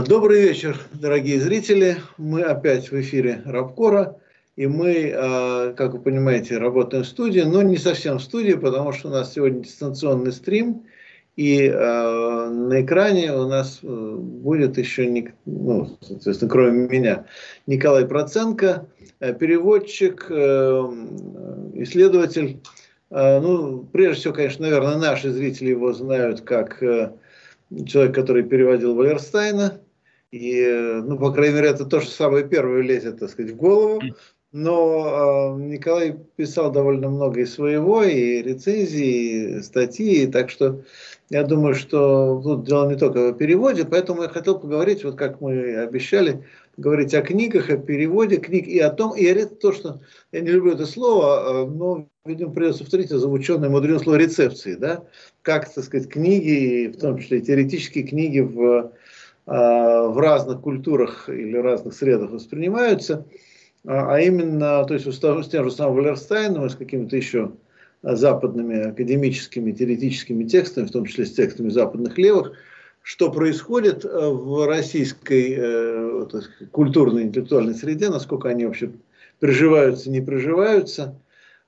А, добрый вечер, дорогие зрители. Мы опять в эфире Рабкора. И мы, а, как вы понимаете, работаем в студии, но не совсем в студии, потому что у нас сегодня дистанционный стрим. И а, на экране у нас э, будет еще, ну, соответственно, кроме меня, Николай Проценко, э, переводчик, э, исследователь. Ну, прежде всего, конечно, наверное, наши зрители его знают как человек, который переводил Валерстайна. И, ну, по крайней мере, это то, что самое первое лезет, так сказать, в голову. Но э, Николай писал довольно много и своего, и рецензии, и статьи, так что я думаю, что тут дело не только в переводе, поэтому я хотел поговорить, вот как мы обещали, говорить о книгах, о переводе книг и о том, и это то, что я не люблю это слово, но, видимо, придется повторить, это звучное мудреное слово рецепции, да, как, так сказать, книги, в том числе теоретические книги в, в разных культурах или разных средах воспринимаются, а именно, то есть с тем же самым Валерстайном и с какими-то еще западными академическими теоретическими текстами, в том числе с текстами западных левых, что происходит э, в российской э, культурной интеллектуальной среде, насколько они вообще приживаются, не приживаются,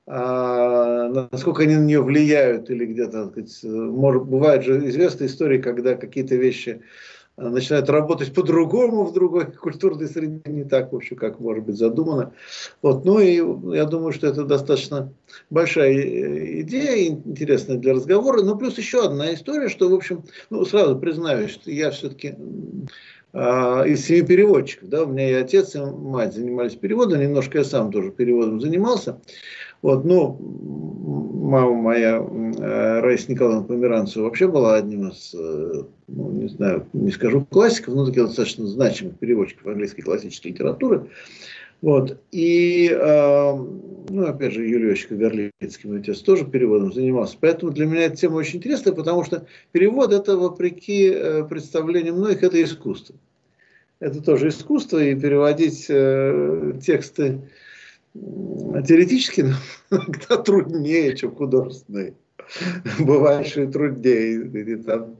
а, насколько они на нее влияют или где-то, может, бывают же известные истории, когда какие-то вещи начинают работать по-другому в другой культурной среде, не так, в общем, как может быть задумано. Вот. Ну и я думаю, что это достаточно большая э, идея, интересная для разговора. Ну, плюс еще одна история, что, в общем, ну, сразу признаюсь, что я все-таки а, из семи переводчиков. Да, у меня и отец, и мать занимались переводом, немножко я сам тоже переводом занимался. Вот, ну, мама моя, э, Раиса Николаевна Померанцева, вообще была одним из, э, ну, не знаю, не скажу классиков, но таких достаточно значимых переводчиков английской классической литературы. Вот. И, э, ну, опять же, Юлия Ильич Горлицкий, мой отец, тоже переводом занимался. Поэтому для меня эта тема очень интересная, потому что перевод – это, вопреки представлениям многих, это искусство. Это тоже искусство, и переводить э, тексты теоретически иногда труднее, чем художественные. Бывает, что и труднее. Там,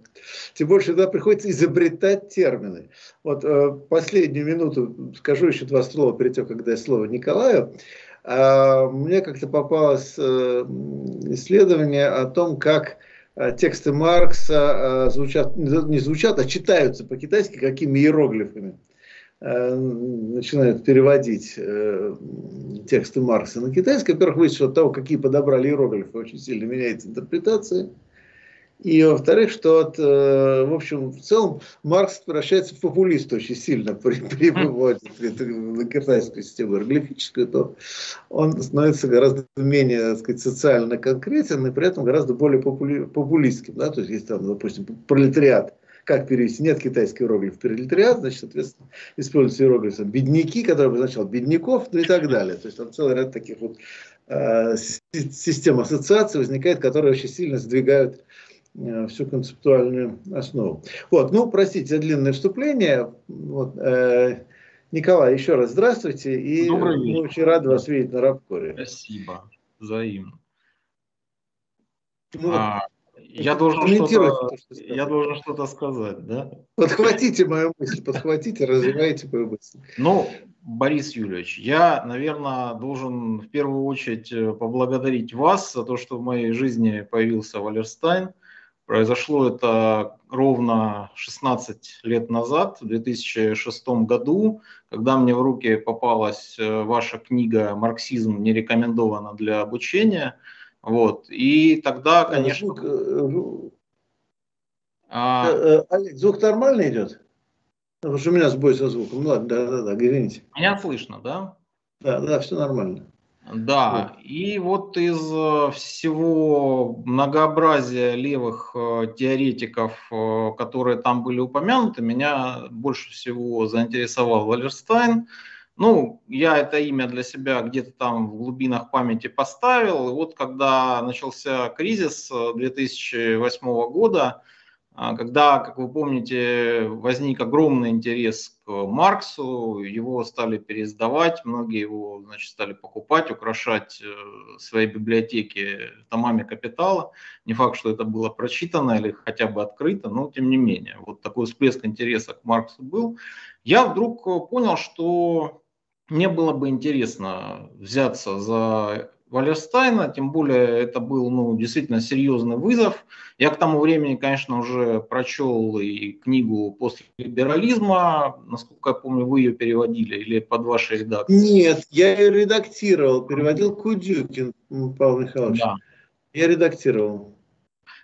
тем больше тогда приходится изобретать термины. Вот э, последнюю минуту скажу еще два слова перед тем, когда я слово Николаю. Э, мне как-то попалось э, исследование о том, как э, тексты Маркса э, звучат, не звучат, а читаются по-китайски какими иероглифами. Начинают переводить э, тексты Маркса на китайский, во-первых, выяснилось, от того, какие подобрали иероглифы, очень сильно меняется интерпретация. И во-вторых, что от, э, в общем, в целом Маркс превращается в популиста очень сильно при, при выводе на китайскую систему иероглифическую, то он становится гораздо менее, так сказать, социально конкретен и при этом гораздо более попули, популистским. Да? То есть, если там, допустим, пролетариат как перевести? Нет китайский иероглиф пролетариат, значит, соответственно, используется иероглиф бедняки, который обозначал бедняков, ну и так далее. То есть там целый ряд таких вот э, систем ассоциаций возникает, которые очень сильно сдвигают э, всю концептуальную основу. Вот, ну, простите за длинное вступление. Вот, э, Николай, еще раз здравствуйте. И мы очень рады вас видеть на Рабкоре. Спасибо. Взаимно. Ну, а, я должен что-то, я должен что-то сказать, да? Подхватите мою мысль, подхватите, развивайте мою мысль. Ну, Борис Юрьевич, я, наверное, должен в первую очередь э, поблагодарить вас за то, что в моей жизни появился Валерстайн. Произошло это ровно 16 лет назад, в 2006 году, когда мне в руки попалась э, ваша книга «Марксизм не рекомендована для обучения». Вот. И тогда, э, конечно... Звук, э, а... Э, Олег, звук нормально идет? Потому что у меня сбой со звуком. Ну ладно, да, да, да, извините. Меня слышно, да? Да, да, все нормально. Да, вот. и вот из всего многообразия левых теоретиков, которые там были упомянуты, меня больше всего заинтересовал Валерстайн. Ну, я это имя для себя где-то там в глубинах памяти поставил. И вот когда начался кризис 2008 э, года, а, когда, как вы помните, возник огромный интерес к Марксу, его стали переиздавать, многие его значит, стали покупать, украшать э, свои библиотеки томами капитала. Не факт, что это было прочитано или хотя бы открыто, но тем не менее. Вот такой всплеск интереса к Марксу был. Я вдруг понял, что мне было бы интересно взяться за Валерстайна, тем более это был ну, действительно серьезный вызов. Я к тому времени, конечно, уже прочел и книгу после либерализма, насколько я помню, вы ее переводили или под вашей редакцией? Нет, я ее редактировал, переводил Кудюкин Павел Михайлович. Да. Я редактировал.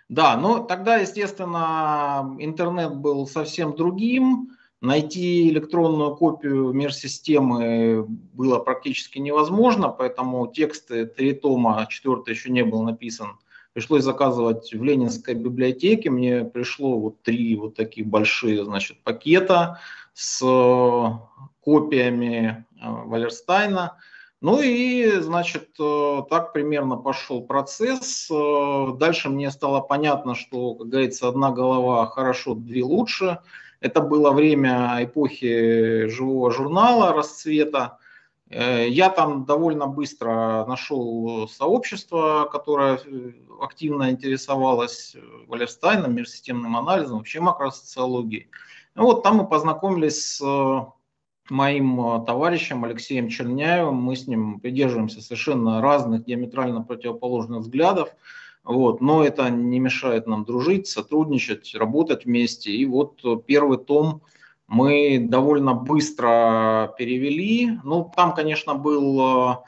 Да, но тогда, естественно, интернет был совсем другим. Найти электронную копию мир-системы было практически невозможно, поэтому тексты три тома, четвертый еще не был написан. Пришлось заказывать в Ленинской библиотеке. Мне пришло вот три вот таких большие значит, пакета с копиями э, Валерстайна. Ну и, значит, э, так примерно пошел процесс. Э, дальше мне стало понятно, что, как говорится, одна голова хорошо, две лучше – это было время эпохи живого журнала расцвета. Э, я там довольно быстро нашел сообщество, которое э, активно интересовалось э, Валерстайном, межсистемным анализом, вообще макросоциологией. Ну вот там мы познакомились с моим товарищем Алексеем Черняевым. Мы с ним придерживаемся совершенно разных, диаметрально противоположных взглядов. Вот, но это не мешает нам дружить, сотрудничать, работать вместе. И вот первый том мы довольно быстро перевели. Ну, там, конечно, был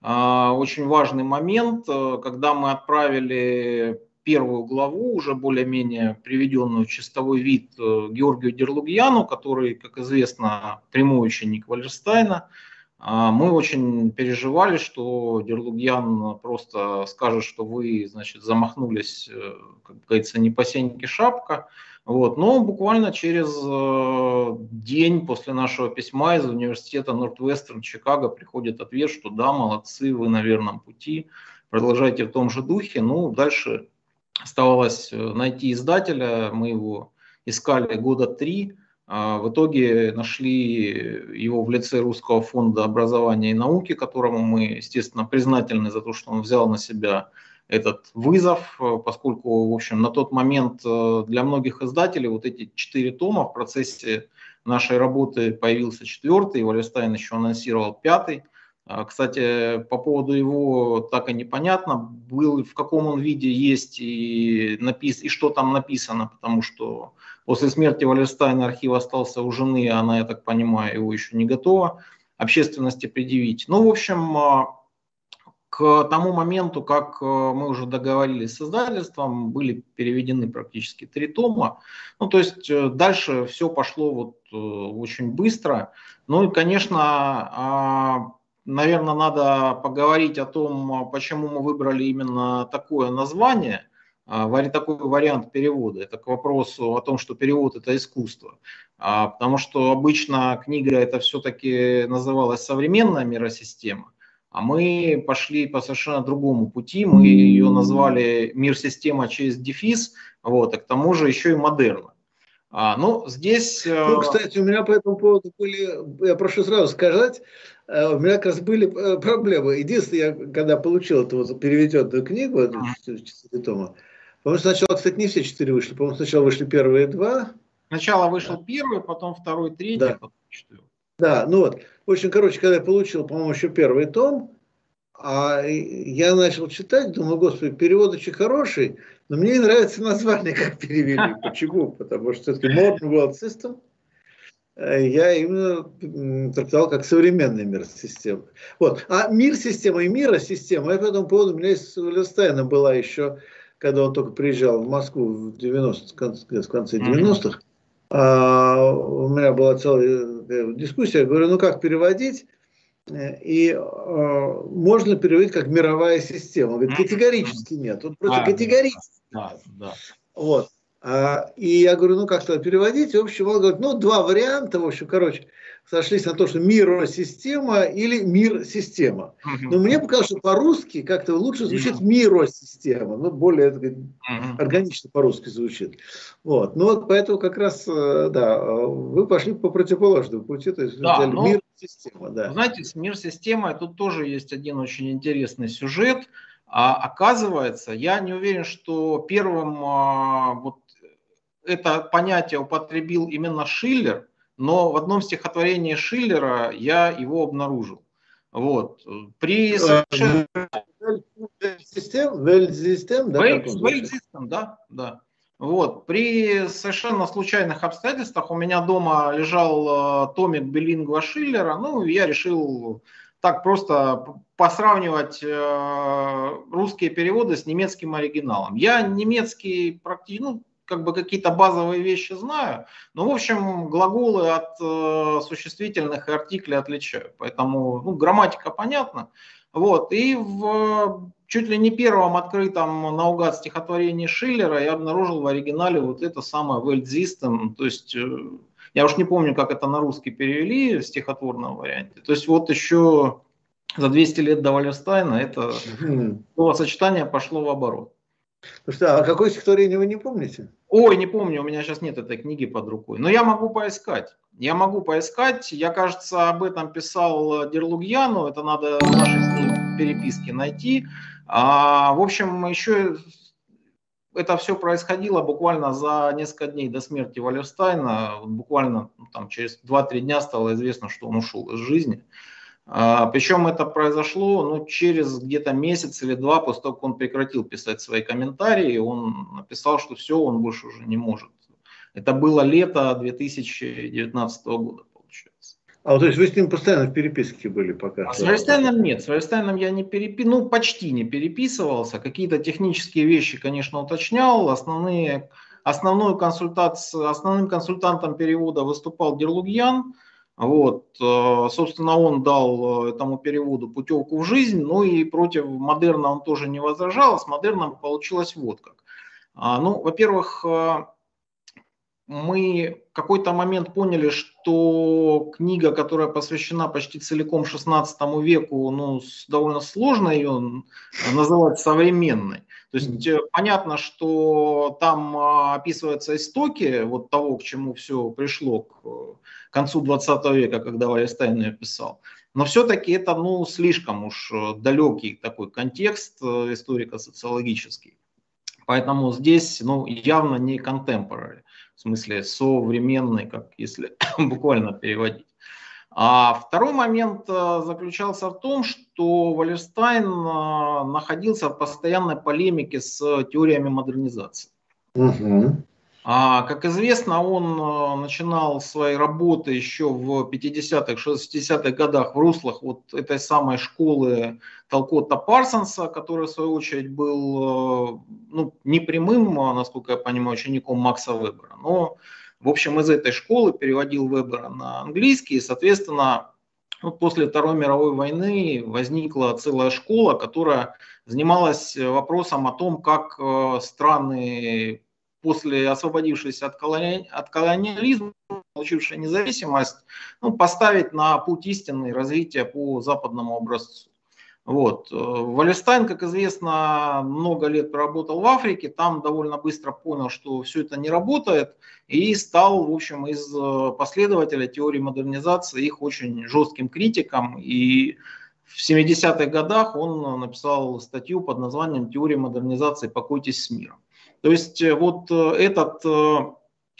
э, очень важный момент, когда мы отправили первую главу, уже более-менее приведенную в чистовой вид Георгию Дерлугьяну, который, как известно, прямой ученик Вальерстайна. А, мы очень переживали, что Дерлугьян просто скажет, что вы, значит, замахнулись, э, как говорится, не по сеньке шапка. Вот. Но буквально через э, день после нашего письма из университета Нортвестерн Чикаго приходит ответ, что да, молодцы, вы на верном пути, продолжайте в том же духе. Ну, дальше оставалось э, найти издателя, мы его искали года три, а, в итоге нашли его в лице Русского фонда образования и науки, которому мы, естественно, признательны за то, что он взял на себя этот вызов, поскольку, в общем, на тот момент э, для многих издателей вот эти четыре тома в процессе нашей работы появился четвертый, Валерстайн еще анонсировал пятый. А, кстати, по поводу его так и непонятно, был, в каком он виде есть и, напис, и что там написано, потому что После смерти Валерстайна архив остался у жены, она, я так понимаю, его еще не готова общественности предъявить. Ну, в общем, а, к тому моменту, как а, мы уже договорились с издательством, были переведены практически три тома. Ну, то есть э, дальше все пошло вот э, очень быстро. Ну и, конечно, наверное, надо поговорить о том, почему мы выбрали именно такое название – а, такой вариант перевода. Это к вопросу о том, что перевод – это искусство. А, потому что обычно книга – это все-таки называлась современная миросистема, а мы пошли по совершенно другому пути. Мы ее назвали мир-система через дефис, вот, а к тому же еще и модерна. А, ну, здесь... Э, ну, кстати, у меня по этому поводу были, я прошу сразу сказать, у меня как раз были э, проблемы. Единственное, я когда получил эту вот переведенную книгу, эту четыре тома, по-моему, сначала, кстати, не все четыре вышли. По-моему, сначала вышли первые два. Сначала вышел да. первый, потом второй, третий, да. потом четвертый. Да, ну вот. В общем, короче, когда я получил, по-моему, еще первый том, а я начал читать, думаю, господи, перевод очень хороший, но мне не нравится название, как перевели. Почему? Потому что все-таки Modern World System э, я именно трактовал как современный мир системы. Вот. А мир система и мира система, я по этому поводу, у меня с Листайна была еще когда он только приезжал в Москву в 90 в конце 90-х, а, у меня была целая э, дискуссия, я говорю, ну как переводить, и а, можно переводить как мировая система? Он говорит, категорически нет. Он просто категорически. Да, да. Вот. А, и я говорю, ну как что, переводить? В общем, он говорит, ну два варианта, в общем, короче, сошлись на то, что миросистема или мир-система. Но мне показалось, что по-русски как-то лучше звучит миросистема, ну более так, угу. органично по-русски звучит. Вот. Ну вот поэтому как раз, э, да, вы пошли по противоположному пути, то есть да, но, мир-система. Да. Знаете, с мир-системой тут тоже есть один очень интересный сюжет. А оказывается, я не уверен, что первым а, вот это понятие употребил именно Шиллер, но в одном стихотворении Шиллера я его обнаружил. Вот. При э, да? Да, да. Вот. При совершенно случайных обстоятельствах у меня дома лежал э, томик Белингва Шиллера, ну, я решил так просто посравнивать э, русские переводы с немецким оригиналом. Я немецкий практически, ну, как бы какие-то базовые вещи знаю, но, в общем, глаголы от э, существительных и артиклей отличаю. Поэтому ну, грамматика понятна. Вот. И в чуть ли не первом открытом наугад стихотворении Шиллера я обнаружил в оригинале вот это самое Weltsysteem, то есть э, я уж не помню, как это на русский перевели в стихотворном варианте. То есть вот еще за 200 лет до Валерстайна это словосочетание пошло в оборот. Ну что, а какое стихотворение вы не помните? Ой, не помню, у меня сейчас нет этой книги под рукой. Но я могу поискать. Я могу поискать. Я, кажется, об этом писал Дерлугьяну. Это надо в нашей с ним переписке найти. А, в общем, еще это все происходило буквально за несколько дней до смерти Валерстайна. Буквально ну, там, через 2-3 дня стало известно, что он ушел из жизни. Причем это произошло ну, через где-то месяц или два после того, как он прекратил писать свои комментарии. Он написал, что все, он больше уже не может. Это было лето 2019 года, получается. А то есть вы с ним постоянно в переписке были пока? А с Вайстайном нет. С Вайстайном я не переписывался, ну почти не переписывался. Какие-то технические вещи, конечно, уточнял. Основные, основную консультацию, основным консультантом перевода выступал Дерлугьян. Вот, э, собственно, он дал э, этому переводу путевку в жизнь, ну и против модерна он тоже не возражал, а с модерном получилось вот как. А, ну, во-первых, э, мы в какой-то момент поняли, что книга, которая посвящена почти целиком 16 веку, ну, довольно сложно ее называть современной. То есть mm-hmm. понятно, что там описываются истоки вот того, к чему все пришло к концу 20 века, когда Валерстайн ее писал. Но все-таки это ну, слишком уж э, далекий такой контекст э, историко-социологический. Поэтому здесь ну, явно не contemporary, в смысле современный, как если буквально переводить. А второй момент э, заключался в том, что Валерстайн находился в постоянной полемике с теориями модернизации. Угу. А, как известно, он э, начинал свои работы еще в 50-х, 60-х годах в руслах вот этой самой школы Толкота Парсонса, который в свою очередь был э, ну, не прямым, а, насколько я понимаю, учеником Макса Вебера. Но, в общем, из этой школы переводил Вебера на английский, и, соответственно, вот ну, после Второй мировой войны возникла целая школа, которая занималась вопросом о том, как э, страны после освободившись от, колони... от колониализма, получившая независимость, ну, поставить на путь истинный развития по западному образцу. Вот. Валерстайн, как известно, много лет проработал в Африке, там довольно быстро понял, что все это не работает, и стал, в общем, из последователя теории модернизации их очень жестким критиком. И в 70-х годах он написал статью под названием «Теория модернизации. Покойтесь с миром». То есть э, вот э, этот э,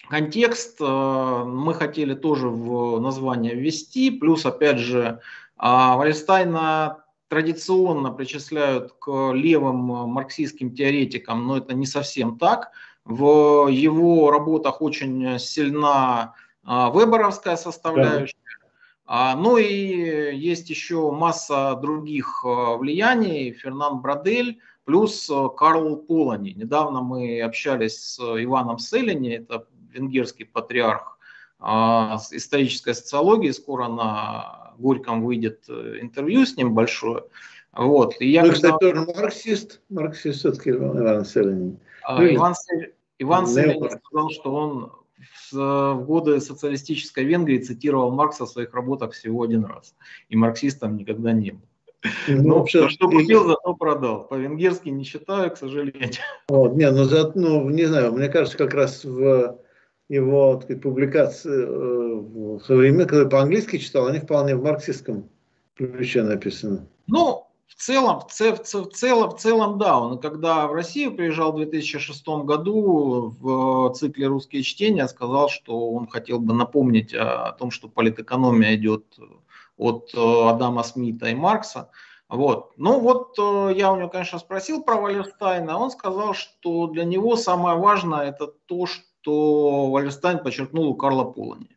контекст мы хотели тоже в название ввести, плюс опять же а, Вальстайна традиционно причисляют к левым марксистским теоретикам, но это не совсем так. В его работах очень сильна а, веберовская составляющая. Да. Ну и есть еще масса других влияний. Фернан Брадель, плюс э, Карл Полани. Недавно мы общались с Иваном Селини, это венгерский патриарх а, исторической социологии, скоро на Горьком выйдет э, интервью с ним большое. Вот. И я Вы, когда... кстати, тоже марксист, марксист все-таки Иван Селинин. А, Иван, Иван Селин сказал, что он в годы социалистической Венгрии цитировал Маркса в своих работах всего один раз. И марксистом никогда не был. Ну, ну вообще, что купил, зато продал. По-венгерски не считаю, к сожалению. Вот, не, ну, за, ну, не знаю, мне кажется, как раз в его так, публикации э, современных, когда по-английски читал, они вполне в марксистском ключе написаны. Ну, в целом, в, цел, в, целом, в целом, да. Он когда в Россию приезжал в 2006 году в цикле «Русские чтения» сказал, что он хотел бы напомнить о, о том, что политэкономия идет от э, Адама Смита и Маркса. Вот. Ну вот э, я у него, конечно, спросил про Валерстайна. Он сказал, что для него самое важное это то, что Валерстайн подчеркнул у Карла Полани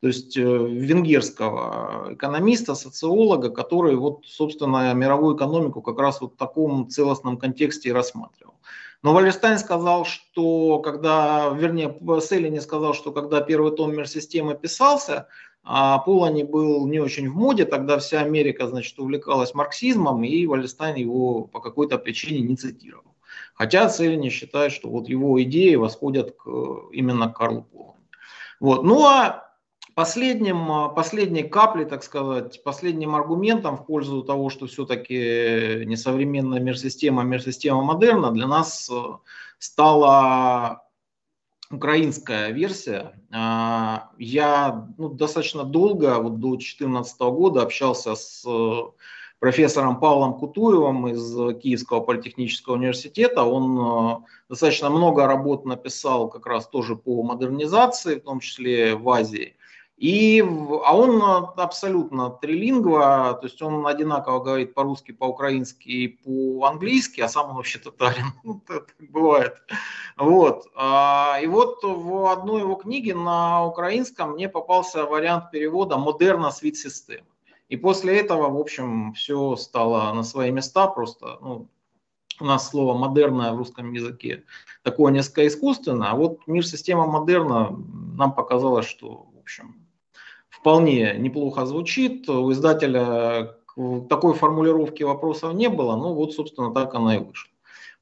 то есть э, венгерского экономиста, социолога, который вот, собственно, мировую экономику как раз вот в таком целостном контексте и рассматривал. Но Валлерстайн сказал, что когда, вернее, Селеньи сказал, что когда первый том мир системы писался, а Полани был не очень в моде, тогда вся Америка, значит, увлекалась марксизмом, и Валерстайн его по какой-то причине не цитировал. Хотя Селеньи считает, что вот его идеи восходят к, именно к Карлу Полани. Вот. Ну а Последним, а, последней каплей, так сказать, последним аргументом в пользу того, что все-таки не современная мир-система, а мир-система модерна, для нас э, стала украинская версия. А, я ну, достаточно долго, вот до 2014 года, общался с профессором Павлом Кутуевым из Киевского политехнического университета. Он э, достаточно много работ написал как раз тоже по модернизации, в том числе в Азии. И, а он абсолютно трилингва, то есть он одинаково говорит по-русски, по-украински и по-английски, а сам он вообще татарин, так бывает. Вот. А, и вот в одной его книге на украинском мне попался вариант перевода «Модерна свит систем». И после этого, в общем, все стало на свои места, просто ну, у нас слово модерна в русском языке такое несколько искусственное, а вот мир система модерна нам показалось, что, в общем, вполне неплохо звучит. У издателя такой формулировки вопросов не было, ну вот, собственно, так она и вышла.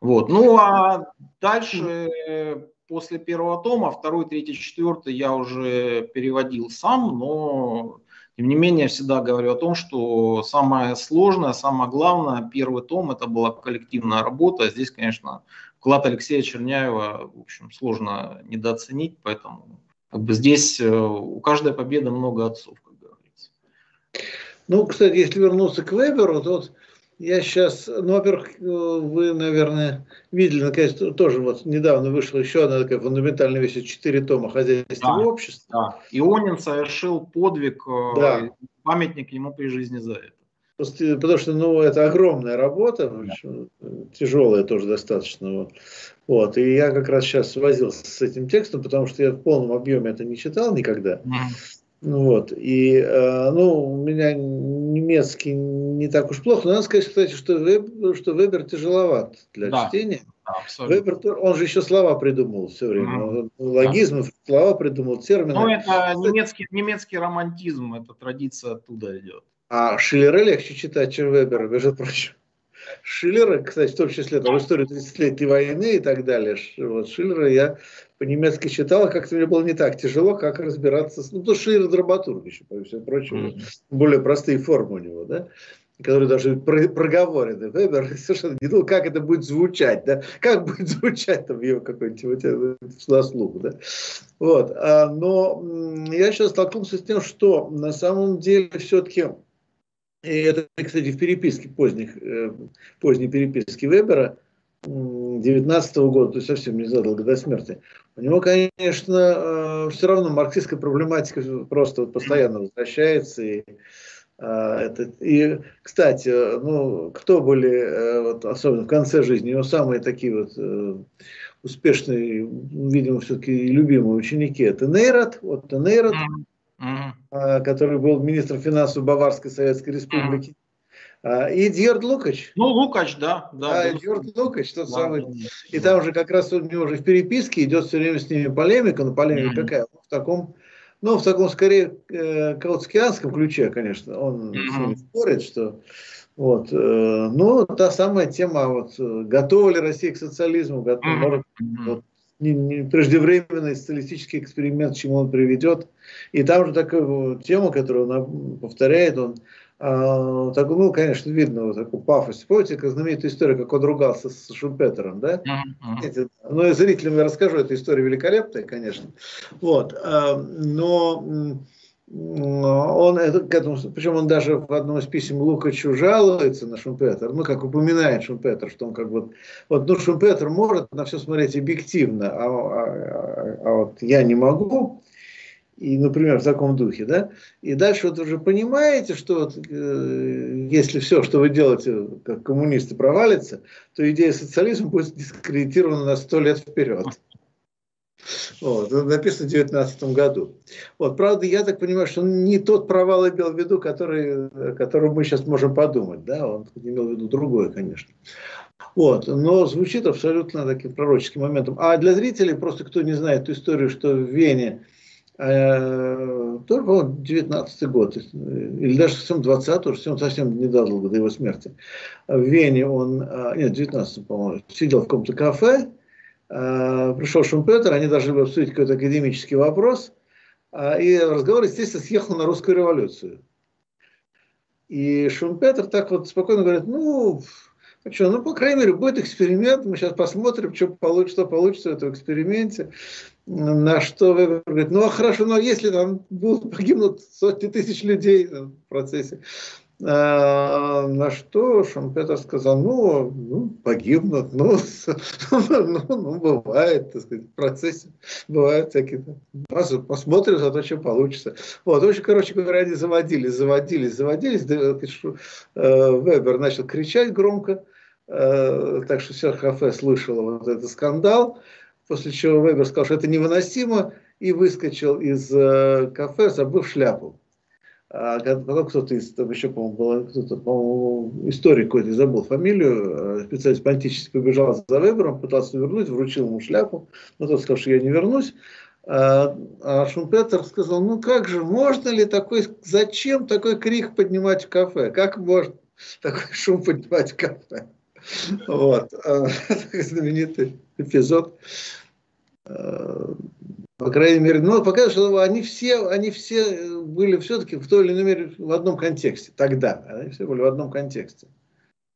Вот. Ну а дальше, после первого тома, второй, третий, четвертый я уже переводил сам, но тем не менее, я всегда говорю о том, что самое сложное, самое главное, первый том, это была коллективная работа. Здесь, конечно, вклад Алексея Черняева, в общем, сложно недооценить, поэтому как бы здесь э, у каждой победы много отцов, как говорится. Ну, кстати, если вернуться к Веберу, то вот я сейчас, ну, во-первых, э, вы, наверное, видели, наконец, тоже вот недавно вышла еще одна такая фундаментальная вещь, четыре тома хозяйства да, общества. Да. Ионин совершил подвиг, э, да. памятник ему при жизни за это. Потому что, ну, это огромная работа, общем, тяжелая тоже достаточно. Вот. И я как раз сейчас возился с этим текстом, потому что я в полном объеме это не читал никогда. Ну Вот. И, э, ну, у меня немецкий не так уж плохо, но надо сказать, кстати, что Вебер, что Вебер тяжеловат для да, чтения. Да, Вебер, он же еще слова придумал все время. Mm. Логизмы, да. слова придумал, термины. Ну, это немецкий, немецкий романтизм, эта традиция оттуда идет. А Шиллера легче читать, чем Вебера, между прочим. Шиллера, кстати, в том числе там, историю 30-летней войны и так далее. Вот, Шиллера я по-немецки читал, как-то мне было не так тяжело, как разбираться с... Ну, то Шиллер драматург еще, по всему прочему, mm-hmm. более простые формы у него, да который даже проговорены. Вебер совершенно не думал, как это будет звучать, да, как будет звучать там его какой-нибудь заслуг, да. Вот. А, но я сейчас столкнулся с тем, что на самом деле все-таки и это, кстати, в переписке поздних, э, поздней переписке Вебера 19 -го года, то есть совсем незадолго до смерти. У него, конечно, э, все равно марксистская проблематика просто вот постоянно возвращается. И, э, это, и, кстати, ну, кто были, вот, особенно в конце жизни, его самые такие вот успешные, видимо, все-таки любимые ученики, это Нейрат, вот Нейрат, uh-huh. который был министром финансов Баварской Советской Республики. Uh-huh. И Эдьярд Лукач. Ну, Лукач, да. да а, Эдьярд Лукач, тот да, самый. Да, и там уже как раз у него уже в переписке идет все время с ними полемика, но полемика uh-huh. какая? В таком, ну, в таком скорее э, каутскианском ключе, конечно. Он ними спорит, что вот, э, ну, та самая тема, вот, готова ли Россия к социализму, готова, uh-huh. вот, не, не преждевременный социалистический эксперимент, к чему он приведет. И там же такая тема, которую он повторяет, он а, так, ну, конечно, видно вот такой пафос. Помните, как знаменитая история, как он ругался с Шумпетером, да? Uh-huh. Ну, и зрителям я расскажу, эта история великолепная, конечно. Вот. А, но он это, к этому, причем он даже в одном из писем Лукачу жалуется на Шумпетер, ну, как упоминает Шумпетер, что он как бы, вот, ну, Шумпетер может на все смотреть объективно, а, а, а, а вот я не могу, и, например, в таком духе, да, и дальше вот уже понимаете, что вот, э, если все, что вы делаете, как коммунисты, провалится, то идея социализма будет дискредитирована на сто лет вперед. Вот, написано в 2019 году. Вот, правда, я так понимаю, что он не тот провал имел в виду, который, который мы сейчас можем подумать. Да? Он имел в виду другое, конечно. Вот, но звучит абсолютно таким пророческим моментом. А для зрителей, просто кто не знает эту историю, что в Вене тоже, по 19 год, или даже совсем 20 уже совсем, совсем недавно до его смерти. В Вене он, э, нет, 19 по-моему, сидел в каком-то кафе, Э, пришел Шумпетер, они должны были обсудить какой-то академический вопрос, э, и разговор, естественно, съехал на русскую революцию. И Шумпетер так вот спокойно говорит, ну, а что, ну, по крайней мере, будет эксперимент, мы сейчас посмотрим, что получится, что получится в этом эксперименте. На что Вебер говорит, ну, а хорошо, но если там будут погибнут сотни тысяч людей в процессе, а, на что Шумпетер сказал, ну, ну погибнут, ну, ну, ну, бывает, так сказать, в процессе бывают всякие, посмотрим за то, что получится. Вот, в общем, короче говоря, они заводились, заводились, заводились, э, Вебер начал кричать громко, так что вся кафе слышала вот этот скандал, после чего Вебер сказал, что это невыносимо, и выскочил из э, кафе, забыв шляпу. А кто-то из, там еще, по-моему, был кто-то, по-моему, историк какой-то, забыл фамилию, э, специалист политически побежал за выбором, пытался вернуть, вручил ему шляпу, но тот сказал, что я не вернусь. А, а Шумпетер сказал, ну как же, можно ли такой, зачем такой крик поднимать в кафе? Как можно такой шум поднимать в кафе? Вот. А, знаменитый эпизод э, по крайней мере, ну, показывает, что они все, они все были все-таки в той или иной мере в одном контексте. Тогда они все были в одном контексте.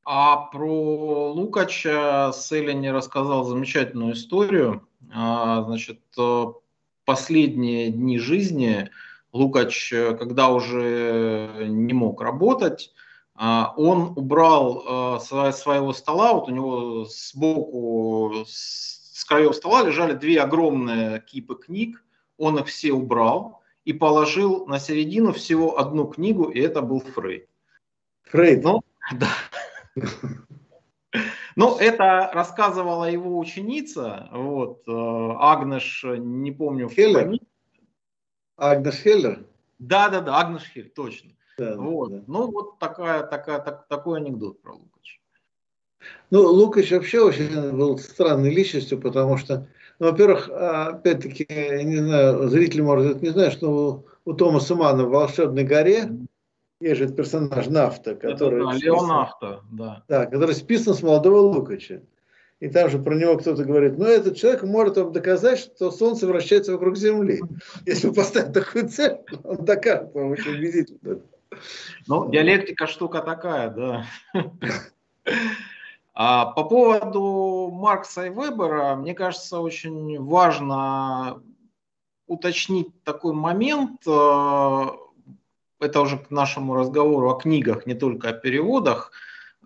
А про Лукача Селлини рассказал замечательную историю. А, значит, последние дни жизни Лукач, когда уже не мог работать, а, он убрал а, своего стола, вот у него сбоку, с краев стола лежали две огромные кипы книг, он их все убрал и положил на середину всего одну книгу, и это был Фрейд. Фрейд? Ну, да. Ну, это рассказывала его ученица, вот, э, Агнеш, не помню. Хеллер? Агнеш Хеллер? Да, да, да, Агнеш Хеллер, точно. Да, вот. Да. Ну, вот такая, такая, так, такой анекдот про Лукача. Ну, Лукач вообще очень был странной личностью, потому что, ну, во-первых, опять-таки, я не знаю, зрители, может, это не знают, что у, у Томаса Мана в «Волшебной горе» есть же персонаж Нафта, который... Это, да, Леон Нафта, да. Да, который списан с молодого Лукача. И там же про него кто-то говорит, ну, этот человек может вам доказать, что Солнце вращается вокруг Земли. Если поставить такую цель, он докажет вам очень убедительно. Ну, диалектика штука такая, да. А по поводу Маркса и Вебера, мне кажется, очень важно уточнить такой момент, э, это уже к нашему разговору о книгах, не только о переводах,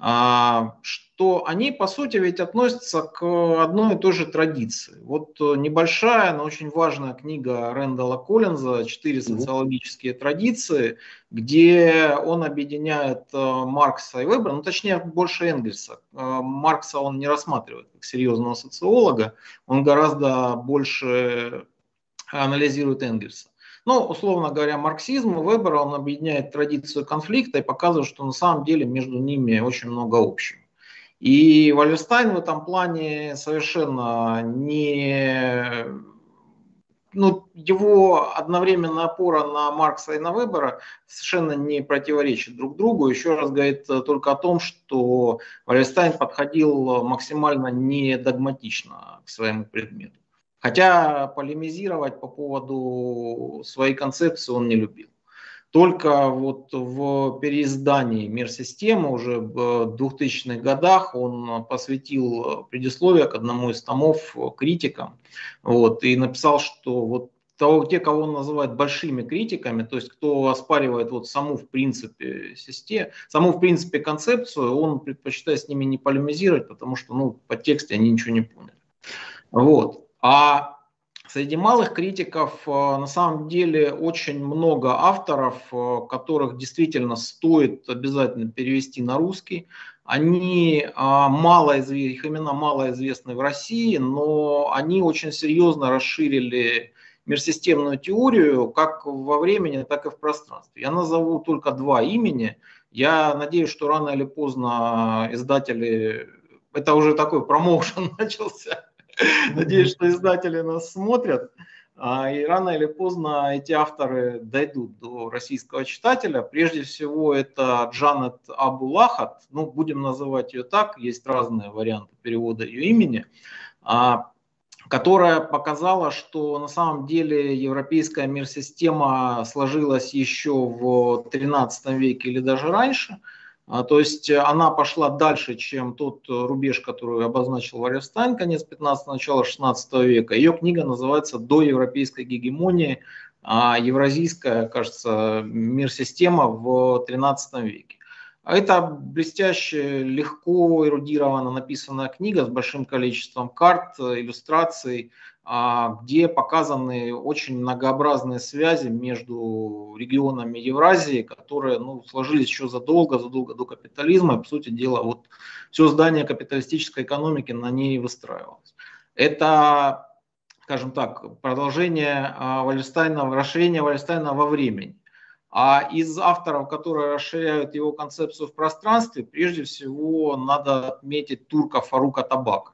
что они, по сути, ведь относятся к одной и той же традиции. Вот э, небольшая, но очень важная книга Рэндала Коллинза «Четыре социологические традиции», где он объединяет э, Маркса и Вебера, ну, точнее, больше Энгельса. Э, Маркса он не рассматривает как серьезного социолога, он гораздо больше анализирует Энгельса. Но, условно говоря, марксизм и Вебера, он объединяет традицию конфликта и показывает, что на самом деле между ними очень много общего. И Валлерстайн в этом плане совершенно не... Ну, его одновременная опора на Маркса и на Вебера совершенно не противоречит друг другу. Еще раз говорит только о том, что Валлерстайн подходил максимально не догматично к своему предмету. Хотя полемизировать по поводу своей концепции он не любил. Только вот в переиздании «Мир-системы» уже в 2000-х годах он посвятил предисловие к одному из томов критикам вот, и написал, что вот того, те, кого он называет большими критиками, то есть кто оспаривает вот саму в принципе систему, саму в принципе концепцию, он предпочитает с ними не полемизировать, потому что ну, по тексте они ничего не поняли. Вот. А Среди малых критиков э, на самом деле очень много авторов, э, которых действительно стоит обязательно перевести на русский. Они а, мало известны, их имена мало известны в России, но они очень серьезно расширили мирсистемную теорию как во времени, так и в пространстве. Я назову только два имени. Я надеюсь, что рано или поздно издатели, это уже такой промоушен начался, Надеюсь, что издатели нас смотрят. А, и рано или поздно эти авторы дойдут до российского читателя. Прежде всего, это Джанет Абулахат, ну, будем называть ее так, есть разные варианты перевода ее имени, а, которая показала, что на самом деле европейская мир-система сложилась еще в 13 веке или даже раньше – то есть э, она пошла дальше, чем тот э, рубеж, который обозначил Варевстайн, конец 15 начало 16 века. Ее книга называется «До европейской гегемонии. А евразийская, кажется, мир-система в 13 веке». А это блестяще, легко, эрудированно написанная книга с большим количеством карт, иллюстраций, а, где показаны очень многообразные связи между регионами Евразии, которые ну, сложились еще задолго, задолго до капитализма. И, по сути дела, вот все здание капиталистической экономики на ней выстраивалось. Это, скажем так, продолжение а, Вальштейна, расширение Вальштейна во времени. А из авторов, которые расширяют его концепцию в пространстве, прежде всего надо отметить турка Фарука Табака.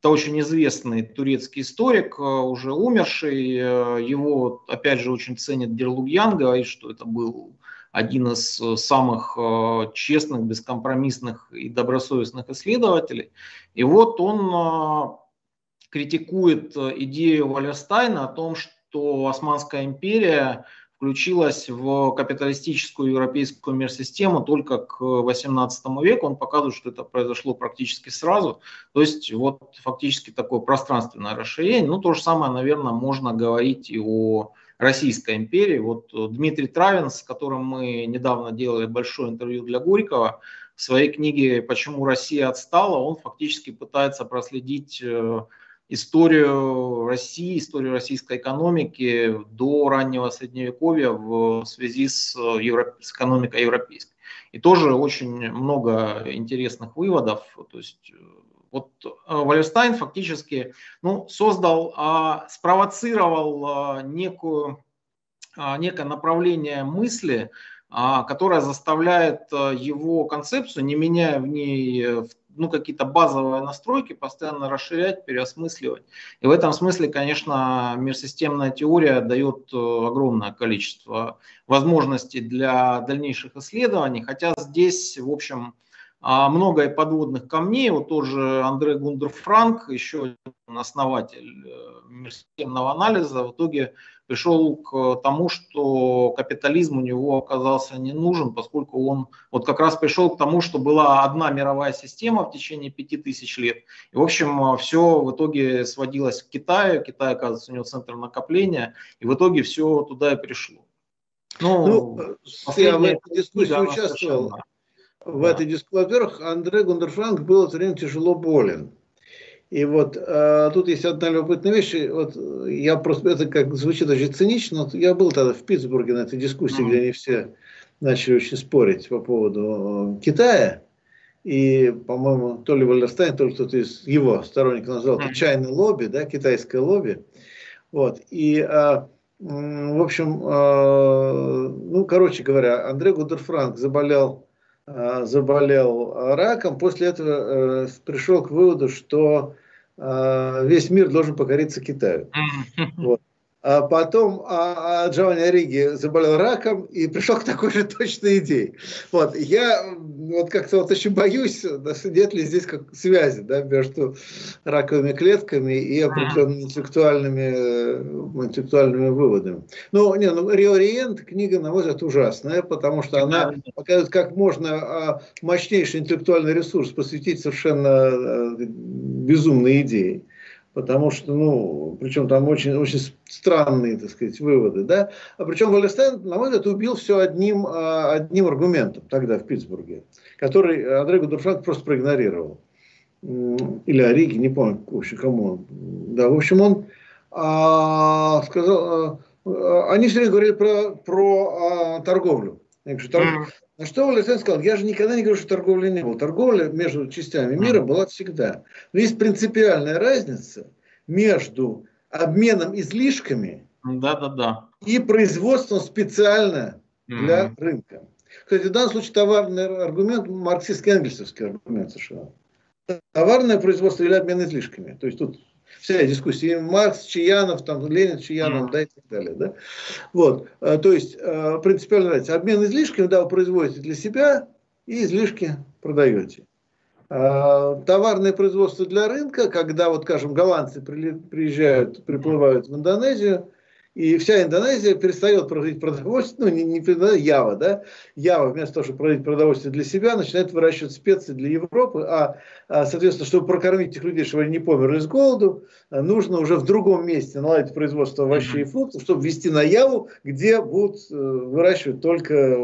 Это очень известный турецкий историк, э, уже умерший. Э, его, опять же, очень ценит Дерлугьян, говорит, что это был один из э, самых честных, бескомпромиссных и добросовестных исследователей. И вот он критикует идею Валерстайна о том, что Османская империя включилась в капиталистическую европейскую мир-систему только к 18 веку. Он показывает, что это произошло практически сразу. То есть вот фактически такое пространственное расширение. Ну, то же самое, наверное, можно говорить и о Российской империи. Вот Дмитрий Травин, с которым мы недавно делали большое интервью для Горького, в своей книге «Почему Россия отстала», он фактически пытается проследить э, историю России, историю российской экономики до раннего средневековья в связи с, евро... с экономикой европейской. И тоже очень много интересных выводов. То есть э, вот э, Валерстайн фактически ну, создал, а, спровоцировал а, некую, а, некое направление мысли, которая заставляет э, его концепцию, не меняя в ней в ну, какие-то базовые настройки постоянно расширять, переосмысливать. И в этом смысле, конечно, мирсистемная теория дает э, огромное количество возможностей для дальнейших исследований, хотя здесь, в общем, а, много и подводных камней. Вот тоже Андре Гундер Франк, еще один основатель э, мирсистемного анализа, в итоге пришел к тому, что капитализм у него оказался не нужен, поскольку он вот как раз пришел к тому, что была одна мировая система в течение пяти тысяч лет. И, в общем, все в итоге сводилось к Китаю. Китай, оказывается, у него центр накопления, и в итоге все туда и пришло. Ну, ну я в этой дискуссии участвовал. В да. этой дискуссии, во-первых, Андре Гундерфранк был в это время тяжело болен. И вот э, тут есть одна любопытная вещь. Вот я просто это как звучит очень цинично, но я был тогда в Питтсбурге на этой дискуссии, mm-hmm. где они все начали очень спорить по поводу э, Китая. И, по-моему, то ли Валерстайн, то ли кто-то из его сторонников назвал это чайное лобби, да, китайское лобби. Вот. И, э, в общем, э, ну, короче говоря, Андрей Гудерфранк заболел заболел раком, после этого э, пришел к выводу, что э, весь мир должен покориться Китаю. Вот. А потом а, а Джованни Ориги заболел раком и пришел к такой же точной идее. Вот, я вот как-то вот очень боюсь, нет ли здесь как связи да, между раковыми клетками и определенными интеллектуальными, э, интеллектуальными выводами. Ну, не, ну, Риориент книга, на мой взгляд, ужасная, потому что она показывает, как можно а, мощнейший интеллектуальный ресурс посвятить совершенно э, безумной идее потому что, ну, причем там очень, очень странные, так сказать, выводы, да, а причем Валерстайн, на мой взгляд, убил все одним, а, одним аргументом тогда в Питтсбурге, который Андрей Гудершант просто проигнорировал. Или Ориги, не помню, в общем, кому он. Да, в общем, он а, сказал, а, они все время говорили про, про а, торговлю. Я говорю, торг... На что Валерстайн сказал, я же никогда не говорю, что торговли не было. Торговля между частями мира была всегда. Но есть принципиальная разница между обменом излишками да, да, да. и производством специально для mm-hmm. рынка. Кстати, в данном случае товарный аргумент, марксистско-энгельсовский аргумент совершенно. Товарное производство или обмен излишками. То есть тут вся дискуссия. Маркс, Чаянов, там, Ленин, Чаянов, да, и так далее. Да? Вот. А, то есть, а, принципиально нравится. Обмен излишками, да, вы производите для себя и излишки продаете. А, товарное производство для рынка, когда, вот, скажем, голландцы приезжают, приплывают в Индонезию, и вся Индонезия перестает производить продовольствие, ну не, не Ява, да, Ява вместо того, чтобы производить продовольствие для себя, начинает выращивать специи для Европы, а, а соответственно, чтобы прокормить этих людей, чтобы они не померли с голоду, нужно уже в другом месте наладить производство овощей и фруктов, чтобы вести на Яву, где будут э, выращивать только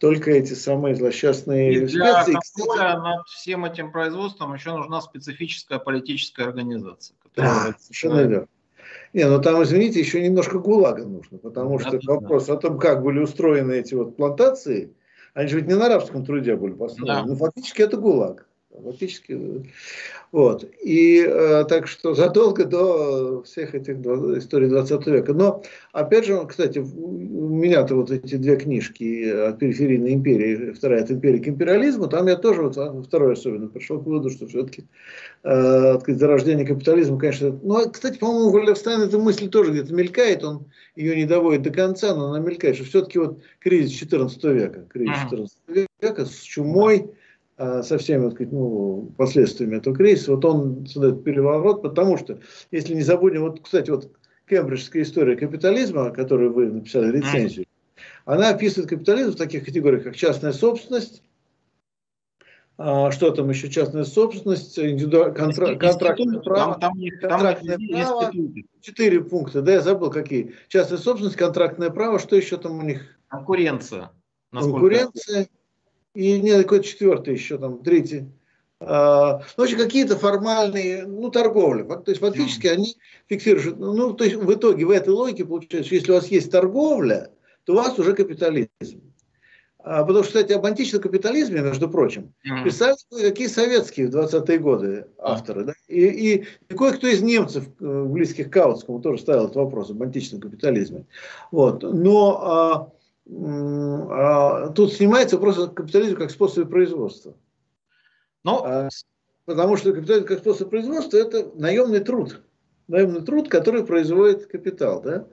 только эти самые злосчастные и для специи. контроля над всем этим производством еще нужна специфическая политическая организация. Которая да, совершенно верно. Не, ну там, извините, еще немножко ГУЛАГа нужно, потому что да, вопрос да. о том, как были устроены эти вот плантации, они же ведь не на арабском труде были построены, да. но фактически это ГУЛАГ. Фактически, вот. И э, так что задолго до всех этих историй 20 века. Но, опять же, кстати, у меня-то вот эти две книжки от периферийной империи, вторая от империи к империализму, там я тоже, вот, а, второй особенно, пришел к выводу, что все-таки э, сказать, зарождение капитализма, конечно, ну, а, кстати, по-моему, у Валерстайна эта мысль тоже где-то мелькает, он ее не доводит до конца, но она мелькает, что все-таки вот кризис 14 века, кризис 14 века с чумой, со всеми сказать, ну, последствиями этого кризиса, вот он создает переворот, потому что, если не забудем, вот, кстати, вот кембриджская история капитализма, которую вы написали рецензию, она описывает капитализм в таких категориях, как частная собственность, а, что там еще частная собственность, индивиду... контра... контрактное право, там, там, контрактное там право, четыре пункта, да, я забыл какие. Частная собственность, контрактное право, что еще там у них? Конкуренция. Конкуренция и не какой-то четвертый еще там, третий. А, ну, общем, какие-то формальные, ну, торговли. То есть, фактически они фиксируют, ну, то есть, в итоге, в этой логике получается, что если у вас есть торговля, то у вас уже капитализм. А, потому что, кстати, об античном капитализме, между прочим, писали какие советские в 20-е годы авторы. Да? И, и кое-кто из немцев, э, близких к Каутскому, тоже ставил этот вопрос об античном капитализме. Вот. Но а, тут снимается вопрос капитализма как способ производства. Но... А, потому что капитализм как способ производства это наемный труд. Наемный труд, который производит капитал. Да?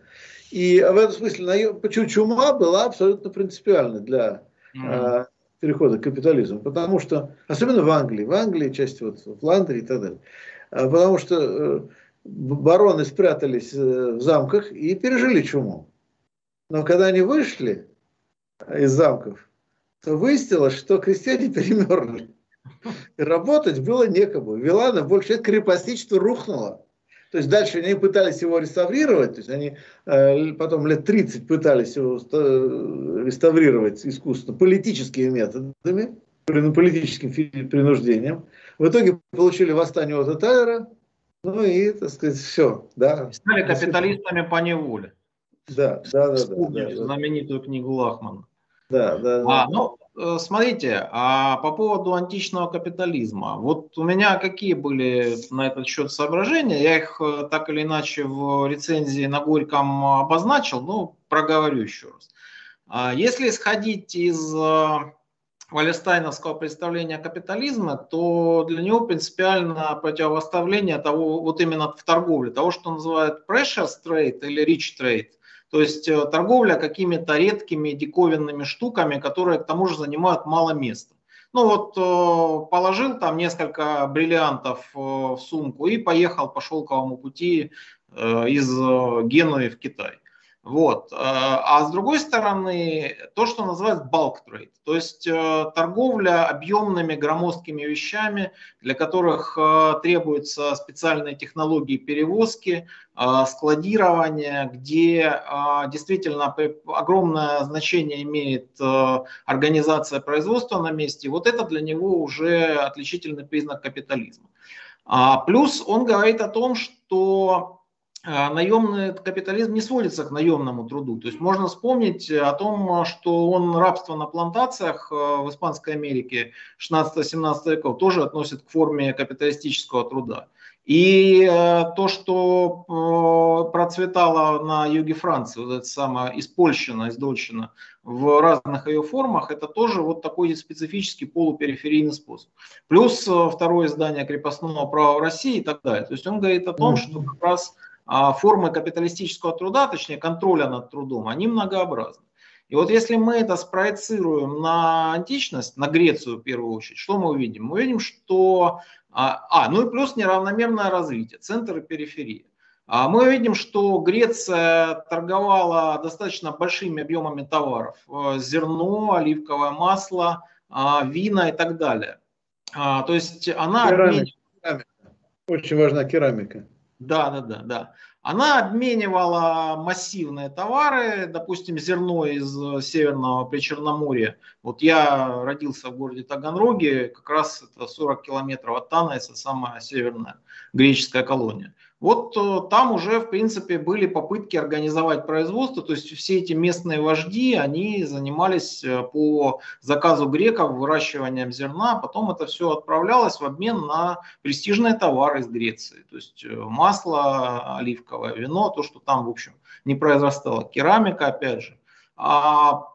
И в этом смысле наем... чума была абсолютно принципиальна для mm-hmm. перехода к капитализму. Потому что, особенно в Англии, в Англии, часть вот в Фландрии и так далее. Потому что э, бароны спрятались э, в замках и пережили чуму. Но когда они вышли из замков, то выяснилось, что крестьяне перемерзли. И работать было некому. Вилана больше крепостничество рухнуло. То есть дальше они пытались его реставрировать, то есть они э, потом лет 30 пытались его э, реставрировать искусственно политическими методами, политическим принуждением. В итоге получили восстание от Тайлера, ну и, так сказать, все. Да. Стали капиталистами по неволе. Да, да, да. да, да, знаменитую книгу Лахмана. Да, да, а, Ну, э, смотрите, а по поводу античного капитализма, вот у меня какие были на этот счет соображения, я их э, так или иначе в рецензии на Горьком обозначил, но проговорю еще раз. А если исходить из э, валерстайновского представления капитализма, то для него принципиально противопоставление того, вот именно в торговле, того, что называют precious trade или rich trade, то есть э, торговля какими-то редкими диковинными штуками, которые к тому же занимают мало места. Ну вот э, положил там несколько бриллиантов э, в сумку и поехал по шелковому пути из Генуи в Китай. Вот. Э, а с другой стороны, то, что называют bulk trade, то есть э, торговля объемными громоздкими вещами, для которых э, требуются специальные технологии перевозки, складирования, где действительно огромное значение имеет организация производства на месте. Вот это для него уже отличительный признак капитализма. А плюс он говорит о том, что наемный капитализм не сводится к наемному труду. То есть можно вспомнить о том, что он рабство на плантациях э, в Испанской Америке 16-17 веков тоже относит к форме капиталистического труда. И э, то, что э, процветало на юге Франции, вот это самое испольщина, издольщина в разных ее формах, это тоже вот такой специфический полупериферийный способ. Плюс второе издание крепостного права в России и так далее. То есть он говорит о том, что как раз а формы капиталистического труда, точнее контроля над трудом, они многообразны. И вот если мы это спроецируем на античность, на Грецию в первую очередь, что мы увидим? Мы увидим, что... А, а ну и плюс неравномерное развитие, центр и периферия. А мы видим, что Греция торговала достаточно большими объемами товаров. Э, зерно, оливковое масло, вина и так далее. То есть она... Керамика. Очень важна керамика. Да, да, да, да. Она обменивала массивные товары, допустим, зерно из Северного Причерноморья. Вот я родился в городе Таганроге, как раз это 40 километров от Танайса, самая северная греческая колония. Вот э, там уже, в принципе, были попытки организовать производство, то есть все эти местные вожди, они занимались э, по заказу греков выращиванием зерна, потом это все отправлялось в обмен на престижные товары из Греции, то есть э, масло оливковое, вино, то, что там, в общем, не произрастало, керамика, опять же. А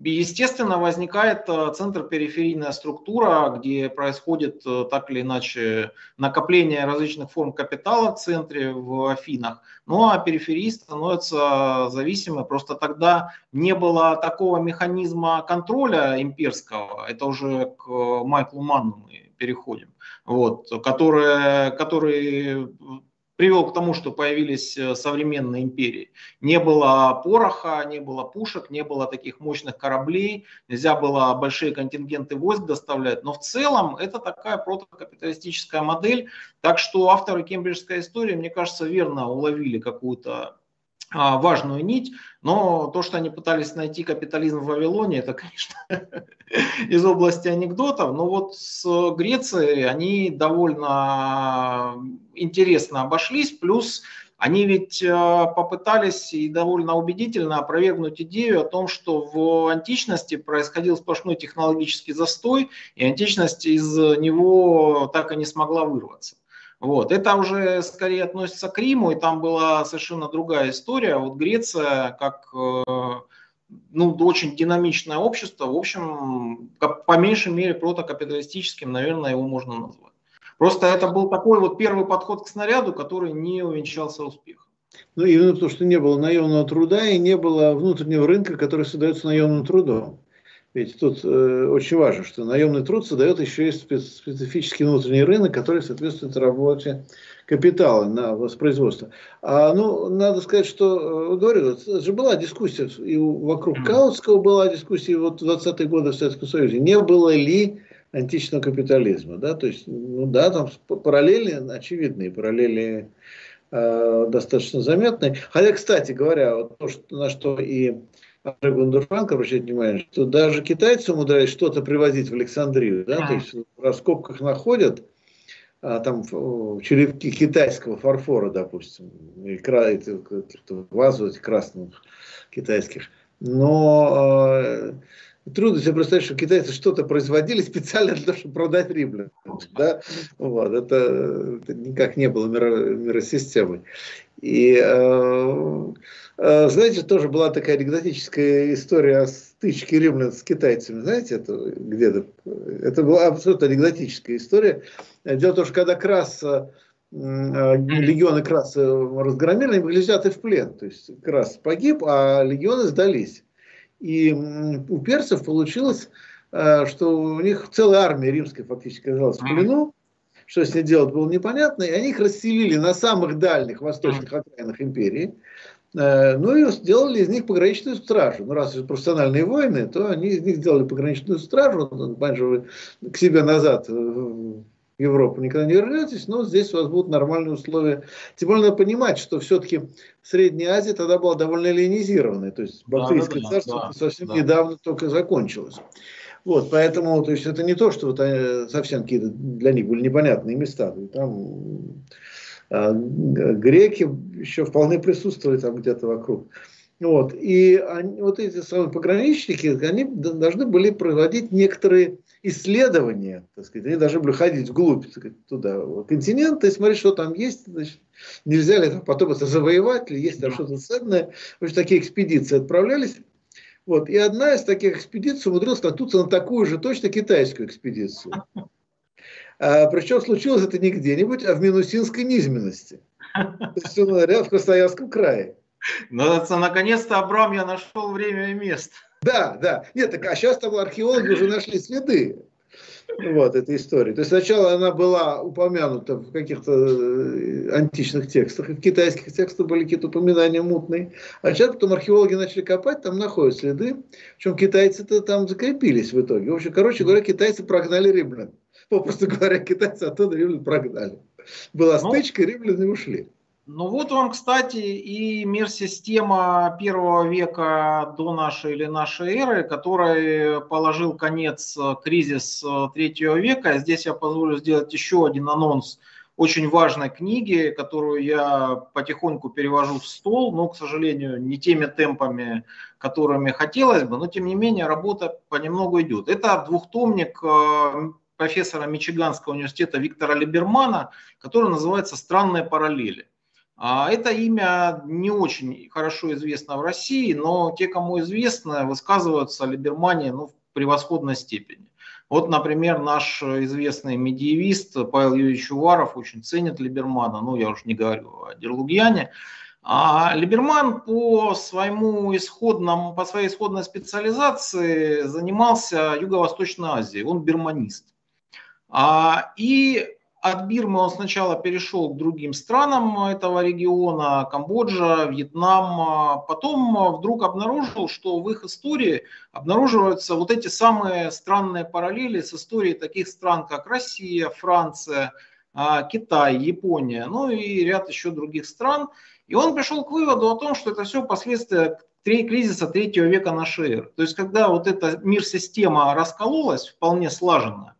естественно, возникает э, центр-периферийная структура, где происходит э, так или иначе накопление различных форм капитала в центре, в Афинах. Ну а периферии становятся зависимы. Просто тогда не было такого механизма контроля имперского. Это уже к Майклу Манну мы переходим. Вот, который, который привел к тому, что появились э, современные империи. Не было пороха, не было пушек, не было таких мощных кораблей, нельзя было большие контингенты войск доставлять. Но в целом это такая протокапиталистическая модель. Так что авторы кембриджской истории, мне кажется, верно уловили какую-то важную нить, но то, что они пытались найти капитализм в Вавилоне, это, конечно, из области анекдотов. Но вот с Грецией они довольно интересно обошлись, плюс они ведь а, попытались и довольно убедительно опровергнуть идею о том, что в античности происходил сплошной технологический застой, и античность из него так и не смогла вырваться. Вот. Это уже скорее относится к Риму, и там была совершенно другая история. Вот Греция, как э, ну, очень динамичное общество, в общем, по меньшей мере протокапиталистическим, наверное, его можно назвать. Просто это был такой вот первый подход к снаряду, который не увенчался успехом. Ну, именно потому, что не было наемного труда и не было внутреннего рынка, который создается наемным трудом. Ведь тут э, очень важно, что наемный труд создает еще и специфический внутренний рынок, который соответствует работе капитала на воспроизводство. А, ну, надо сказать, что, э, говорю, же была дискуссия, и вокруг. Каутского была дискуссия, вот в 20-е годы в Советском Союзе, не было ли античного капитализма, да, то есть, ну да, там параллели очевидные, параллели э, достаточно заметные. Хотя, кстати говоря, вот то, что, на что и Олег Бондарфанк обращает внимание, что даже китайцы умудряются что-то привозить в Александрию, да, а. то есть в раскопках находят а, там черепки китайского фарфора, допустим, и вазу этих красных китайских. Но э, трудно себе представить, что китайцы что-то производили специально для того, чтобы продать римлянам. Да? Вот, это, это никак не было миро, миросистемой. И Э, знаете, тоже была такая анекдотическая история о стычке римлян с китайцами. Знаете, это где-то? Это была абсолютно анекдотическая история. Дело в том, что когда Крас, э, легионы Краса разгромили, они были взяты в плен. То есть Крас погиб, а легионы сдались. И у персов получилось, э, что у них целая армия римская фактически оказалась в плену. Что с ней делать было непонятно. И они их расселили на самых дальних восточных окраинах империи. Э, ну и сделали из них пограничную стражу. Ну, раз это профессиональные воины, то они из них сделали пограничную стражу. Понимаете, вы к себе назад в Европу никогда не вернетесь, но здесь у вас будут нормальные условия. Тем более надо понимать, что все-таки Средняя Азия тогда была довольно эллинизированной. То есть Бактрийское да, да, царство да, совсем да. недавно только закончилось. Вот, поэтому, то есть это не то, что вот э, совсем какие-то для них были непонятные места. Там греки еще вполне присутствовали там где-то вокруг. Вот. И они, вот эти самые пограничники, они должны были проводить некоторые исследования, так сказать, они должны были ходить вглубь сказать, туда, континента и смотреть, что там есть, значит, нельзя ли там потом это завоевать, или есть там что-то ценное. В общем, такие экспедиции отправлялись. Вот. И одна из таких экспедиций умудрилась наткнуться на такую же точно китайскую экспедицию. А, причем случилось это не где-нибудь, а в Минусинской низменности. То есть, говоря, в Красноярском крае. Ну, наконец-то, Абрам, я нашел время и место. Да, да. Нет, так, а сейчас там археологи уже нашли следы вот, этой истории. То есть сначала она была упомянута в каких-то э, античных текстах, и в китайских текстах были какие-то упоминания мутные. А сейчас потом археологи начали копать, там находят следы. Причем китайцы-то там закрепились в итоге. В общем, короче говоря, китайцы прогнали римлян попросту говоря, китайцы оттуда римлян прогнали. Была ну, стычка, ну, римляне ушли. Ну вот вам, кстати, и мир-система первого века до нашей или нашей эры, который положил конец кризис э, третьего века. Здесь я позволю сделать еще один анонс очень важной книги, которую я потихоньку перевожу в стол, но, к сожалению, не теми темпами, которыми хотелось бы, но, тем не менее, работа понемногу идет. Это двухтомник э, профессора Мичиганского университета Виктора Либермана, который называется «Странные параллели». А это имя не очень хорошо известно в России, но те, кому известно, высказываются о Либермане ну, в превосходной степени. Вот, например, наш известный медиевист Павел Юрьевич Уваров очень ценит Либермана, ну, я уж не говорю о Дерлугьяне. А Либерман по, своему исходному, по своей исходной специализации занимался Юго-Восточной Азией, он бирманист. А, и от Бирмы он сначала перешел к другим странам этого региона, Камбоджа, Вьетнам, а потом вдруг обнаружил, что в их истории обнаруживаются вот эти самые странные параллели с историей таких стран, как Россия, Франция, а, Китай, Япония, ну и ряд еще других стран. И он пришел к выводу о том, что это все последствия кризиса третьего века нашей эры. То есть, когда вот эта мир-система раскололась, вполне слаженная,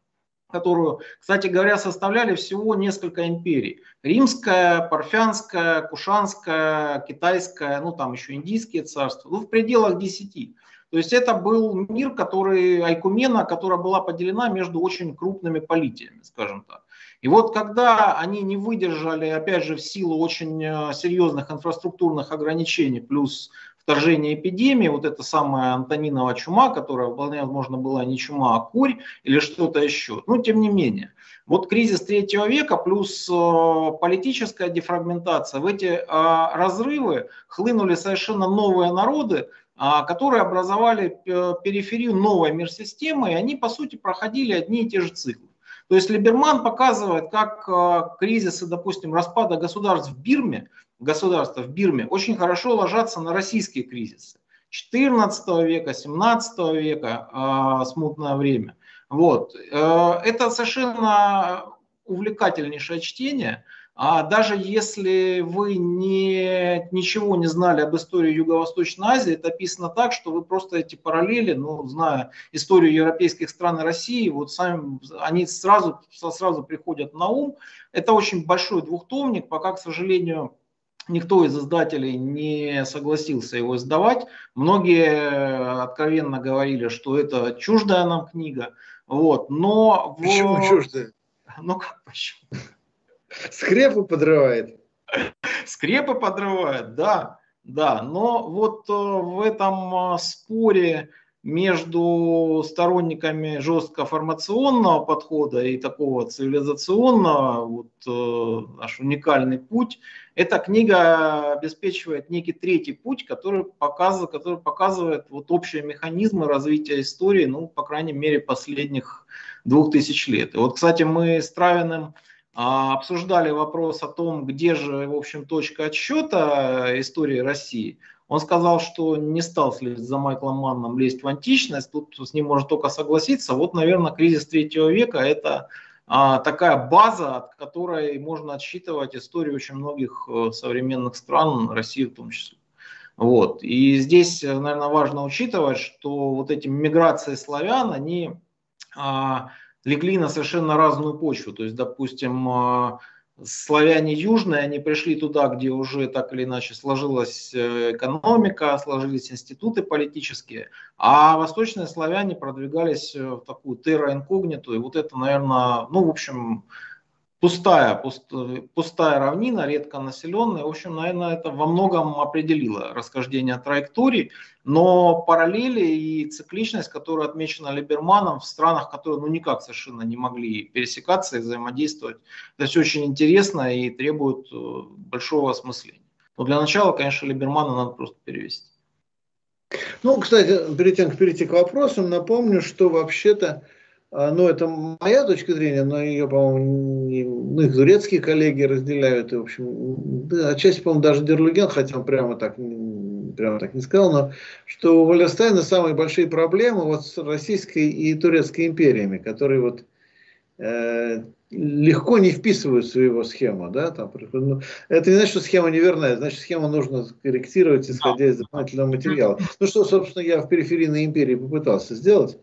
которую, кстати говоря, составляли всего несколько империй. Римская, Парфянская, Кушанская, Китайская, ну там еще индийские царства, ну в пределах десяти. То есть это был мир, который, Айкумена, которая была поделена между очень крупными политиями, скажем так. И вот когда они не выдержали, опять же, в силу очень э, серьезных инфраструктурных ограничений, плюс вторжение эпидемии, вот эта самая антонинова чума, которая вполне возможно была не чума, а курь или что-то еще. Но тем не менее, вот кризис третьего века плюс э, политическая дефрагментация, в эти э, разрывы хлынули совершенно новые народы, э, которые образовали периферию новой мир-системы, и они, по сути, проходили одни и те же циклы. То есть Либерман показывает, как кризисы, допустим, распада государств в Бирме государства в Бирме очень хорошо ложатся на российские кризисы. 14 века, 17 века, э, смутное время. Вот. Э, это совершенно увлекательнейшее чтение. А даже если вы не, ничего не знали об истории Юго-Восточной Азии, это описано так, что вы просто эти параллели, ну, зная историю европейских стран и России, вот сами, они сразу, сразу приходят на ум. Это очень большой двухтомник, пока, к сожалению, Никто из издателей не согласился его издавать. Многие откровенно говорили, что это чуждая нам книга. Вот. Но почему в... чуждая? Ну как почему? Скрепы подрывает. Скрепы подрывает, да. Да, но вот в этом споре между сторонниками жестко формационного подхода и такого цивилизационного, вот э, наш уникальный путь, эта книга обеспечивает некий третий путь, который показывает, который показывает вот общие механизмы развития истории, ну, по крайней мере, последних двух тысяч лет. И вот, кстати, мы с Травиным а, обсуждали вопрос о том, где же, в общем, точка отсчета истории России – он сказал, что не стал за Майклом Манном лезть в античность, тут с ним можно только согласиться. Вот, наверное, кризис третьего века – это а, такая база, от которой можно отсчитывать историю очень многих э, современных стран, России в том числе. Вот. И здесь, наверное, важно учитывать, что вот эти миграции славян, они а, легли на совершенно разную почву. То есть, допустим, а, славяне южные, они пришли туда, где уже так или иначе сложилась э, экономика, сложились институты политические, а восточные славяне продвигались в такую терра инкогниту, и вот это, наверное, ну, в общем, пустая, пуст, пустая равнина, редко населенная. В общем, наверное, это во многом определило расхождение траекторий, но параллели и цикличность, которая отмечена Либерманом в странах, которые ну, никак совершенно не могли пересекаться и взаимодействовать, это все очень интересно и требует э, большого осмысления. Но для начала, конечно, Либермана надо просто перевести. Ну, кстати, перед тем, как перейти к вопросам, напомню, что вообще-то ну, это моя точка зрения, но ее, по-моему, ну, их турецкие коллеги разделяют. И, в общем, да, отчасти, по-моему, даже Дерлюген, хотя он прямо так, прямо так не сказал, но что у Валерстайна самые большие проблемы вот с Российской и Турецкой империями, которые вот э, легко не вписываются в его схему. Да? Там, ну, это не значит, что схема неверная, значит, схему нужно корректировать, исходя из дополнительного материала. Ну, что, собственно, я в периферийной империи попытался сделать.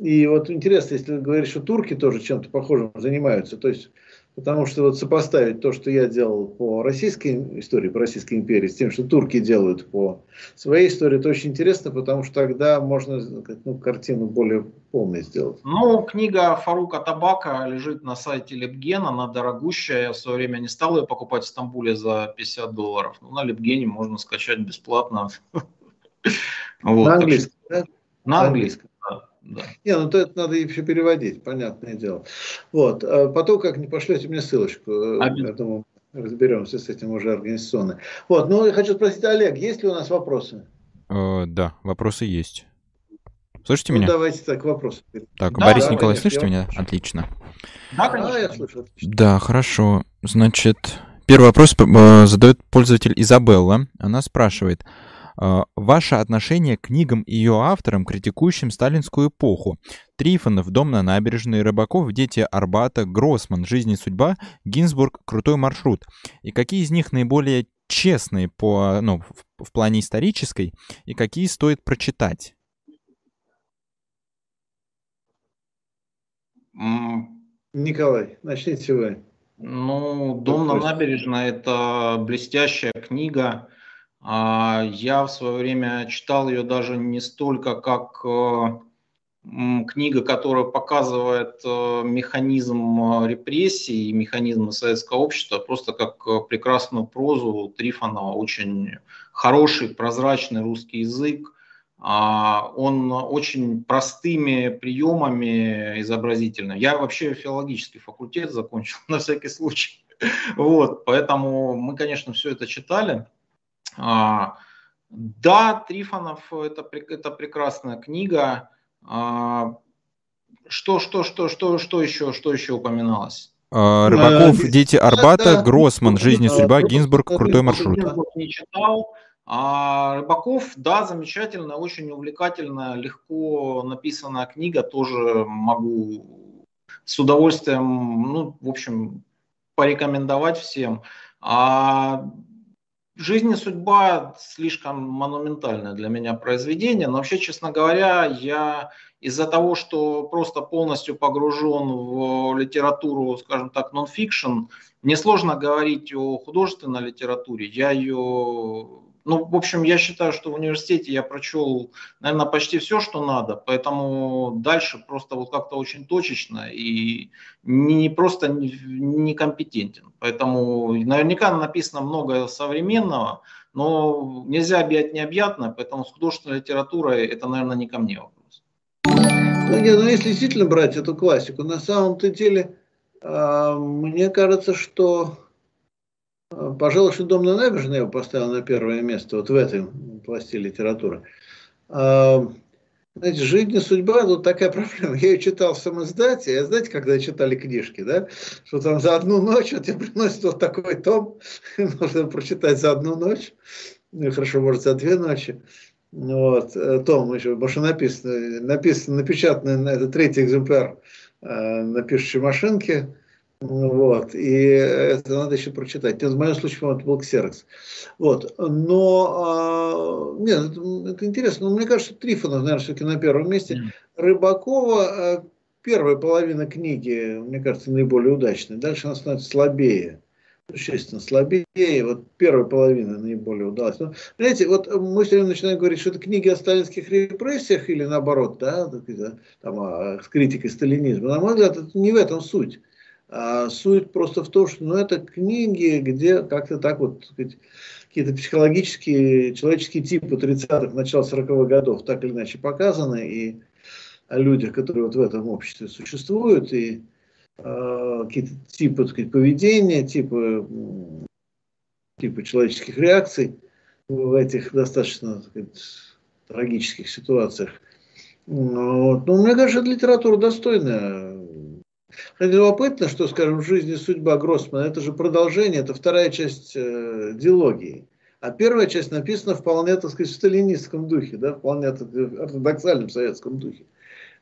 И вот интересно, если говоришь, что турки тоже чем-то похожим занимаются, то есть, потому что вот сопоставить то, что я делал по российской истории, по Российской империи, с тем, что турки делают по своей истории, это очень интересно, потому что тогда можно ну, картину более полной сделать. Ну, книга Фарука Табака лежит на сайте Лепгена, она дорогущая, я в свое время не стал ее покупать в Стамбуле за 50 долларов, но на Лепгене можно скачать бесплатно. На английском, да? На английском да. Не, ну то это надо еще переводить, понятное дело. Вот. А потом как не пошлете мне ссылочку, а, я думаю, разберемся с этим уже организационно. Вот, ну я хочу спросить, Олег, есть ли у нас вопросы? Э, да, вопросы есть. Слышите ну, меня? давайте так, вопросы. Так, да, Борис да, Николаевич, слышите меня? Отлично. Да, конечно. А, я слышу. Да, хорошо. Значит, первый вопрос э, задает пользователь Изабелла. Она спрашивает, а, ваше отношение к книгам и ее авторам, критикующим сталинскую эпоху. Трифонов, Дом на набережной, Рыбаков, Дети Арбата, Гроссман, Жизнь и судьба, Гинзбург, Крутой маршрут. И какие из них наиболее честные по, ну, в, в плане исторической, и какие стоит прочитать? Николай, начните вы. Ну, «Дом на набережной» – это блестящая книга, а, я в свое время читал ее даже не столько как э, книга, которая показывает э, механизм э, репрессий и механизмы советского общества, а просто как прекрасную прозу Трифонова, очень хороший, прозрачный русский язык. А, он очень простыми приемами изобразительный. Я вообще филологический факультет закончил на всякий случай. Вот, поэтому мы, конечно, все это читали. А, да, Трифонов это, это прекрасная книга. А, что, что, что, что, что еще, что еще упоминалось? А, Рыбаков, Дети Арбата, Гроссман, Жизнь и судьба, Гинзбург, Крутой маршрут. Не читал. А Рыбаков, да, замечательно, очень увлекательная, легко написанная книга, тоже могу с удовольствием, ну, в общем, порекомендовать всем. А Жизнь и судьба слишком монументальное для меня произведение, но вообще, честно говоря, я из-за того, что просто полностью погружен в литературу, скажем так, нон-фикшн, мне сложно говорить о художественной литературе. Я ее ну, в общем, я считаю, что в университете я прочел, наверное, почти все, что надо, поэтому дальше просто вот как-то очень точечно и не просто некомпетентен. Поэтому наверняка написано много современного, Но нельзя объять необъятно, поэтому с художественной литературой это, наверное, не ко мне вопрос. Ну, нет, ну если действительно брать эту классику, на самом-то деле, э, мне кажется, что, пожалуй, что «Дом на набережной» я поставил на первое место вот в этой пласте литературы. Э, знаете, жизнь и судьба, тут такая проблема. Я ее читал в самоиздате, а знаете, когда читали книжки, да, что там за одну ночь вот тебе приносят вот такой том, можно прочитать за одну ночь, ну, хорошо, может, за две ночи. Вот, э, том еще, что написано, написано, напечатано, это третий экземпляр э, на пишущей машинке, вот, и это надо еще прочитать. В моем случае, по-моему, это был Ксерокс. Вот, но, э, нет, это, это интересно, но мне кажется, Трифонов, наверное, все-таки на первом месте. Mm. Рыбакова, э, первая половина книги, мне кажется, наиболее удачная. Дальше она становится слабее существенно слабее. Вот первая половина наиболее удалась. Но, понимаете, вот мы все время начинаем говорить, что это книги о сталинских репрессиях или наоборот, да, там, о, с критикой сталинизма. На мой взгляд, это не в этом суть. А суть просто в том, что ну, это книги, где как-то так вот какие-то психологические, человеческие типы 30-х, начала 40-х годов так или иначе показаны, и о людях, которые вот в этом обществе существуют, и Э, какие-то типы так сказать, поведения, типы, типы человеческих реакций в этих достаточно так сказать, трагических ситуациях. Вот. Но мне кажется, литература достойная. Хотя любопытно, что, скажем, «Жизнь и судьба» Гроссмана – это же продолжение, это вторая часть э, диалогии. А первая часть написана вполне, так сказать, в сталинистском духе, да, вполне ортодоксальном советском духе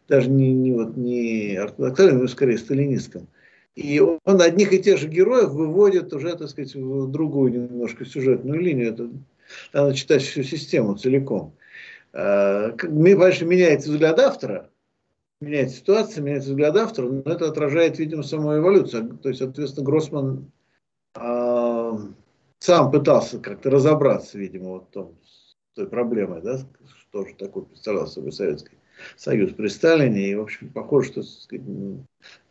даже не, не, вот, не ортодоксальном, но скорее сталинистском. И он одних и тех же героев выводит уже, так сказать, в другую немножко сюжетную линию. Это надо читать всю систему целиком. А, конечно, меняется взгляд автора, меняется ситуация, меняется взгляд автора, но это отражает, видимо, саму эволюцию. То есть, соответственно, Гроссман э, сам пытался как-то разобраться, видимо, вот том, с той проблемой, да, что же такое представлял собой советский Союз при Сталине. И, в общем, похоже, что сказать,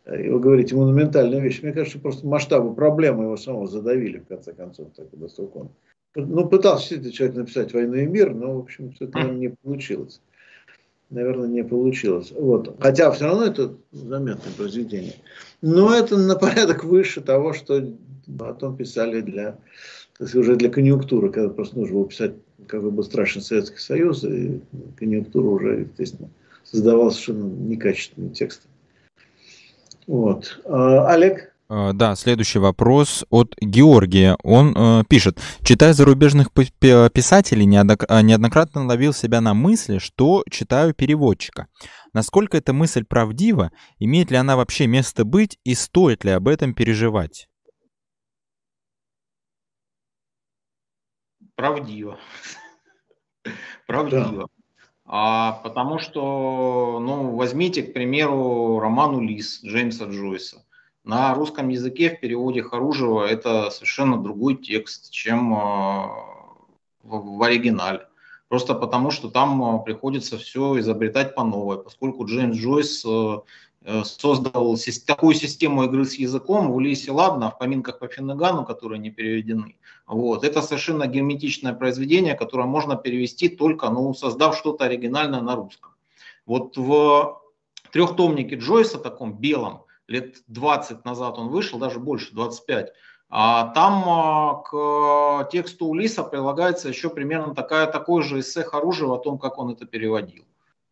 вы говорите монументальная вещь. Мне кажется, просто масштабы проблемы его самого задавили, в конце концов, так насколько он. Ну, пытался действительно человек написать «Войну и мир», но, в общем, все это не получилось. Наверное, не получилось. Вот. Хотя все равно это заметное произведение. Но это на порядок выше того, что потом писали для, уже для конъюнктуры, когда просто нужно было писать, как бы был страшен Советский Союз, и конъюнктура уже, естественно, создавал совершенно некачественные тексты. Вот. А, Олег? А, да, следующий вопрос от Георгия. Он э, пишет, читая зарубежных писателей, неоднократно ловил себя на мысли, что читаю переводчика. Насколько эта мысль правдива, имеет ли она вообще место быть и стоит ли об этом переживать? Правдиво. Правдиво. А, потому что, ну, возьмите, к примеру, роман «Улис» Джеймса Джойса. На русском языке в переводе Харужева это совершенно другой текст, чем а, в, оригинале. Просто потому, что там а, приходится все изобретать по новой, поскольку Джеймс Джойс э, Э, создал такую систему игры с языком в Улисе Ладно, в поминках по Финнегану, которые не переведены. Вот. Это совершенно герметичное произведение, которое можно перевести только ну, создав что-то оригинальное на русском. Вот в трехтомнике Джойса, таком белом, лет 20 назад он вышел, даже больше, 25, а там а, к тексту Улиса прилагается еще примерно такая, такой же эссе Харужева о том, как он это переводил.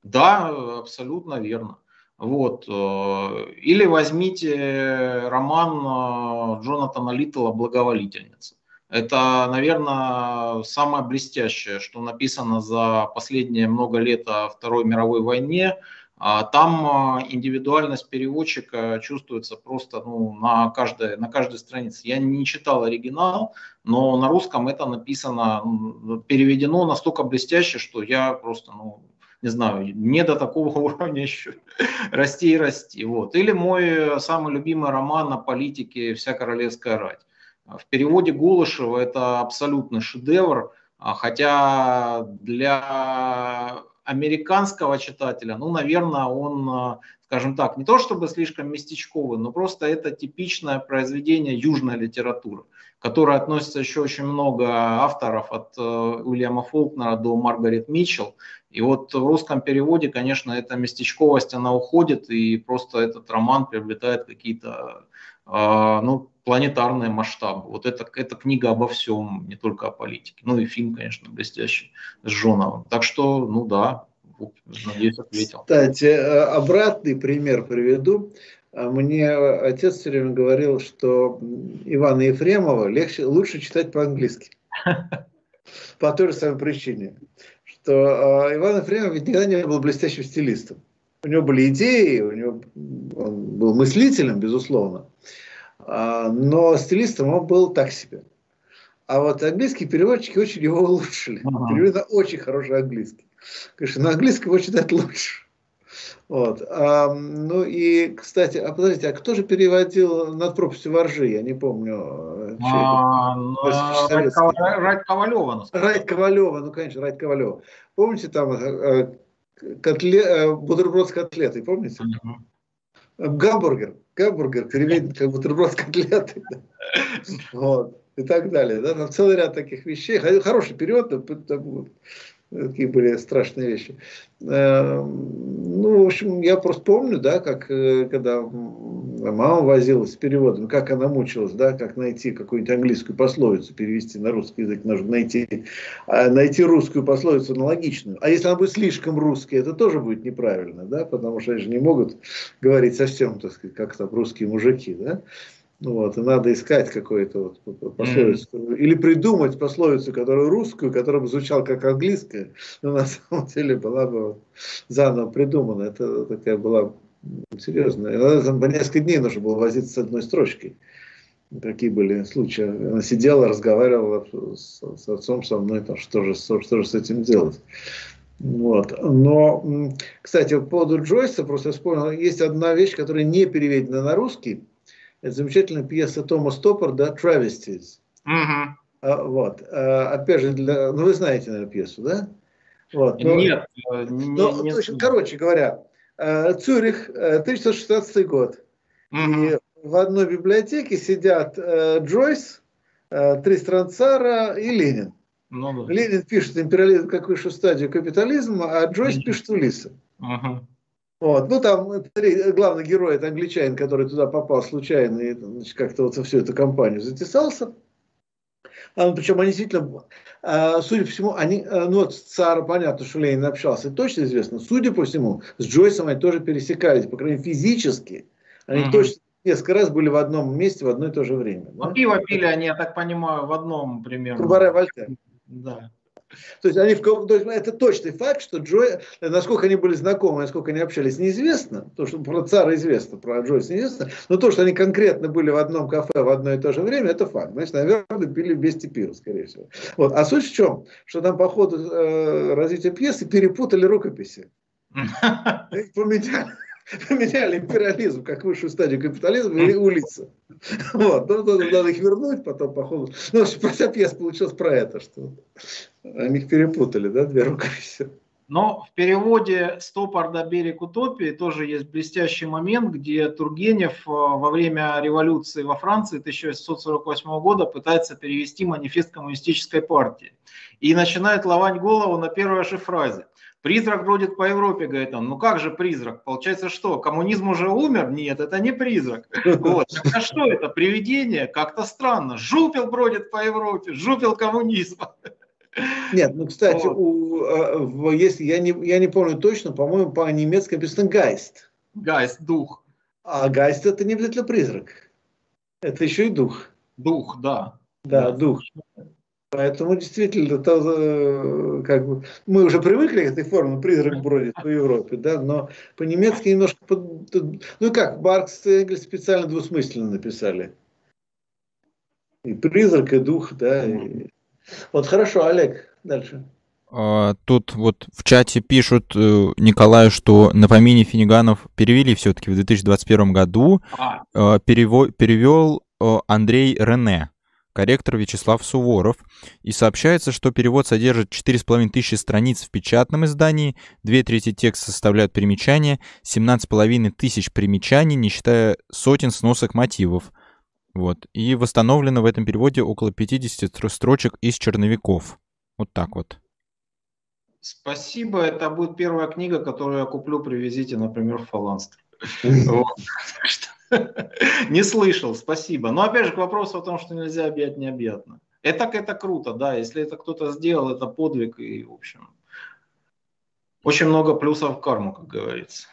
Да, абсолютно верно. Вот. Э, или возьмите роман э, Джонатана Литтла «Благоволительница». Это, наверное, самое блестящее, что написано за последние много лет о Второй мировой войне. А там э, индивидуальность переводчика чувствуется просто ну, на, каждой, на каждой странице. Я не читал оригинал, но на русском это написано, переведено настолько блестяще, что я просто ну, не знаю, не до такого уровня еще расти и расти. Вот. Или мой самый любимый роман о политике «Вся королевская рать». В переводе Голышева это абсолютно шедевр, а хотя для американского читателя, ну, наверное, он, скажем так, не то чтобы слишком местечковый, но просто это типичное произведение южной литературы, которое относится еще очень много авторов от Уильяма Фолкнера до Маргарет Митчелл. И вот в русском переводе, конечно, эта местечковость, она уходит, и просто этот роман приобретает какие-то ну, планетарные масштабы. Вот это, это книга обо всем, не только о политике. Ну и фильм, конечно, блестящий с Жоновым. Так что, ну да, надеюсь, ответил. Кстати, э, обратный пример приведу. А мне отец все время говорил, что Ивана Ефремова легче, лучше читать по-английски. По той же самой причине, что а, Иван Ефремов ведь никогда не был блестящим стилистом. У него были идеи, у него, он был мыслителем, безусловно. А, но стилистом он был так себе. А вот английские переводчики очень его улучшили. Ага. Перевели очень хороший английский. Конечно, на английском его читать лучше. Вот. А, ну и, кстати, а подождите, а кто же переводил над пропастью воржи? Я не помню. А, ну, Райт Ковалева. Райт Ковалева, ну, конечно, Райт Ковалева. Помните там э, котле, э, бутерброд с котлетой, помните? Гамбургер гамбургер, переведен как бутерброд с котлетой. Вот. И так далее. Да? Там целый ряд таких вещей. Хороший период, такие были страшные вещи. Эм, ну, в общем, я просто помню, да, как э, когда мама возилась с переводом, как она мучилась, да, как найти какую-нибудь английскую пословицу, перевести на русский язык, нужно найти, а, найти русскую пословицу аналогичную. А если она будет слишком русская, это тоже будет неправильно, да, потому что они же не могут говорить совсем, так сказать, как там русские мужики, да. Ну вот, и надо искать какую-то вот пословицу. Mm. Или придумать пословицу, которую русскую, которая бы звучала как английская, но на самом деле была бы заново придумана. Это такая была серьезная. Иногда там по несколько дней нужно было возиться с одной строчкой. Такие были случаи. Она сидела, разговаривала с, с отцом со мной, там, что, же, что, что же с этим делать. Вот. Но, кстати, по поводу Джойса, просто вспомнил, есть одна вещь, которая не переведена на русский, это замечательная пьеса Тома Стоппарда «Travesties». Угу. А, вот. А, опять же, для, ну вы знаете, наверное, пьесу, да? Вот. Но, Нет. Но, не, не, общем, короче говоря, э, Цюрих, 1916 э, год. Угу. И в одной библиотеке сидят э, Джойс, Тристран Цара и Ленин. Ну, да. Ленин пишет империализм как высшую стадию капитализма, а Джойс пишет Улиса. Угу. Вот. Ну, там три, главный герой, это англичанин, который туда попал случайно и как-то вот во всю эту компанию затесался. А, причем они действительно, а, судя по всему, они, а, ну вот с Цара понятно, что Ленин общался, точно известно. Судя по всему, с Джойсом они тоже пересекались, по крайней мере, физически. Они угу. точно несколько раз были в одном месте в одно и то же время. Ну, да? пиво пили они, я так понимаю, в одном примерно. Кабаре Вольтер. Да. То есть, они, то есть это точный факт, что Джой, насколько они были знакомы, насколько они общались, неизвестно. То, что про цара известно, про Джойс неизвестно. Но то, что они конкретно были в одном кафе в одно и то же время, это факт. Значит, наверное, пили вместе пиво, скорее всего. Вот. А суть в чем? Что там по ходу э, развития пьесы перепутали рукописи. Поменяли поменяли империализм как высшую стадию капитализма и улица. Вот. Ну, надо их вернуть потом по ходу. Ну, вся пьеса получилась про это, что они их перепутали, да, две рукописи. Но в переводе «Стопорда. Берег утопии» тоже есть блестящий момент, где Тургенев э, во время революции во Франции 1848 года пытается перевести манифест коммунистической партии. И начинает ломать голову на первой же фразе. Призрак бродит по Европе, говорит он. Ну как же призрак? Получается что, коммунизм уже умер? Нет, это не призрак. А что это? Привидение? Как-то странно. Жупел бродит по Европе, жупел коммунизма. Нет, ну, кстати, вот. у, а, если я не, я не помню точно, по-моему, по-немецки написано «гайст». «Гайст» – дух. А «гайст» – это не обязательно призрак. Это еще и дух. Дух, да. Да, да. дух. Поэтому действительно, то, э, как бы, мы уже привыкли к этой форме, призрак бродит по Европе, да, но по-немецки немножко, ну как, Баркс и Энгельс специально двусмысленно написали. И призрак, и дух, да. И... Вот хорошо, Олег, дальше. А, тут вот в чате пишут э, Николаю, что на помине Финиганов перевели все-таки в 2021 году. А. Э, перево- перевел Андрей Рене корректор Вячеслав Суворов. И сообщается, что перевод содержит 4,5 тысячи страниц в печатном издании, две трети текста составляют примечания, 17,5 тысяч примечаний, не считая сотен сносок мотивов. Вот. И восстановлено в этом переводе около 50 строчек из черновиков. Вот так вот. Спасибо. Это будет первая книга, которую я куплю, привезите, например, в Фаланстр. Не слышал, спасибо. Но опять же к вопросу о том, что нельзя объять необъятно. Это, это круто, да, если это кто-то сделал, это подвиг и, в общем, очень много плюсов в карму, как говорится.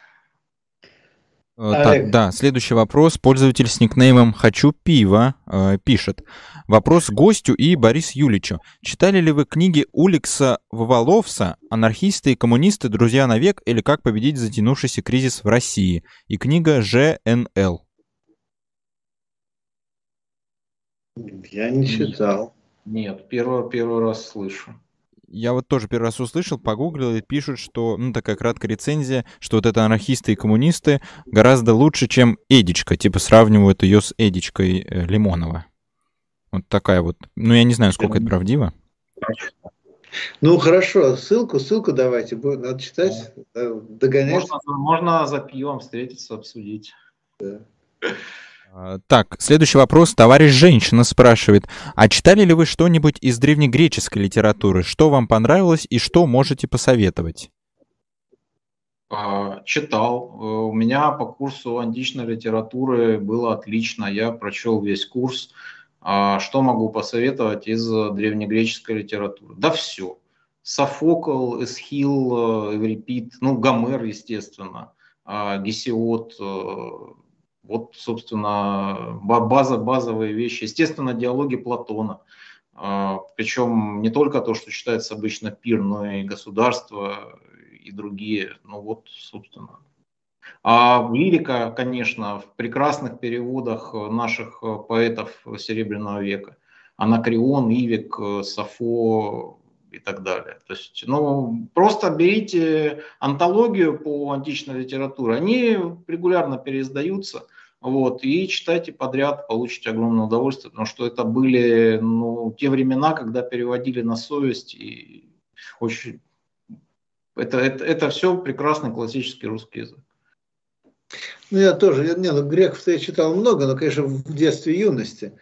Э, так, да, следующий вопрос. Пользователь с никнеймом «Хочу пива» э, пишет. Вопрос гостю и Борис Юличу. Читали ли вы книги Уликса Воволовса «Анархисты и коммунисты. Друзья навек» или «Как победить затянувшийся кризис в России» и книга ЖНЛ? Я не читал. Нет, первый, первый раз слышу я вот тоже первый раз услышал, погуглил и пишут, что, ну, такая краткая рецензия, что вот это анархисты и коммунисты гораздо лучше, чем Эдичка. Типа сравнивают ее с Эдичкой э, Лимонова. Вот такая вот. Ну, я не знаю, сколько это правдиво. Ну, хорошо, ссылку, ссылку давайте, надо читать, догонять. Можно, можно за пьем встретиться, обсудить. Да. А, так, следующий вопрос. Товарищ женщина спрашивает, а читали ли вы что-нибудь из древнегреческой литературы? Что вам понравилось и что можете посоветовать? А, читал. Э, у меня по курсу античной литературы было отлично. Я прочел весь курс. А, что могу посоветовать из древнегреческой литературы? Да все. Софокл, Эсхил, э, Эврипид, ну, Гомер, естественно, Гесиод, э, вот, собственно, база, базовые вещи. Естественно, диалоги Платона. А, Причем не только то, что читается обычно пир, но и государство и другие. Ну вот, собственно. А лирика, конечно, в прекрасных переводах наших поэтов Серебряного века. Анакреон, Ивик, Сафо и так далее. То есть, ну, просто берите антологию по античной литературе. Они регулярно переиздаются. Вот, и читайте подряд, получите огромное удовольствие, потому что это были ну, те времена, когда переводили на совесть, и очень... это, это, это все прекрасный классический русский язык. Ну, я тоже, не, ну, греков-то я читал много, но, конечно, в детстве и юности.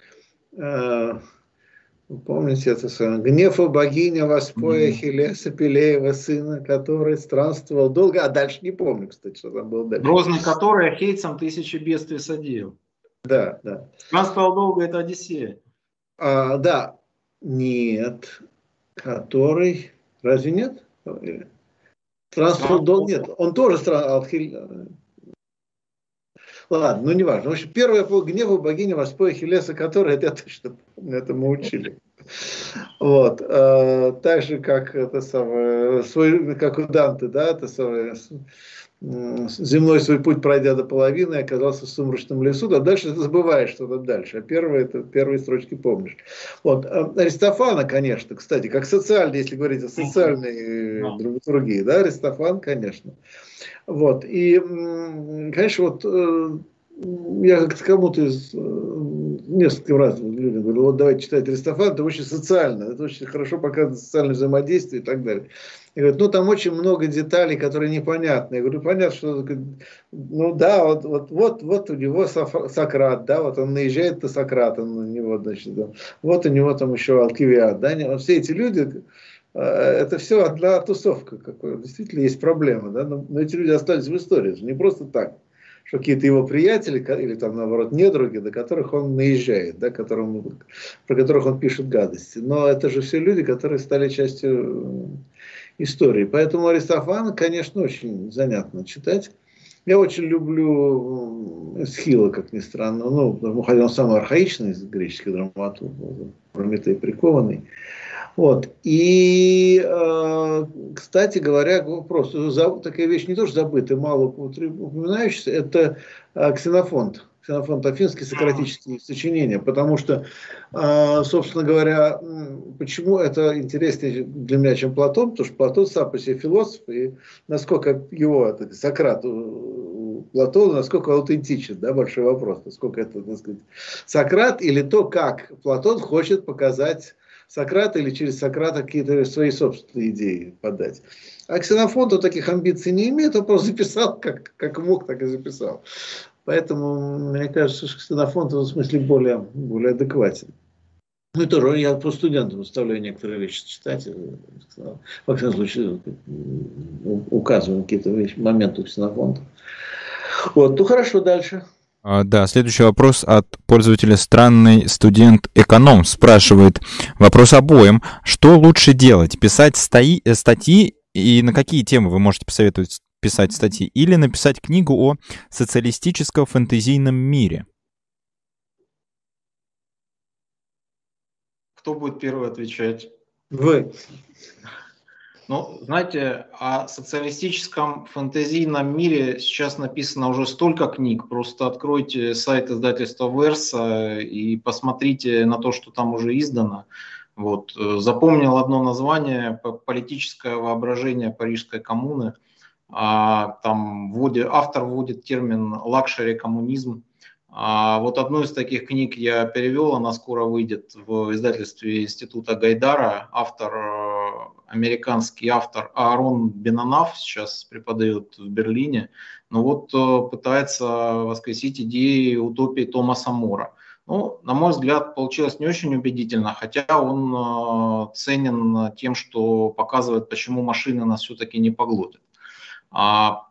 Помните это самое? Гнев у богиня воспоя mm-hmm. Хилеса Пелеева, сына, который странствовал долго, а дальше не помню, кстати, что там было дальше. Грозный который Ахейцам тысячи бедствий садил. Да, да. Странствовал долго, это Одиссея. А, да, нет, который, разве нет? Странствовал долго, нет, он тоже странствовал, Ладно, ну не важно. В общем, первое по гневу богини воспоя Хелеса, которая, это я точно помню, это мы учили. Вот. А, так же, как это самое, свой, как у Данте, да, это самое, земной свой путь пройдя до половины, оказался в сумрачном лесу, да дальше ты забываешь, что там дальше, а первые, это, первые строчки помнишь. Вот. А, Аристофана, конечно, кстати, как социальный, если говорить о социальной драматургии, да, Аристофан, конечно. Вот. И, конечно, вот э, я кому-то из э, несколько раз людям говорю, вот давайте читать Аристофан, это очень социально, это очень хорошо показывает социальное взаимодействие и так далее. И говорят, ну там очень много деталей, которые непонятны. Я говорю, понятно, что ну да, вот, вот, вот, вот у него Сократ, да, вот он наезжает на Сократа на него, значит, да. вот у него там еще Алкивиад, да, все эти люди, это все одна тусовка, какой, действительно есть проблема, да, но, но эти люди остались в истории, не просто так что какие-то его приятели или там наоборот недруги, до которых он наезжает, да, которым, про которых он пишет гадости. Но это же все люди, которые стали частью истории. Поэтому Аристофана, конечно, очень занятно читать. Я очень люблю Схила, как ни странно. Ну, что он самый архаичный из греческих драматургов, Прометей прикованный. Вот. И, э, кстати говоря, вопрос, такая вещь не тоже забытая, мало упоминающаяся, это э, ксенофонт. Ксенофонт Афинский, сократические сочинения, потому что, э, собственно говоря, почему это интереснее для меня, чем Платон, потому что Платон сам по себе философ, и насколько его, это, Сократ, Платона, насколько аутентичен, да, большой вопрос, насколько это, так сказать, Сократ или то, как Платон хочет показать Сократа или через Сократа какие-то свои собственные идеи подать. А Ксенофонт таких амбиций не имеет, он просто записал, как, как мог, так и записал. Поэтому, мне кажется, что Ксенофонт в этом смысле более, более адекватен. Ну, тоже я по студентам оставляю некоторые вещи читать. Э, во всяком случае, указываю какие-то вещи, моменты ксенофонта. Вот, ну хорошо, дальше. А, да, следующий вопрос от пользователя «Странный студент-эконом» спрашивает вопрос обоим. Что лучше делать? Писать стаи, э, статьи и на какие темы вы можете посоветовать писать статьи? Или написать книгу о социалистическо-фэнтезийном мире? Кто будет первый отвечать? Вы. Ну, знаете, о социалистическом фэнтезийном мире сейчас написано уже столько книг. Просто откройте сайт издательства Верса и посмотрите на то, что там уже издано. Вот. Запомнил одно название «Политическое воображение Парижской коммуны». А, там вводит, автор вводит термин «luxury коммунизм». А вот одну из таких книг я перевел, она скоро выйдет в издательстве Института Гайдара. Автор, э, американский автор Аарон Бенанав сейчас преподает в Берлине. Но вот э, пытается воскресить идеи утопии Томаса Мора. Ну, на мой взгляд, получилось не очень убедительно, хотя он э, ценен тем, что показывает, почему машины нас все-таки не поглотят. А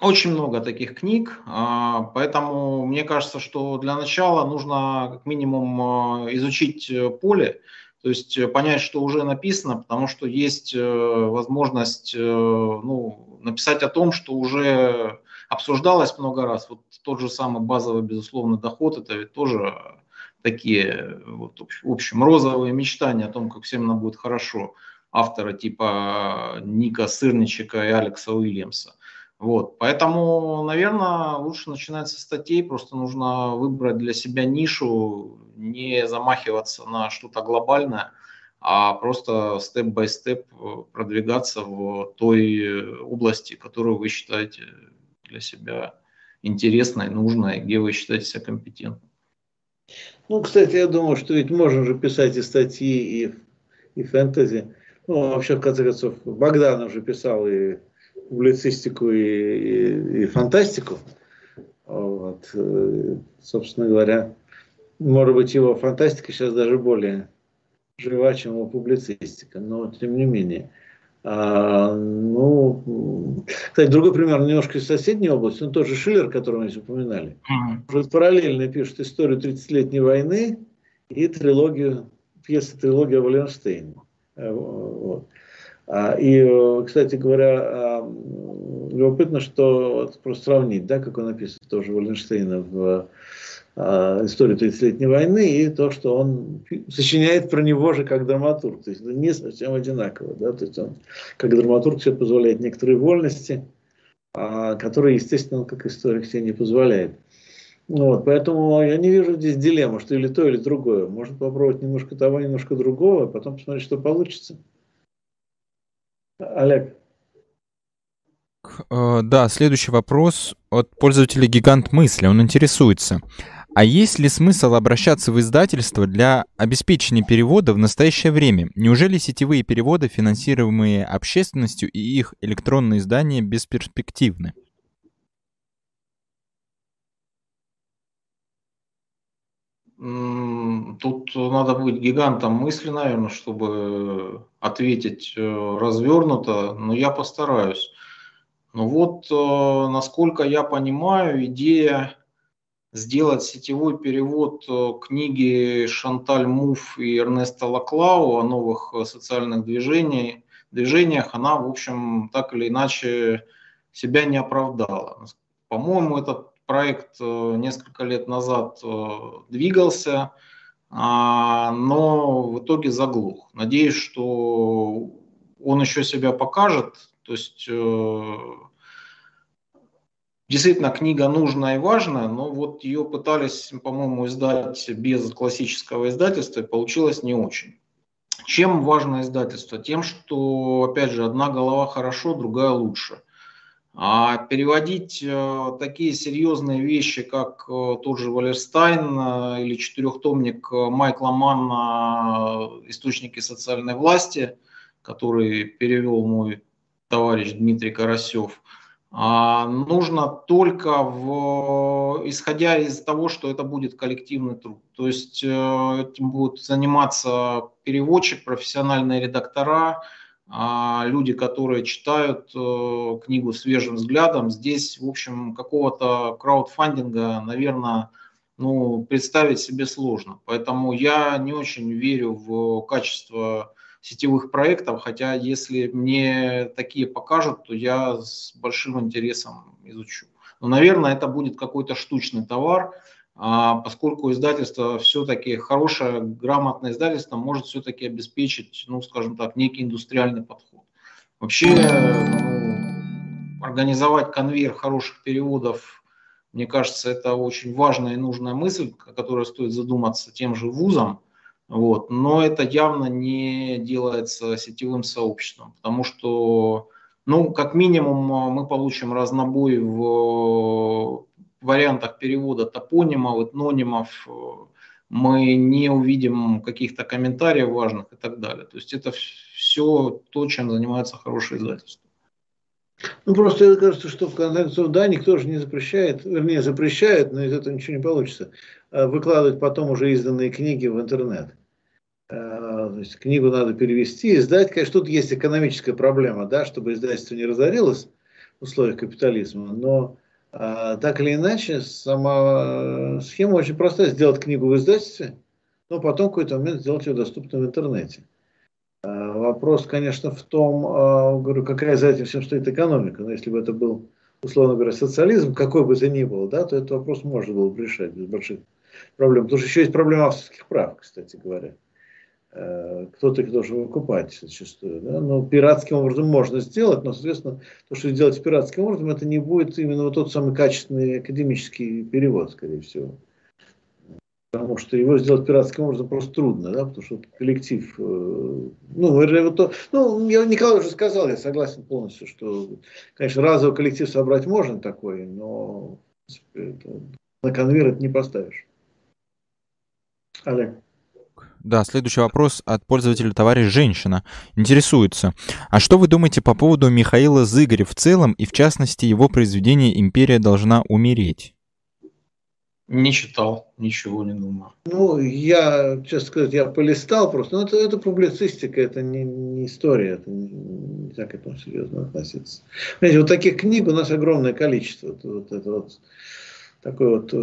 очень много таких книг, а, поэтому мне кажется, что для начала нужно как минимум а, изучить э, поле, то есть э, понять, что уже написано, потому что есть э, возможность ну, написать о том, что уже обсуждалось много раз. Вот тот же самый базовый, безусловно, доход, это ведь тоже такие, вот, в общем, розовые мечтания о том, как всем нам будет хорошо автора типа Ника Сырничека и Алекса Уильямса. Вот, поэтому, наверное, лучше начинать со статей, просто нужно выбрать для себя нишу, не замахиваться на что-то глобальное, а просто степ-бай-степ продвигаться в той области, которую вы считаете для себя интересной, нужной, где вы считаете себя компетентным. Ну, кстати, я думаю, что ведь можно же писать и статьи, и, и фэнтези. Ну, вообще, в конце концов, Богдан уже писал и публицистику и, и, и фантастику. Вот. Э, собственно говоря, может быть, его фантастика сейчас даже более жива, чем его публицистика, но тем не менее. А, ну, кстати, другой пример, немножко из соседней области, он тоже Шиллер, которого мы здесь упоминали. Mm-hmm. Параллельно пишет историю 30-летней войны и трилогию, пьеса трилогия Валенштейна. Э, вот. А, и, э, кстати говоря, а, любопытно, что просто сравнить, да, как он написано тоже Валенштейна в а, истории 30-летней войны и то, что он сочиняет про него же как драматург. То есть это не совсем одинаково. Да? То есть он как драматург себе позволяет некоторые вольности, которые, естественно, он как историк себе не позволяет. Вот, поэтому я не вижу здесь дилеммы, что или то, или другое. Можно попробовать немножко того, немножко другого, а потом посмотреть, что получится. Олег. Э, да, следующий вопрос от пользователя Гигант Мысли. Он интересуется. А есть ли смысл обращаться в издательство для обеспечения перевода в настоящее время? Неужели сетевые переводы, финансируемые общественностью и их электронные издания, бесперспективны? Тут надо быть гигантом мысли, наверное, чтобы ответить э, развернуто, но я постараюсь. Ну вот, э, насколько я понимаю, идея сделать сетевой перевод э, книги Шанталь Муф и Эрнеста Лаклау о новых социальных движениях, движениях, она, в общем, так или иначе себя не оправдала. По-моему, этот проект несколько лет назад двигался, а, но в итоге заглух. Надеюсь, что он еще себя покажет. То есть э, действительно книга нужная и важная, но вот ее пытались, по-моему, издать без классического издательства, и получилось не очень. Чем важно издательство? Тем, что, опять же, одна голова хорошо, другая лучше. А переводить э, такие серьезные вещи, как э, тот же Валерстайн э, или четырехтомник Майкла Манна «Источники социальной власти», который перевел мой товарищ Дмитрий Карасев, а, нужно только в, исходя из того, что это будет коллективный труд. То есть этим будут заниматься переводчик, профессиональные редактора, а, люди, которые читают э, книгу свежим взглядом. Здесь, в общем, какого-то краудфандинга, наверное, ну, представить себе сложно. Поэтому я не очень верю в качество сетевых проектов, хотя если мне такие покажут, то я с большим интересом изучу. Но, наверное, это будет какой-то штучный товар, поскольку издательство все-таки хорошее, грамотное издательство может все-таки обеспечить, ну, скажем так, некий индустриальный подход. Вообще, ну, организовать конвейер хороших переводов, мне кажется, это очень важная и нужная мысль, о которой стоит задуматься тем же вузом, вот. Но это явно не делается сетевым сообществом, потому что, ну, как минимум, а, мы получим разнобой в вариантах перевода топонимов, этнонимов, мы не увидим каких-то комментариев важных и так далее. То есть это все то, чем занимается хорошее издательство. Ну, просто мне кажется, что в конце да, никто же не запрещает, вернее, запрещает, но из этого ничего не получится, а выкладывать потом уже изданные книги в интернет. А, то есть книгу надо перевести, издать. Конечно, тут есть экономическая проблема, да, чтобы издательство не разорилось в условиях капитализма, но так или иначе, сама схема очень простая. Сделать книгу в издательстве, но потом в какой-то момент сделать ее доступной в интернете. А, вопрос, конечно, в том, а, говорю, какая за этим всем стоит экономика. Но если бы это был, условно говоря, социализм, какой бы то ни был, да, то этот вопрос можно было бы решать без больших проблем. Потому что еще есть проблема авторских прав, кстати говоря. Э, кто-то их должен выкупать зачастую. Да? Но пиратским образом можно сделать, но, соответственно, то, что сделать пиратским образом, это не будет именно вот тот самый качественный академический перевод, скорее всего. Потому что его сделать пиратским образом просто трудно, да, потому что коллектив, э, ну, то, ну, я Николай уже сказал, я согласен полностью, что, конечно, разовый коллектив собрать можно такой, но на конвейер это не поставишь. Олег. Да, следующий вопрос от пользователя товарищ женщина. Интересуется, а что вы думаете по поводу Михаила Зыгоря в целом и в частности его произведения «Империя должна умереть»? Не читал, ничего не думаю. Ну, я, честно сказать, я полистал просто. Но это, это публицистика, это не, не история, это не, нельзя к этому серьезно относиться. Понимаете, вот таких книг у нас огромное количество. Вот, вот это вот такой вот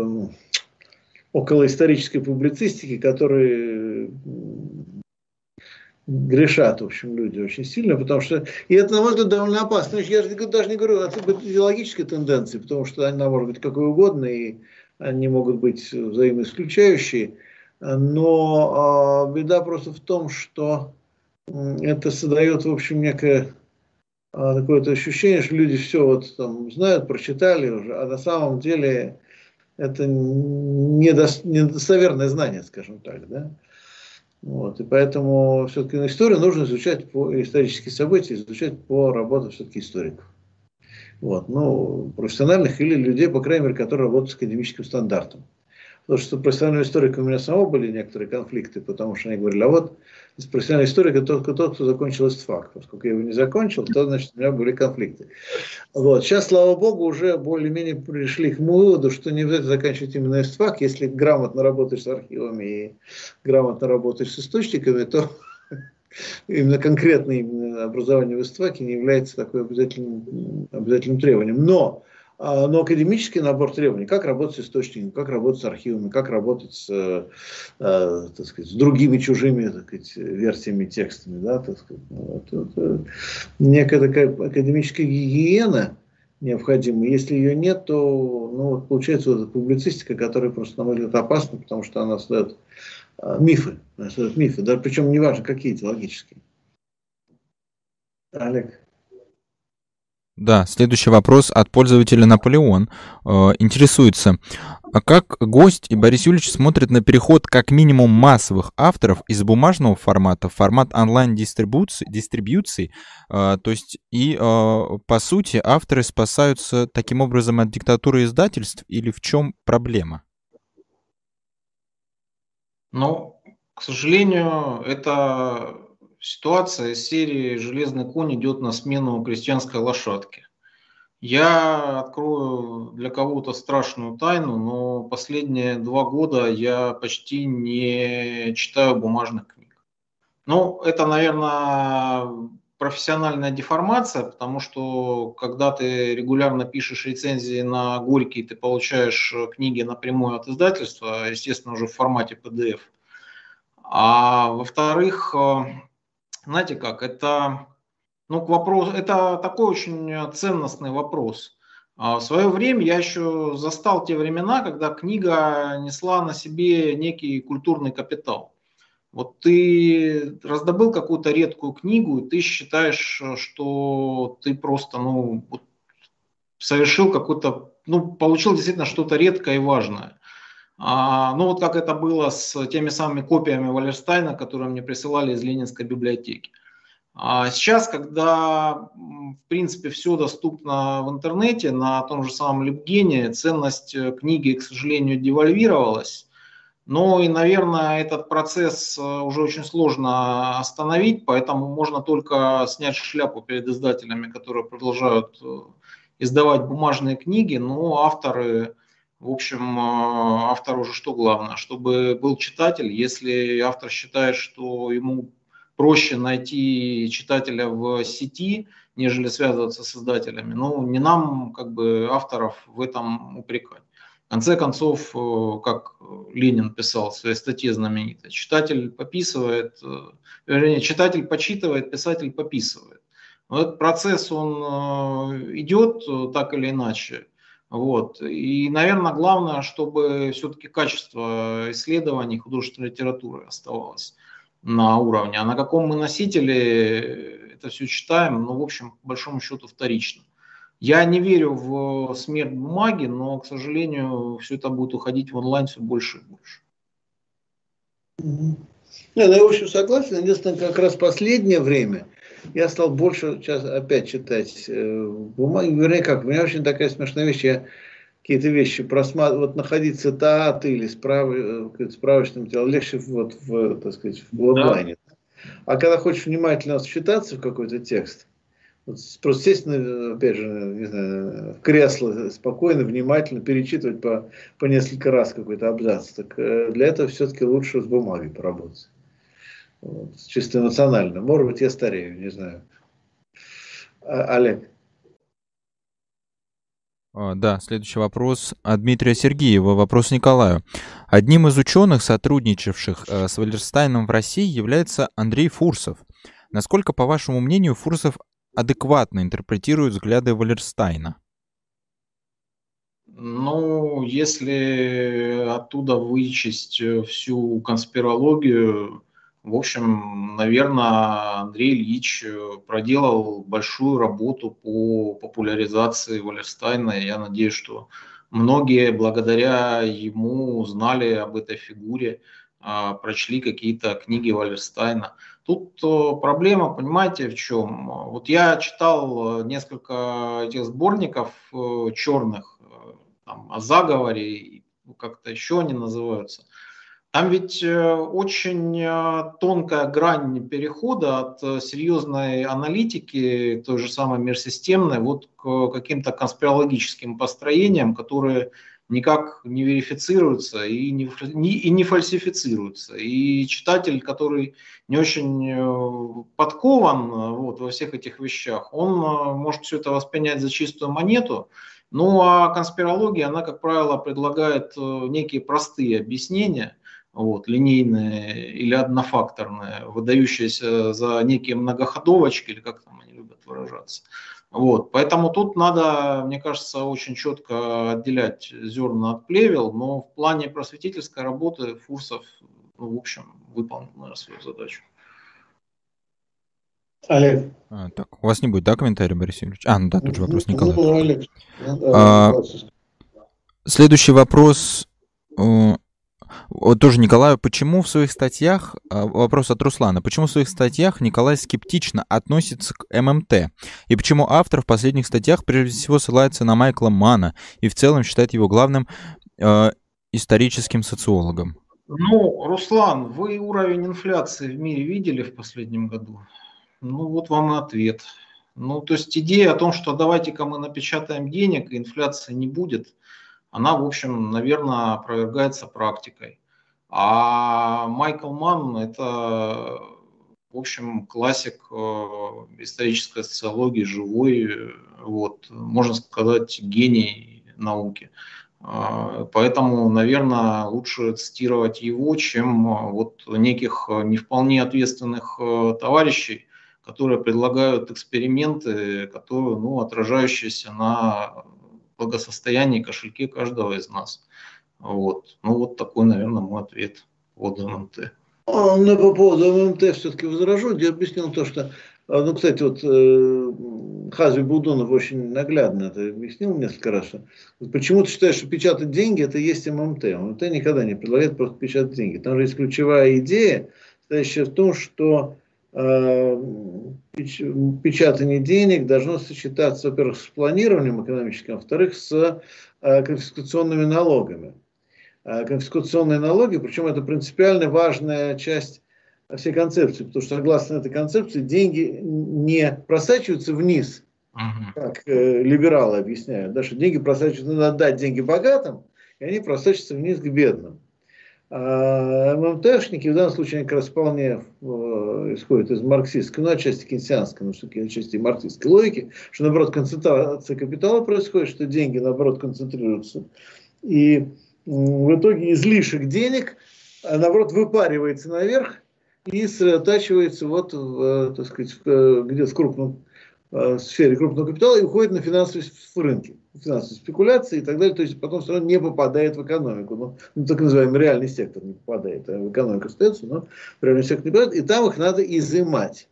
эм, околоисторической публицистики, которые грешат, в общем, люди очень сильно, потому что, и это, на мой взгляд, довольно опасно. Я же даже не говорю о идеологической тенденции, потому что она может быть какой угодно, и они могут быть взаимоисключающие, но э, беда просто в том, что это создает, в общем, некое э, такое ощущение, что люди все вот там знают, прочитали уже, а на самом деле это недостоверное знание, скажем так, да. Вот, и поэтому все-таки историю нужно изучать по исторические события, изучать по работе все-таки историков. Вот, ну, профессиональных или людей, по крайней мере, которые работают с академическим стандартом. Потому что профессиональным историком у меня самого были некоторые конфликты, потому что они говорили, а вот из профессионального историка только тот, кто закончил ИСТФАК. Поскольку я его не закончил, то, значит, у меня были конфликты. Вот. Сейчас, слава богу, уже более-менее пришли к выводу, что не обязательно заканчивать именно ИСТФАК. Если грамотно работаешь с архивами и грамотно работаешь с источниками, то именно конкретное именно образование в ИСТФАКе не является такой обязательным, обязательным требованием. Но но академический набор требований, как работать с источниками, как работать с архивами, как работать с, э, так сказать, с другими чужими так сказать, версиями, текстами, да, так сказать, ну, это, это некая такая академическая гигиена необходима. Если ее нет, то ну, получается вот эта публицистика, которая просто, на мой взгляд, опасна, потому что она создает а, мифы, она создает мифы, да, причем неважно какие идеологические. Олег. Да, следующий вопрос от пользователя Наполеон. Э, интересуется, а как гость и Борис Юрьевич смотрят на переход как минимум массовых авторов из бумажного формата в формат онлайн-дистрибуции, дистрибьюции, э, то есть и, э, по сути, авторы спасаются таким образом от диктатуры издательств или в чем проблема? Ну, к сожалению, это ситуация из серии «Железный конь идет на смену крестьянской лошадке». Я открою для кого-то страшную тайну, но последние два года я почти не читаю бумажных книг. Ну, это, наверное, профессиональная деформация, потому что когда ты регулярно пишешь рецензии на Горький, ты получаешь книги напрямую от издательства, естественно, уже в формате PDF. А во-вторых, знаете как, это, ну, к вопросу, это такой очень ценностный вопрос. А в свое время я еще застал те времена, когда книга несла на себе некий культурный капитал. Вот ты раздобыл какую-то редкую книгу, и ты считаешь, что ты просто, ну, совершил какой-то, ну, получил действительно что-то редкое и важное. А, ну вот как это было с теми самыми копиями Валерстайна, которые мне присылали из Ленинской библиотеки. А сейчас, когда в принципе все доступно в интернете, на том же самом Липгене, ценность э, книги, к сожалению, девальвировалась. Но и, наверное, этот процесс э, уже очень сложно остановить, поэтому можно только снять шляпу перед издателями, которые продолжают э, издавать бумажные книги, но авторы в общем, а, автору уже что главное? Чтобы был читатель. Если автор считает, что ему проще найти читателя в сети, нежели связываться с издателями, ну, не нам, как бы, авторов в этом упрекать. В конце концов, э, как Ленин писал в своей статье знаменитой, читатель пописывает, э, вернее, читатель почитывает, писатель пописывает. Но этот процесс, он э, идет так или иначе. Вот. И, наверное, главное, чтобы все-таки качество исследований художественной литературы оставалось на уровне. А на каком мы носителе это все читаем, ну, в общем, по большому счету вторично. Я не верю в смерть бумаги, но, к сожалению, все это будет уходить в онлайн все больше и больше. Не, ну, я, в общем, согласен. Единственное, как раз последнее время я стал больше сейчас опять читать э, бумаги. Вернее, как, у меня очень такая смешная вещь. Я какие-то вещи просматриваю, вот находить цитаты или справ, э, справочный материал легче вот в, так сказать, в онлайне. Да. А когда хочешь внимательно считаться в какой-то текст, вот просто сесть, опять же, не знаю, в кресло спокойно, внимательно перечитывать по, по несколько раз какой-то абзац. Так э, для этого все-таки лучше с бумагой поработать. Вот, чисто эмоционально. Может быть, я старею, не знаю. А, Олег. А, да, следующий вопрос от Дмитрия Сергеева. Вопрос Николаю. Одним из ученых, сотрудничавших э, с Валерстайном в России, является Андрей Фурсов. Насколько, по вашему мнению, Фурсов адекватно интерпретирует взгляды Валерстайна? Ну, если оттуда вычесть э, всю конспирологию, в общем, наверное, Андрей Ильич э, проделал большую работу по популяризации Валерстайна. Я надеюсь, что многие благодаря ему узнали об этой фигуре, а, прочли какие-то книги Валерстайна. Тут э, проблема, понимаете, в чем? Вот я читал несколько этих сборников э, черных, там, о заговоре, как-то еще они называются – там ведь э, очень э, тонкая грань перехода от э, серьезной аналитики, той же самой межсистемной, вот к каким-то конспирологическим построениям, которые никак не верифицируются и не, и не фальсифицируются. И читатель, который не очень подкован вот, во всех этих вещах, он может все это воспринять за чистую монету. Ну а конспирология, она, как правило, предлагает некие простые объяснения – вот, линейные или однофакторные, выдающиеся за некие многоходовочки, или как там они любят выражаться. Вот, поэтому тут надо, мне кажется, очень четко отделять зерна от плевел, но в плане просветительской работы Фурсов, ну, в общем, выполнил наверное, свою задачу. Олег. А, так, у вас не будет, да, комментария, Борис Юрьевич? А, ну да, тут же вопрос Николая. Ну, ну, Олег. Ну, а, следующий вопрос вот тоже Николаю, почему в своих статьях, а, вопрос от Руслана, почему в своих статьях Николай скептично относится к ММТ? И почему автор в последних статьях прежде всего ссылается на Майкла Мана и в целом считает его главным э, историческим социологом? Ну, Руслан, вы уровень инфляции в мире видели в последнем году? Ну, вот вам ответ. Ну, то есть идея о том, что давайте-ка мы напечатаем денег, и инфляции не будет – она, в общем, наверное, опровергается практикой. А Майкл Манн – это, в общем, классик э, исторической социологии, живой, вот, можно сказать, гений науки. А, поэтому, наверное, лучше цитировать его, чем э, вот неких не вполне ответственных э, товарищей, которые предлагают эксперименты, которые, ну, отражающиеся на благосостоянии, кошельке каждого из нас. Вот. Ну, вот такой, наверное, мой ответ от ММТ. А, ну, по поводу ММТ все-таки возражу. Я объяснил то, что а, ну, кстати, вот э, Хази Будунов очень наглядно это объяснил несколько раз. Что, почему ты считаешь, что печатать деньги это есть ММТ? ММТ никогда не предлагает просто печатать деньги. Там же есть ключевая идея, стоящая в том, что печатание денег должно сочетаться, во-первых, с планированием экономическим, а во-вторых, с э, конфискационными налогами. Э, конфискационные налоги, причем это принципиально важная часть всей концепции, потому что согласно этой концепции деньги не просачиваются вниз, как либералы объясняют, да, что деньги просачиваются, надо отдать деньги богатым, и они просачиваются вниз к бедным. А ММТшники в данном случае они как раз вполне э, исходят из марксистской, ну, отчасти кейнсианской, но все-таки отчасти марксистской логики, что, наоборот, концентрация капитала происходит, что деньги, наоборот, концентрируются. И в итоге излишек денег, а, наоборот, выпаривается наверх и сосредотачивается вот, в, э, так сказать, э, где-то в крупном в сфере крупного капитала и уходит на финансовые рынки финансовой спекуляции и так далее, то есть потом все равно не попадает в экономику. Ну, ну так называемый реальный сектор не попадает, а в экономику остается, но реальный сектор не попадает, и там их надо изымать.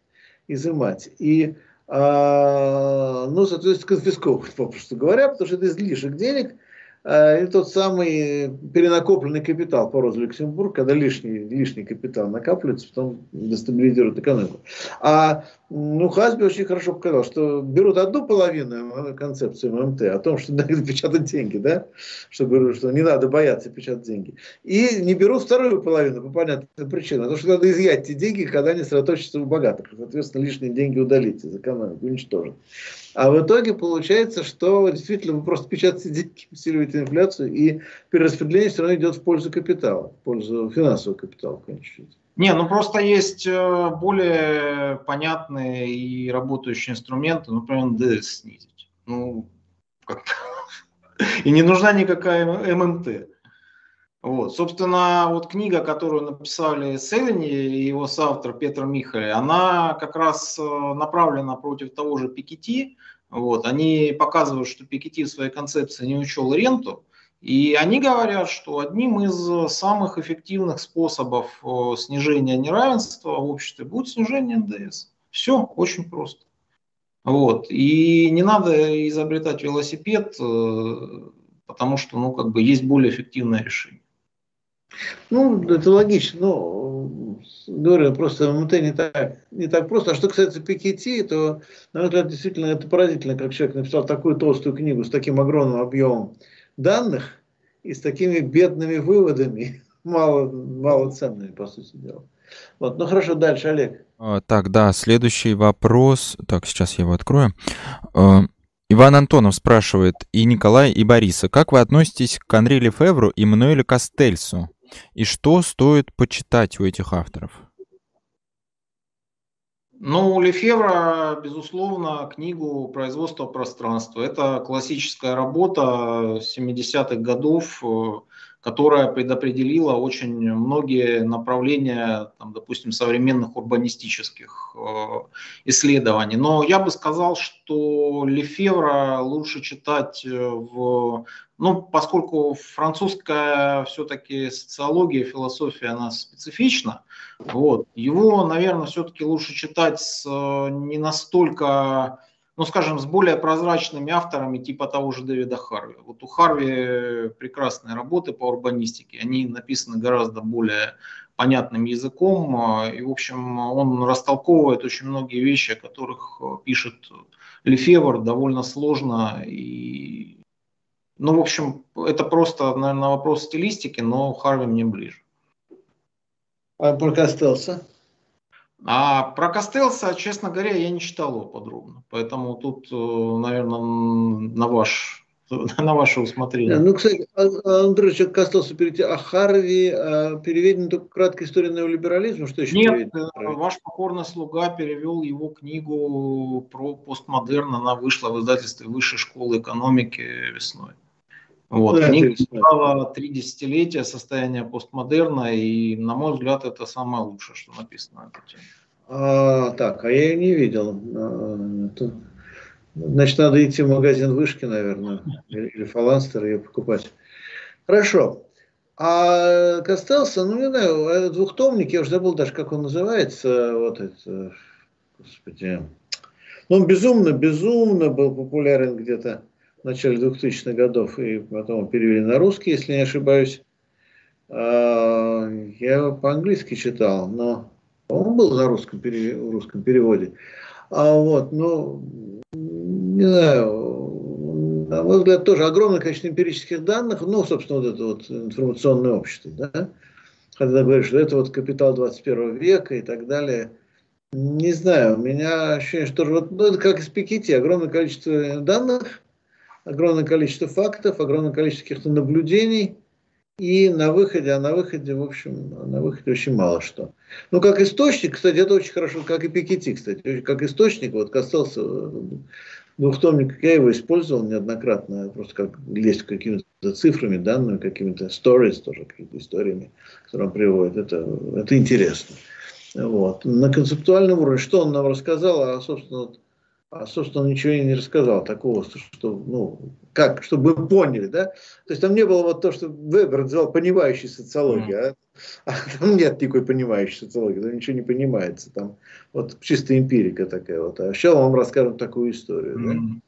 Изымать. И, а, ну, соответственно, конфисковывать, попросту говоря, потому что это излишек денег – Э, и тот самый перенакопленный капитал по роду Люксембург, когда лишний, лишний капитал накапливается, потом дестабилизирует экономику. А ну, Хасби очень хорошо показал, что берут одну половину концепции ММТ о том, что надо печатать деньги, да, чтобы что не надо бояться печатать деньги. И не берут вторую половину по понятной причине, потому что надо изъять те деньги, когда они сосредоточатся у богатых. Соответственно, лишние деньги удалить из экономики, уничтожить. А в итоге получается, что действительно вы просто печатаете деньги, усиливаете инфляцию, и перераспределение все равно идет в пользу капитала, в пользу финансового капитала, конечно. Не, ну просто есть э, более понятные и работающие инструменты, например, НДС снизить. Ну, как И не нужна никакая ММТ. Вот. Собственно, вот книга, которую написали Селени и его соавтор Петр Михали, она как раз э, направлена против того же Пикетти. Вот. Они показывают, что Пикетти в своей концепции не учел ренту. И они говорят, что одним из самых эффективных способов э, снижения неравенства в обществе будет снижение НДС. Все очень просто. Вот. И не надо изобретать велосипед, э, потому что ну, как бы есть более эффективное решение. Ну, это логично, но говорю, просто ММТ не так, не так просто. А что касается Пикетти, то, на мой взгляд, действительно это поразительно, как человек написал такую толстую книгу с таким огромным объемом данных и с такими бедными выводами, мало, мало ценными, по сути дела. Вот, ну хорошо, дальше, Олег. А, так, да, следующий вопрос. Так, сейчас я его открою. А, Иван Антонов спрашивает, и Николай, и Бориса, как вы относитесь к Анри Лефевру и Мануэлю Кастельсу? И что стоит почитать у этих авторов? Ну, Лефевра, безусловно, книгу «Производство пространства». Это классическая работа 70-х годов, которая предопределила очень многие направления, там, допустим, современных урбанистических э, исследований. Но я бы сказал, что Лефевра лучше читать в ну, поскольку французская все-таки социология, философия, она специфична, вот, его, наверное, все-таки лучше читать с не настолько, ну, скажем, с более прозрачными авторами, типа того же Дэвида Харви. Вот у Харви прекрасные работы по урбанистике, они написаны гораздо более понятным языком, и, в общем, он растолковывает очень многие вещи, о которых пишет Лефевр довольно сложно и ну, в общем, это просто, наверное, вопрос стилистики, но Харви мне ближе. А про Костелса? А про Костелса, честно говоря, я не читал его подробно. Поэтому тут, э, наверное, на ваш на ваше усмотрение. Ну, кстати, Андрей, что Костелса перейти, а Харви а, переведена только краткая история неолиберализма, что еще Нет, переведено? Э, ваш покорный слуга перевел его книгу про постмодерн, она вышла в издательстве Высшей школы экономики весной. Вот. Да, Книга стала три десятилетия состояния постмодерна, и, на мой взгляд, это самое лучшее, что написано на эту тему. А, так, а я ее не видел. А, это, значит, надо идти в магазин Вышки, наверное, или, или Фаланстер ее покупать. Хорошо. А Костелса, ну, не знаю, двухтомник, я уже забыл даже, как он называется, вот это, господи. Ну, он безумно, безумно был популярен где-то в начале 2000-х годов, и потом перевели на русский, если не ошибаюсь. А, я по-английски читал, но он был на русском, в русском переводе. А вот, ну, не знаю, на мой взгляд, тоже огромное количество эмпирических данных, ну, собственно, вот это вот информационное общество, да, когда говоришь, что это вот капитал 21 века и так далее. Не знаю, у меня ощущение, что вот, ну, это как из Пикетти, огромное количество данных, огромное количество фактов, огромное количество каких-то наблюдений, и на выходе, а на выходе, в общем, на выходе очень мало что. Ну, как источник, кстати, это очень хорошо, как и Пикетти, кстати, как источник, вот касался двухтомник, я его использовал неоднократно, просто как лезть какими-то цифрами, данными, какими-то stories, тоже какими-то историями, которые он приводит, это, это интересно. Вот. На концептуальном уровне, что он нам рассказал, а, собственно, вот, а, собственно, ничего и не рассказал такого, что, ну, как, чтобы мы поняли, да? То есть там не было вот то, что Вебер называл понимающей социологией, mm. а, а там нет никакой понимающей социологии, там ничего не понимается, там вот чисто эмпирика такая вот. А сейчас вам расскажем такую историю, mm. да?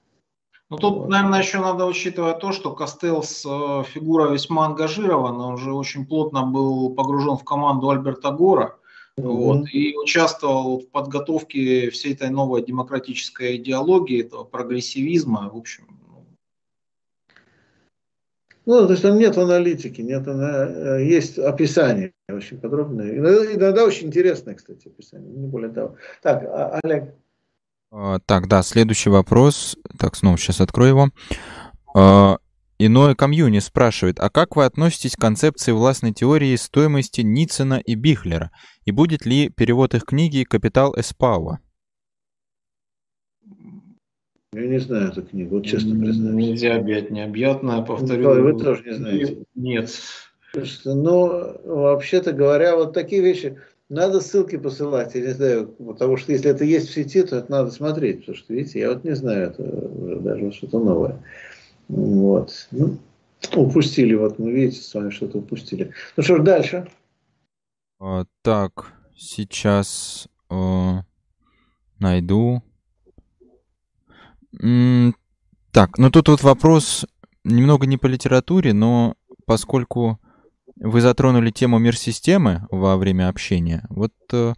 Ну, тут, вот. наверное, еще надо учитывать то, что Костелс э, фигура весьма ангажирована, уже очень плотно был погружен в команду Альберта Гора, вот, и участвовал в подготовке всей этой новой демократической идеологии, этого прогрессивизма, в общем. Ну, ну то есть там нет аналитики, нет, э, есть описание очень подробное. Иногда, иногда очень интересное, кстати, описание, не более того. Так, а, Олег. А, так, да, следующий вопрос. Так, снова сейчас открою его. Иное комьюни спрашивает, а как вы относитесь к концепции властной теории стоимости Ницена и Бихлера? И будет ли перевод их книги «Капитал Эспауа»? Я не знаю эту книгу, вот честно признаюсь. Нельзя объять необъятное, повторю. Вы тоже не знаете. Нет. Ну, вообще-то говоря, вот такие вещи, надо ссылки посылать, я не знаю, потому что если это есть в сети, то это надо смотреть, потому что, видите, я вот не знаю, это даже что-то новое. Вот. Ну, упустили, вот мы видите, с вами что-то упустили. Ну что ж, дальше. А, так, сейчас э, найду. М так, ну тут вот вопрос немного не по литературе, но поскольку вы затронули тему мир-системы во время общения, вот э,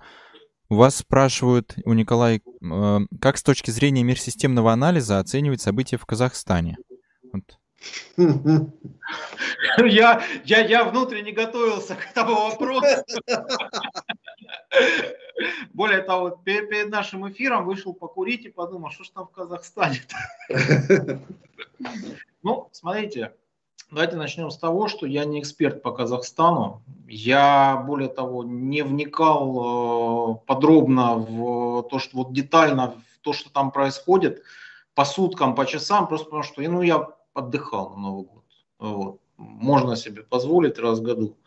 вас спрашивают у Николая, э, как с точки зрения мир-системного анализа оценивать события в Казахстане? Вот. Я, я, я внутренне готовился к этому вопросу. Более того, перед, перед нашим эфиром вышел покурить и подумал, что ж там в Казахстане. Ну, смотрите, давайте начнем с того, что я не эксперт по Казахстану. Я, более того, не вникал э, подробно в то, что вот детально в то, что там происходит по суткам, по часам, просто потому что ну, я отдыхал на Новый год. Вот. можно себе позволить раз в году.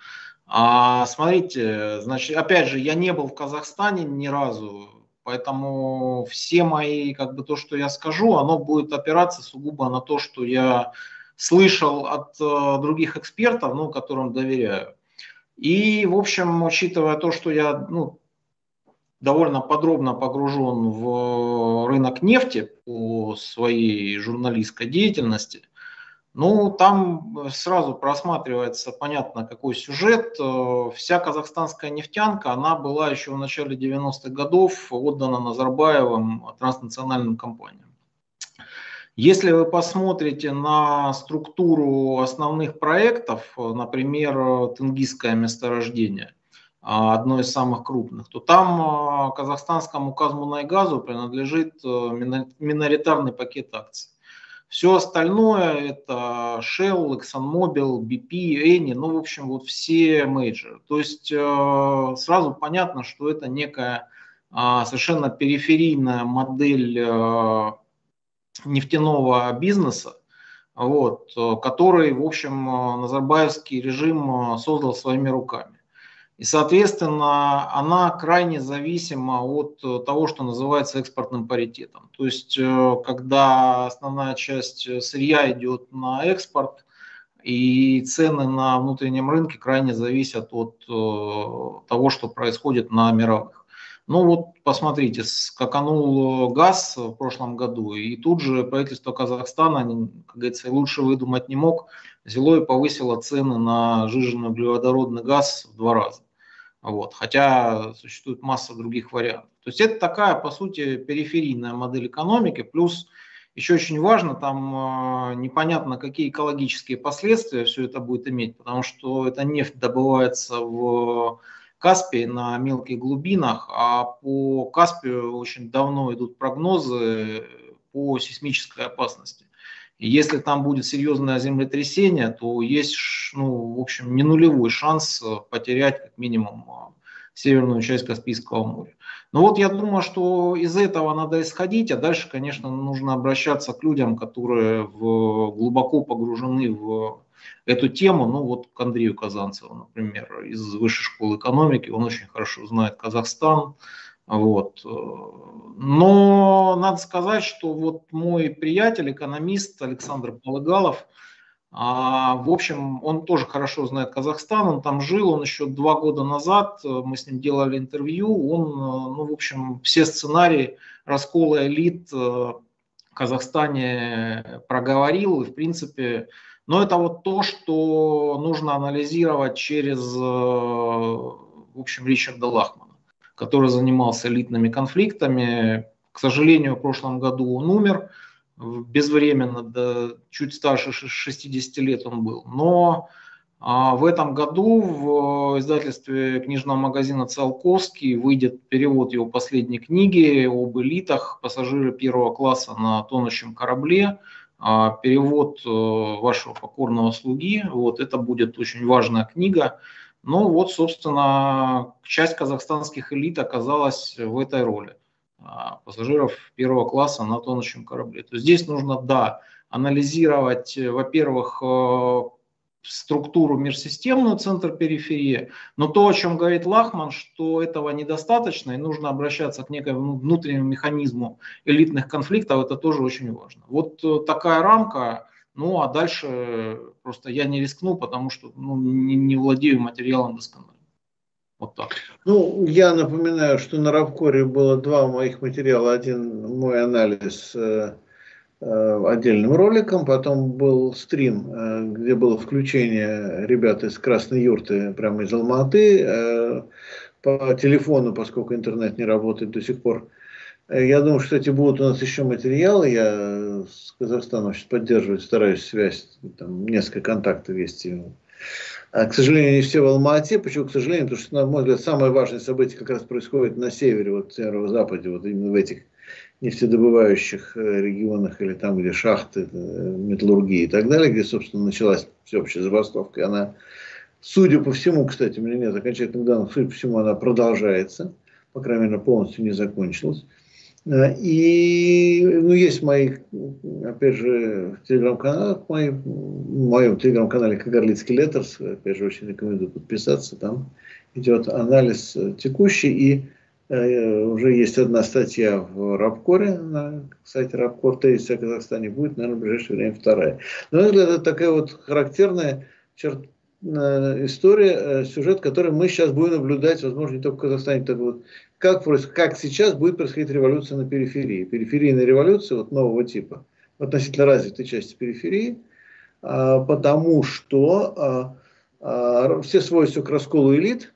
А смотрите, значит, опять же, я не был в Казахстане ни разу, поэтому все мои, как бы то, что я скажу, оно будет опираться сугубо на то, что я слышал от э, других экспертов, ну, которым доверяю. И, в общем, учитывая то, что я ну, довольно подробно погружен в рынок нефти по своей журналистской деятельности, ну, там сразу просматривается, понятно, какой сюжет. Э, вся казахстанская нефтянка, она была еще в начале 90-х годов отдана Назарбаевым транснациональным компаниям. Если вы посмотрите на структуру основных проектов, например, Тенгизское месторождение, одно из самых крупных, то там казахстанскому Казмунайгазу принадлежит э, миноритарный пакет акций. Все остальное это Shell, ExxonMobil, BP, Eni, ну, в общем, вот все мейджоры. То есть э, сразу понятно, что это некая а, совершенно периферийная модель э, нефтяного бизнеса, вот, который, в общем, Назарбаевский режим создал своими руками. И, соответственно, она крайне зависима от того, что называется экспортным паритетом. То есть, э, когда основная часть сырья идет на экспорт, и цены на внутреннем рынке крайне зависят от э, того, что происходит на мировых. Ну вот посмотрите, скаканул газ в прошлом году, и тут же правительство Казахстана, как говорится, лучше выдумать не мог, взяло и повысило цены на жиженный углеводородный газ в два раза. Вот. Хотя существует масса других вариантов. То есть это такая, по сути, периферийная модель экономики. Плюс еще очень важно, там э, непонятно, какие экологические последствия все это будет иметь, потому что эта нефть добывается в Каспии на мелких глубинах, а по Каспию очень давно идут прогнозы по сейсмической опасности. Если там будет серьезное землетрясение, то есть, ну, в общем, не нулевой шанс э, потерять как минимум э, северную часть Каспийского моря. Но вот я думаю, что из этого надо исходить, а дальше, конечно, нужно обращаться к людям, которые в, глубоко погружены в эту тему. Ну вот к Андрею Казанцеву, например, из Высшей школы экономики, он очень хорошо знает Казахстан, вот. Но надо сказать, что вот мой приятель, экономист Александр Полыгалов, а, в общем, он тоже хорошо знает Казахстан, он там жил, он еще два года назад, мы с ним делали интервью, он, ну, в общем, все сценарии раскола элит в Казахстане проговорил, и, в принципе, но это вот то, что нужно анализировать через, в общем, Ричарда Лахмана который занимался элитными конфликтами. К сожалению, в прошлом году он умер безвременно, да, чуть старше 60 лет он был. Но а, в этом году в издательстве книжного магазина «Циолковский» выйдет перевод его последней книги об элитах, пассажиры первого класса на тонущем корабле, а, перевод э, вашего покорного слуги. Вот, это будет очень важная книга. Ну вот, собственно, часть казахстанских элит оказалась в этой роли а, пассажиров первого класса на тонущем корабле. То есть здесь нужно, да, анализировать, во-первых, э, структуру межсистемную, центр периферии, но то, о чем говорит Лахман, что этого недостаточно и нужно обращаться к некому внутреннему механизму элитных конфликтов, это тоже очень важно. Вот э, такая рамка, ну, а дальше просто я не рискну, потому что ну, не, не владею материалом досконально. Вот так. Ну, я напоминаю, что на Равкоре было два моих материала. Один мой анализ э, э, отдельным роликом, потом был стрим, э, где было включение ребят из Красной Юрты, прямо из Алматы, э, по телефону, поскольку интернет не работает до сих пор. Э, я думаю, что эти будут у нас еще материалы. Я с Казахстаном сейчас поддерживаю, стараюсь связь, там несколько контактов есть. А, к сожалению, не все в Алмате. Почему, к сожалению? Потому что, на мой взгляд, самое важное событие как раз происходит на севере, вот северо-западе, вот именно в этих нефтедобывающих э, регионах или там, где шахты, э, металлургии и так далее, где, собственно, началась всеобщая забастовка. Она, судя по всему, кстати, у меня нет окончательных данных, судя по всему, она продолжается, по крайней мере, полностью не закончилась. Э, и ну, есть мои, опять же, в телеграм-каналах мои моем телеграм-канале Кагарлицкий Леттерс, опять же, очень рекомендую подписаться, там идет анализ текущий, и э, уже есть одна статья в Рабкоре, на сайте Рабкор тезис о Казахстане, будет, наверное, в ближайшее время вторая. Но это такая вот характерная черта Э, история, э, сюжет, который мы сейчас будем наблюдать, возможно, не только в Казахстане, так вот, как, как сейчас будет происходить революция на периферии. Периферийная революция вот нового типа, относительно развитой части периферии, а, потому что а, а, все сводятся к расколу элит,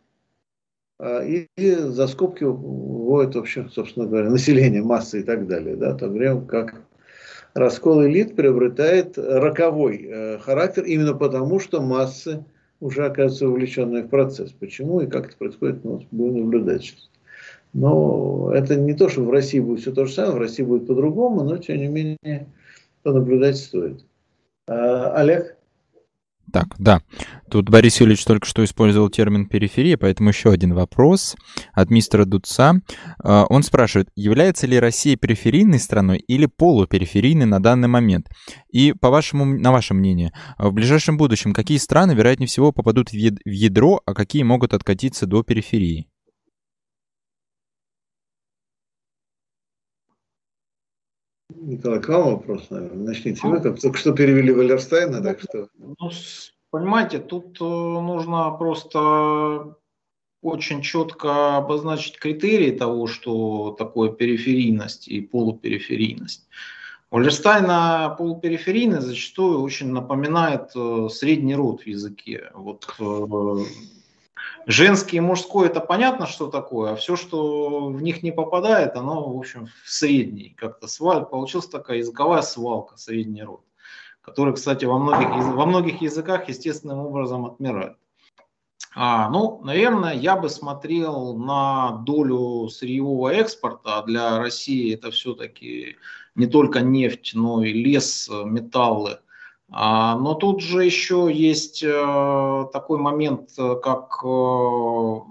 и, за скобки вводят вообще, собственно говоря, население, массы и так далее. Да, в то время как раскол элит приобретает роковой э, характер именно потому, что массы уже оказываются вовлеченные в процесс. Почему и как это происходит, мы будем наблюдать сейчас. Но это не то, что в России будет все то же самое, в России будет по-другому, но тем не менее понаблюдать стоит. А, Олег? Так, да. Тут Борис Юрьевич только что использовал термин периферия, поэтому еще один вопрос от мистера Дудца. А, он спрашивает, является ли Россия периферийной страной или полупериферийной на данный момент? И по вашему, на ваше мнение, в ближайшем будущем какие страны, вероятнее всего, попадут в ядро, а какие могут откатиться до периферии? Николай, к вам вопрос, наверное. Начните вы, как только что перевели Валерстайна, так что... Ну, понимаете, тут э, нужно просто очень четко обозначить критерии того, что такое периферийность и полупериферийность. У Лерстайна полупериферийность зачастую очень напоминает э, средний род в языке. Вот э, Женский и мужской это понятно, что такое, а все, что в них не попадает, оно, в общем, в средний как-то свалка. Получилась такая языковая свалка, средний род, который, кстати, во многих, во многих языках естественным образом отмирает. А, ну, наверное, я бы смотрел на долю сырьевого экспорта. Для России это все-таки не только нефть, но и лес, металлы – а, но тут же еще есть э, такой момент, э, как, э, ну,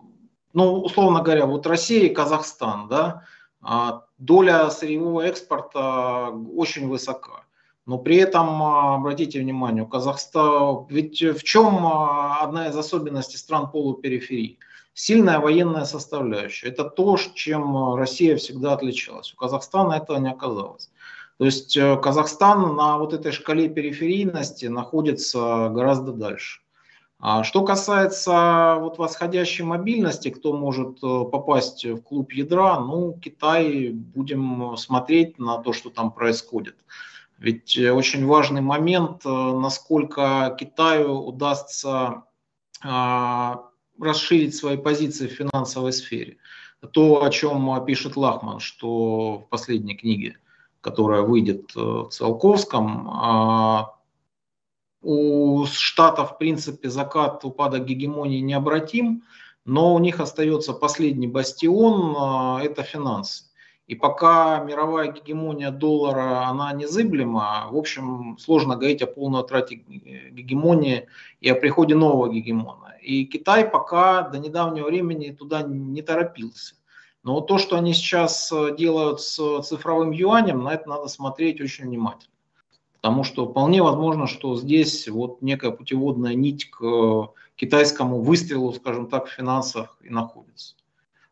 условно говоря, вот Россия и Казахстан, да, а, доля сырьевого экспорта очень высока. Но при этом, обратите внимание, у Казахстана, ведь в чем одна из особенностей стран полупериферии? Сильная военная составляющая. Это то, чем Россия всегда отличалась. У Казахстана этого не оказалось. То есть э, Казахстан на вот этой шкале периферийности находится гораздо дальше. А что касается вот восходящей мобильности, кто может э, попасть в клуб ядра, ну, Китай, будем смотреть на то, что там происходит. Ведь э, очень важный момент, насколько Китаю удастся а, расширить свои позиции в финансовой сфере. То, о чем пишет Лахман, что в последней книге – которая выйдет э, в Циолковском. А, у Штатов, в принципе, закат, упадок гегемонии необратим, но у них остается последний бастион а, – это финансы. И пока мировая гегемония доллара, она незыблема, в общем, сложно говорить о полной утрате гегемонии и о приходе нового гегемона. И Китай пока до недавнего времени туда не торопился. Но то, что они сейчас э, делают с цифровым юанем, на это надо смотреть очень внимательно. Потому что вполне возможно, что здесь вот некая путеводная нить к э, китайскому выстрелу, скажем так, в финансах и находится.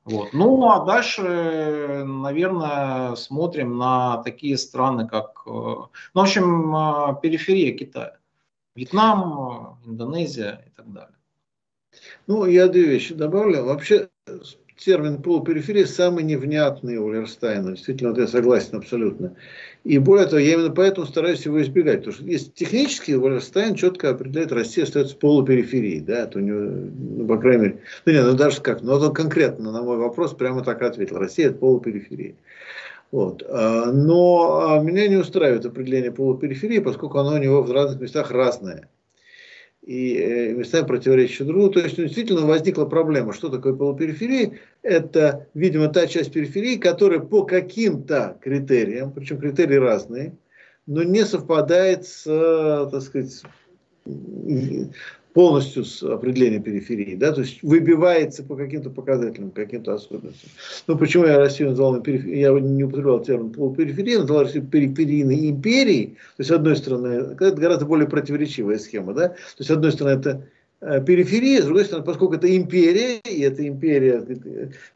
Вот. Ну а дальше, наверное, смотрим на такие страны, как, э, ну, в общем, периферия Китая. Вьетнам, Индонезия и так далее. Ну, я две вещи добавлю. Вообще, термин полупериферия самый невнятный у Лерстайна. Действительно, вот я согласен абсолютно. И более того, я именно поэтому стараюсь его избегать. Потому что есть технически Валерстайн четко определяет, Россия остается полупериферией. Да, это у него, ну, по крайней мере, ну нет, ну даже как, но он конкретно на мой вопрос прямо так ответил. Россия это полупериферия. Вот. А, но а, меня не устраивает определение полупериферии, поскольку оно у него в разных местах разное и э, местами противоречащие друг другу. То есть действительно возникла проблема, что такое полупериферия. Это, видимо, та часть периферии, которая по каким-то критериям, причем критерии разные, но не совпадает с, так сказать, полностью с определения периферии, да, то есть выбивается по каким-то показателям, каким-то особенностям. Ну, почему я Россию назвал периферии, я не употреблял термин полупериферии, назвал Россию периферийной империей, то есть, с одной стороны, это гораздо более противоречивая схема, да, то есть, с одной стороны, это э, периферия, с другой стороны, поскольку это империя, и это империя,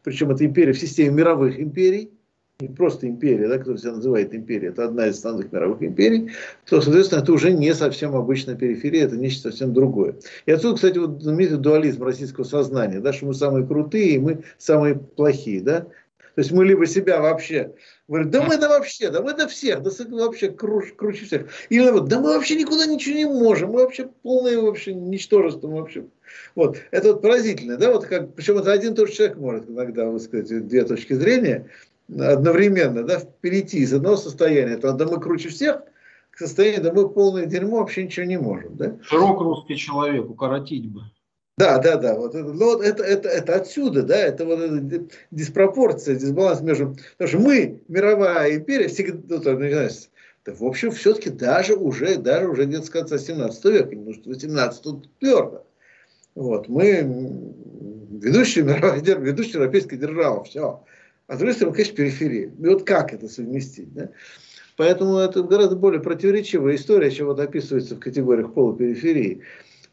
причем это империя в системе мировых империй, не просто империя, да, которая себя называет империей, это одна из основных мировых империй, то, соответственно, это уже не совсем обычная периферия, это нечто совсем другое. И отсюда, кстати, вот знаменитый дуализм российского сознания, да, что мы самые крутые и мы самые плохие, да. То есть мы либо себя вообще говорим, да мы это вообще, да мы это всех, да вообще круч, круче всех. Или вот, да мы вообще никуда ничего не можем, мы вообще полные вообще ничтожество, мы вообще. Вот, это вот поразительно, да, вот как, причем это один и тот же человек может иногда высказать две точки зрения, одновременно, да, перейти из одного состояния, то да мы круче всех, к состоянию, да мы полное дерьмо, вообще ничего не можем. Да? Широк русский человек, укоротить бы. Да, да, да. Вот это, ну, вот это, это, это отсюда, да, это вот эта диспропорция, дисбаланс между... Потому что мы, мировая империя, всегда, ну, не знаю, да, в общем, все-таки даже уже, даже уже где-то с конца 17 века, потому что 18 тут твердо. Вот, мы ведущая мировая, ведущая европейская держава, все. А с другой стороны, конечно, периферия. И вот как это совместить? Да? Поэтому это гораздо более противоречивая история, чем вот описывается в категориях полупериферии.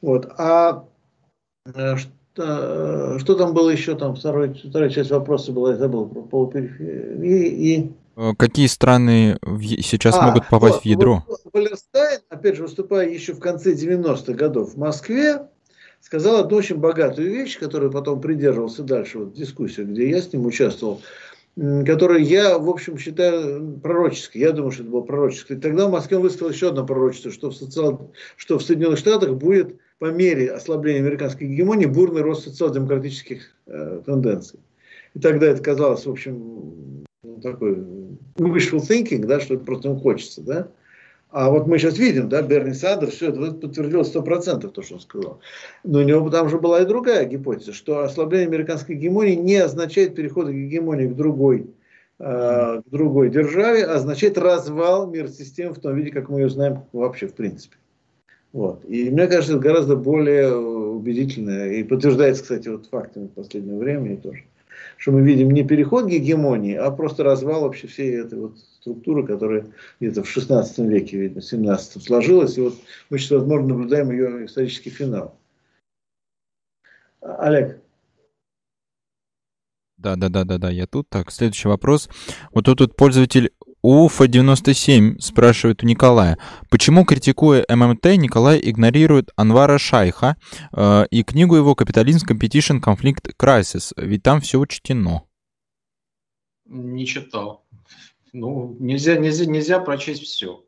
Вот. А э, что, что там было еще? Там второй, вторая часть вопроса была, я забыл про полупериферию. И, и... Э, какие страны сейчас а, могут попасть вот, в ядро? Вот, Валерстайн, опять же, выступая еще в конце 90-х годов в Москве, сказал одну очень богатую вещь, которую потом придерживался дальше вот, в дискуссии, где я с ним участвовал, которую я, в общем, считаю пророческой. Я думаю, что это было пророческое. И тогда в Москве высказал еще одно пророчество, что в, социал... что в Соединенных Штатах будет по мере ослабления американской гегемонии бурный рост социал-демократических э, тенденций. И тогда это казалось, в общем, такой wishful thinking, да, что это просто ему хочется, да. А вот мы сейчас видим, да, Берни Сандерс, все это подтвердил сто процентов то, что он сказал. Но у него там же была и другая гипотеза, что ослабление американской гегемонии не означает переход гегемонии к другой, э, к другой державе, а означает развал мир системы в том виде, как мы ее знаем вообще в принципе. Вот. И мне кажется, это гораздо более убедительно и подтверждается, кстати, вот фактами последнего времени тоже что мы видим не переход гегемонии, а просто развал вообще всей этой вот структуры, которая где-то в 16 веке, видно, в 17 сложилась. И вот мы сейчас, возможно, наблюдаем ее исторический финал. Олег. Да, да, да, да, да, я тут. Так, следующий вопрос. Вот тут, тут пользователь Уфа97 спрашивает у Николая, почему, критикуя ММТ, Николай игнорирует Анвара Шайха э, и книгу его «Капитализм, Competition, Conflict, Crisis», ведь там все учтено. Не читал. Ну, нельзя, нельзя, нельзя прочесть все.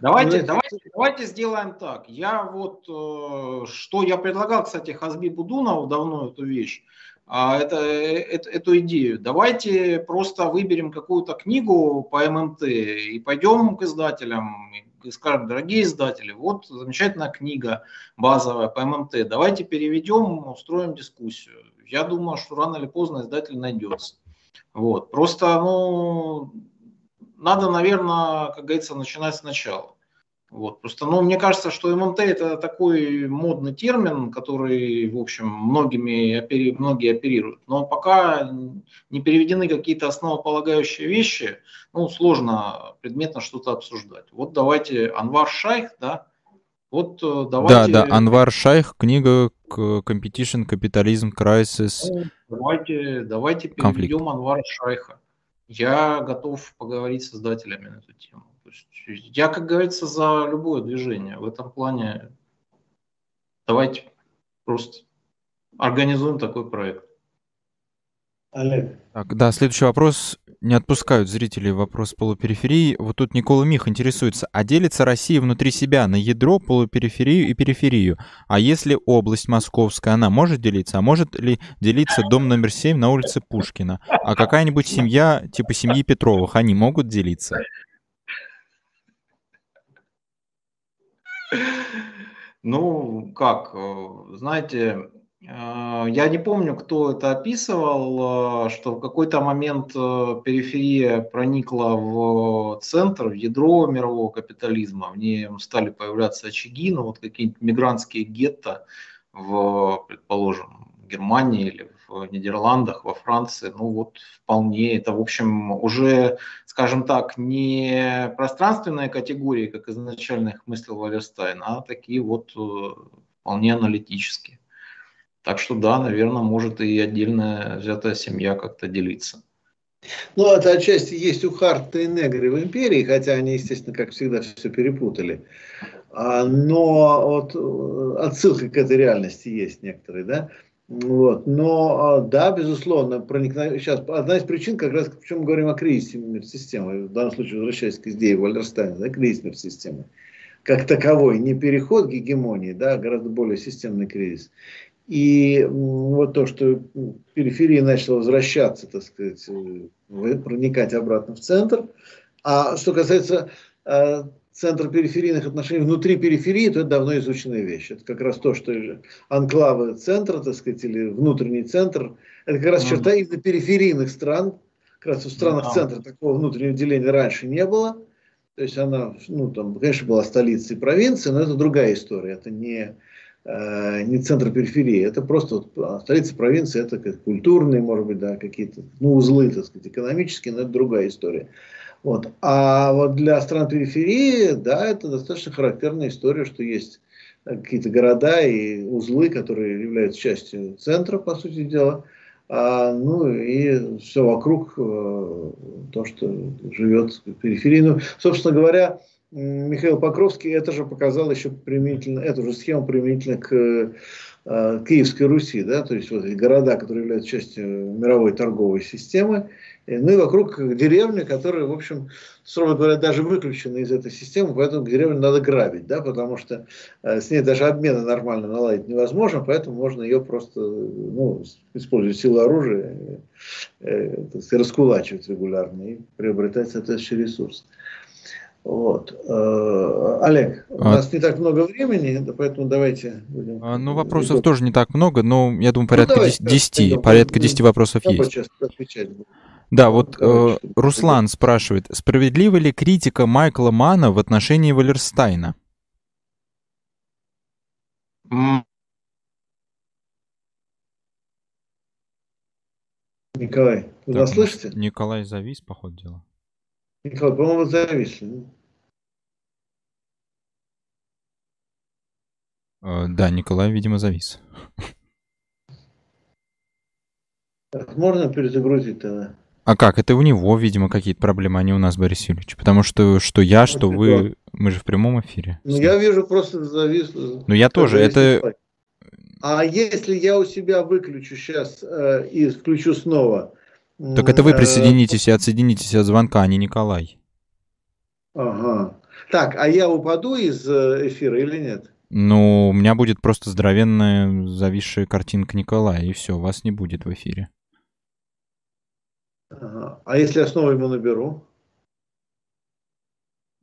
Давайте, ну, давайте, давайте сделаем так. Я вот, э, что я предлагал, кстати, Хазби Будунову давно эту вещь. А, это, это, эту идею. Давайте просто выберем какую-то книгу по ММТ и пойдем к издателям и скажем, дорогие издатели, вот замечательная книга базовая по ММТ, давайте переведем, устроим дискуссию. Я думаю, что рано или поздно издатель найдется. Вот. Просто, ну, надо, наверное, как говорится, начинать сначала. Вот. Просто, ну, мне кажется, что ММТ это такой модный термин, который, в общем, многими опери, многие оперируют. Но пока не переведены какие-то основополагающие вещи, ну, сложно предметно что-то обсуждать. Вот давайте Анвар Шайх, да, вот э, давайте... Да, да, Анвар Шайх, книга Competition, Capitalism, Crisis. Ну, давайте, давайте переведем Анвара Шайха. Я готов поговорить с создателями на эту тему я, как говорится, за любое движение. В этом плане давайте просто организуем такой проект. Олег. Так, да, следующий вопрос. Не отпускают зрители вопрос полупериферии. Вот тут Никола Мих интересуется, а делится Россия внутри себя на ядро, полупериферию и периферию? А если область московская, она может делиться? А может ли делиться дом номер 7 на улице Пушкина? А какая-нибудь семья, типа семьи Петровых, они могут делиться? Ну, как, э, знаете, Э, я не помню, кто это описывал, э, что в какой-то момент периферия проникла в центр, в ядро мирового капитализма, в ней стали появляться очаги, ну вот какие-нибудь мигрантские гетто в, предположим, Германии или Нидерландах, во Франции, ну вот вполне это, в общем, уже, скажем так, не пространственные категории, как изначально их мыслил Валерстайн, а такие вот вполне аналитические. Так что да, наверное, может и отдельная взятая семья как-то делиться. Ну, это отчасти есть у Харта и Негри в империи, хотя они, естественно, как всегда, все перепутали. А, но вот э, отсылка к этой реальности есть некоторые, да. Вот. Но а, да, безусловно, проникновение. Сейчас одна из причин, как раз почему мы говорим о кризисе мир-системы, в данном случае возвращаясь к идее Вальдерстайна, да, кризис мир-системы, как таковой, не переход к гегемонии, да, а гораздо более системный кризис. И вот то, что периферия начала возвращаться, так сказать, э, проникать обратно в центр. А что касается центра периферийных отношений внутри периферии, то это давно изученная вещь. Это как раз то, что анклавы центра, так сказать, или внутренний центр, это как раз черта именно периферийных стран. Как раз в странах центра такого внутреннего деления раньше не было. То есть она, ну, там, конечно, была столицей провинции, но это другая история. Это не Э, не центр периферии, это просто вот, а, столица провинции, это как культурные, может быть, да, какие-то ну, узлы, так сказать, экономические, но это другая история. Вот. А вот для стран периферии, да, это достаточно характерная история, что есть какие-то города и узлы, которые являются частью центра, по сути дела, а, ну и все вокруг э, то, что живет в периферии. Ну, собственно говоря, Михаил Покровский это же показал еще применительно, эту же схему применительно к э, Киевской Руси, да, то есть вот города, которые являются частью мировой торговой системы, ну и вокруг деревни, которые, в общем, строго говоря, даже выключены из этой системы, поэтому деревню надо грабить, да, потому что э, с ней даже обмена нормально наладить невозможно, поэтому можно ее просто, ну, использовать силу оружия, э, э, раскулачивать регулярно и приобретать соответствующий ресурс. Вот. Олег, у а... нас не так много времени, поэтому давайте будем... А, ну, вопросов идем. тоже не так много, но я думаю, порядка ну, 10, 10 порядка 10 вопросов есть. Да, вот э, Руслан спрашивает, справедлива ли критика Майкла Мана в отношении Валерстайна? Николай, вы нас слышите? Николай завис, по ходу дела. Николай, по-моему, зависли. Э, да, Николай, видимо, завис. Можно перезагрузить тогда? А как? Это у него, видимо, какие-то проблемы, а не у нас, Борис Юрьевич. Потому что что я, что вы, мы же в прямом эфире. Ну, я вижу просто завис. Ну, я тоже. Это... А если я у себя выключу сейчас э, и включу снова, так это вы э, присоединитесь и отсоединитесь от звонка, а не Николай. Ага. Так, а я упаду из э, эфира или нет? Ну, у меня будет просто здоровенная зависшая картинка Николая, и все, вас не будет в эфире. Ага. А если я снова ему наберу?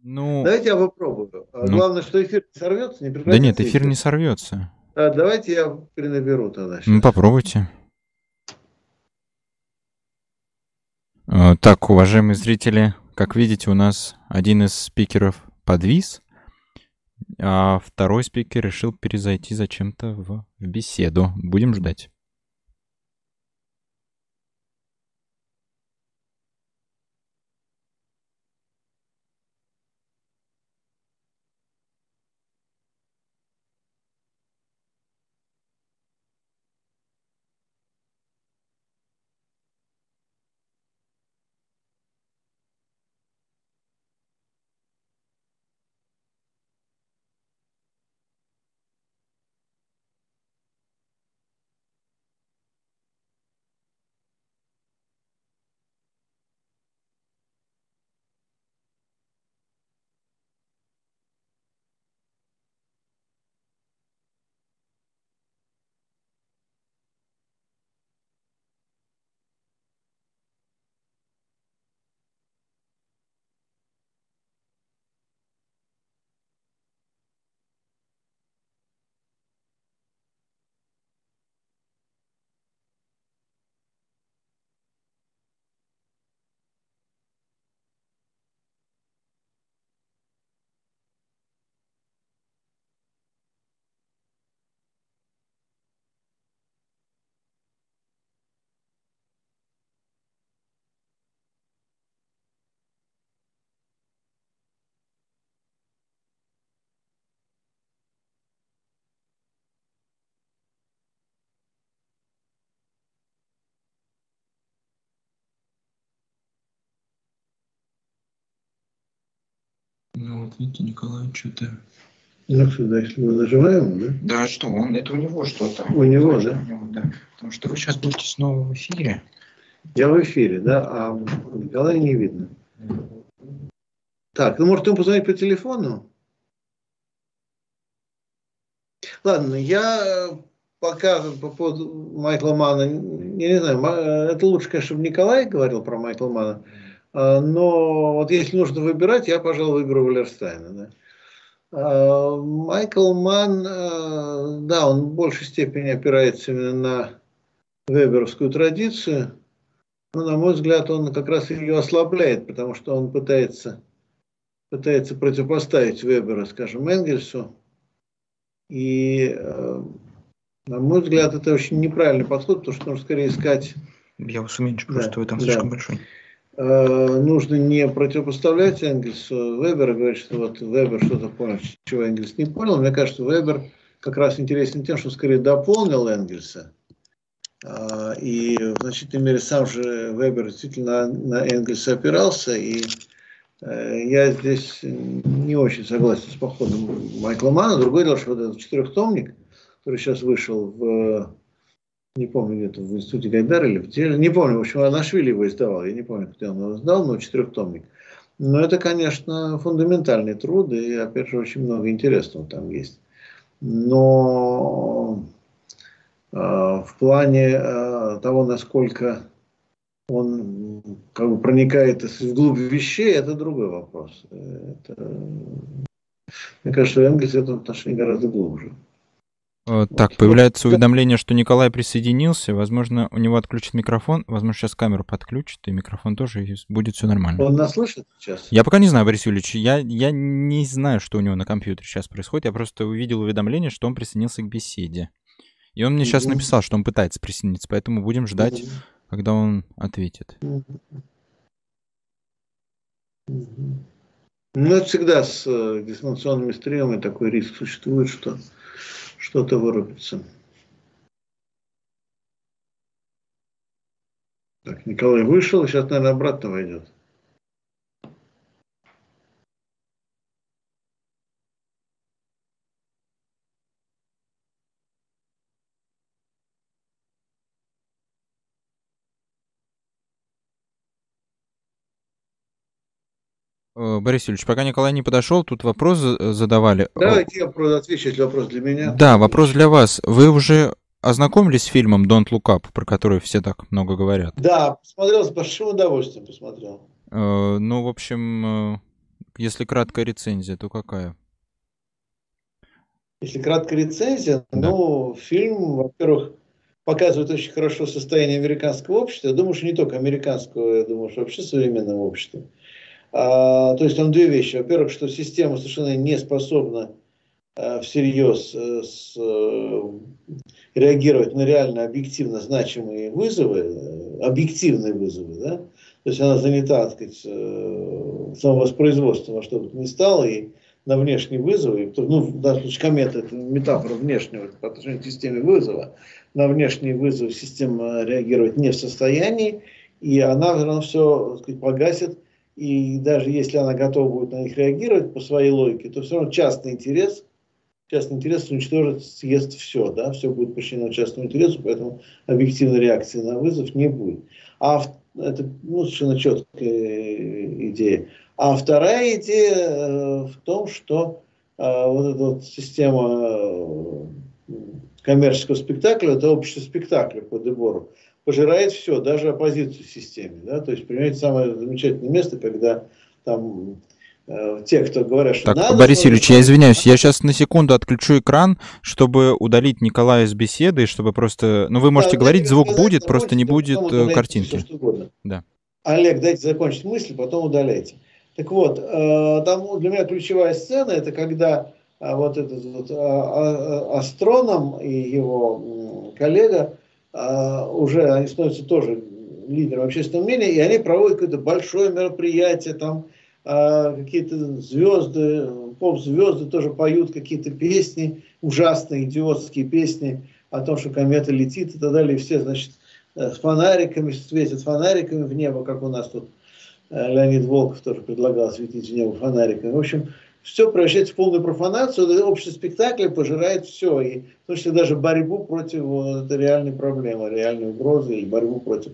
Ну, давайте я попробую. А ну, Главное, что эфир не сорвется, не Да нет, эфир не сорвется. А, давайте я перенаберу тогда. Сейчас. Ну, попробуйте. Э, так, уважаемые зрители, как видите, у нас один из спикеров подвис, а второй спикер решил перезайти зачем-то в беседу. Будем ждать. Ну вот видите, Николай что-то... Ну сюда, если мы нажимаем, да? Да, что, он, это у него что-то. У него, да? У него, да. Потому что вы сейчас будете снова в эфире. Я в эфире, да, а Николая не видно. Так, ну может ему позвонить по телефону? Ладно, я пока по поводу Майкла Мана, я не знаю, это лучше, конечно, чтобы Николай говорил про Майкла Мана, но вот если нужно выбирать, я, пожалуй, выберу Валерстайна. Да. А, Майкл Ман, а, да, он в большей степени опирается именно на веберовскую традицию, но, на мой взгляд, он как раз ее ослабляет, потому что он пытается, пытается противопоставить Вебера, скажем, Энгельсу, и на мой взгляд, это очень неправильный подход, потому что нужно скорее искать... Я вас уменьшу, да, просто вы там да. слишком большой. Э, нужно не противопоставлять Энгельсу Вебера, говорить, что вот Вебер что-то понял, чего Энгельс не понял. Мне кажется, Вебер как раз интересен тем, что скорее дополнил Энгельса. Э, и в значительной мере сам же Вебер действительно на, на Энгельса опирался. И э, я здесь не очень согласен с походом Майкла Мана. Другое дело, что вот этот четырехтомник – который сейчас вышел в, не помню, где-то в институте Гайдара или в теле, не помню, в общем, Анашвили его издавал, я не помню, где он его издал, но четырехтомник. Но это, конечно, фундаментальный труд, и, опять же, очень много интересного там есть. Но э, в плане э, того, насколько он как бы проникает вглубь вещей, это другой вопрос. Это, мне кажется, Энгельс в этом отношении гораздо глубже. Э, так, появляется уведомление, что Николай присоединился. Возможно, у него отключит микрофон. Возможно, сейчас камеру подключит, и микрофон тоже, и будет все нормально. Он нас слышит сейчас? Я пока не знаю, Борис Юрьевич. Я, я не знаю, что у него на компьютере сейчас происходит. Я просто увидел уведомление, что он присоединился к беседе. И он мне сейчас написал, что он пытается присоединиться, поэтому будем ждать, когда он ответит. Ну, это всегда с э, дистанционными стримами такой риск существует, что что-то вырубится. Так, Николай вышел, сейчас, наверное, обратно войдет. Борис Юрьевич, пока Николай не подошел, тут вопрос задавали. Давайте я отвечу, если вопрос для меня. Да, вопрос для вас. Вы уже ознакомились с фильмом Don't Look Up, про который все так много говорят? Да, посмотрел с большим удовольствием, посмотрел. Э, ну, в общем, э, если краткая рецензия, то какая? Если краткая рецензия, да. ну, фильм, во-первых, показывает очень хорошо состояние американского общества. Я думаю, что не только американского, я думаю, что вообще современного общества. А, то есть там две вещи. Во-первых, что система совершенно не способна а, всерьез с, а, реагировать на реально объективно значимые вызовы, э, объективные вызовы, да? То есть она занята, так сказать, э, самовоспроизводством во что бы то ни стало, и на внешние вызовы, ну, в данном случае комета это метафора внешнего по отношению к системе вызова, на внешние вызовы система реагировать не в состоянии, и она все так сказать, погасит и даже если она готова будет на них реагировать по своей логике, то все равно частный интерес, частный интерес уничтожит, съест все, да, все будет подчинено частному интересу, поэтому объективной реакции на вызов не будет. А это ну, совершенно четкая идея. А вторая идея э, в том, что э, вот эта вот система э, коммерческого спектакля, это общество спектакля по Дебору, пожирает все, даже оппозицию системе. Да? То есть, понимаете, самое замечательное место, когда там э, те, кто говорят, что так, надо... Борис Юрьевич, я извиняюсь, я сейчас на секунду отключу экран, чтобы удалить Николая из беседы, чтобы просто... Ну, вы можете да, говорить, звук сказать, будет, просто не будет э, картинки. Да. Олег, дайте закончить мысль, потом удаляйте. Так вот, э, там для меня ключевая сцена, это когда вот этот вот, астроном и его коллега уже они становятся тоже лидером общественного мнения, и они проводят какое-то большое мероприятие, там а, какие-то звезды, поп-звезды тоже поют какие-то песни, ужасные, идиотские песни о том, что комета летит и так далее, и все, значит, э, с фонариками, светят фонариками в небо, как у нас тут Леонид Волков тоже предлагал осветить в небо фонариками. В общем, все превращается в полную профанацию, общество спектакля пожирает все, и в том числе даже борьбу против вот, реальной проблемы, реальной угрозы или борьбу против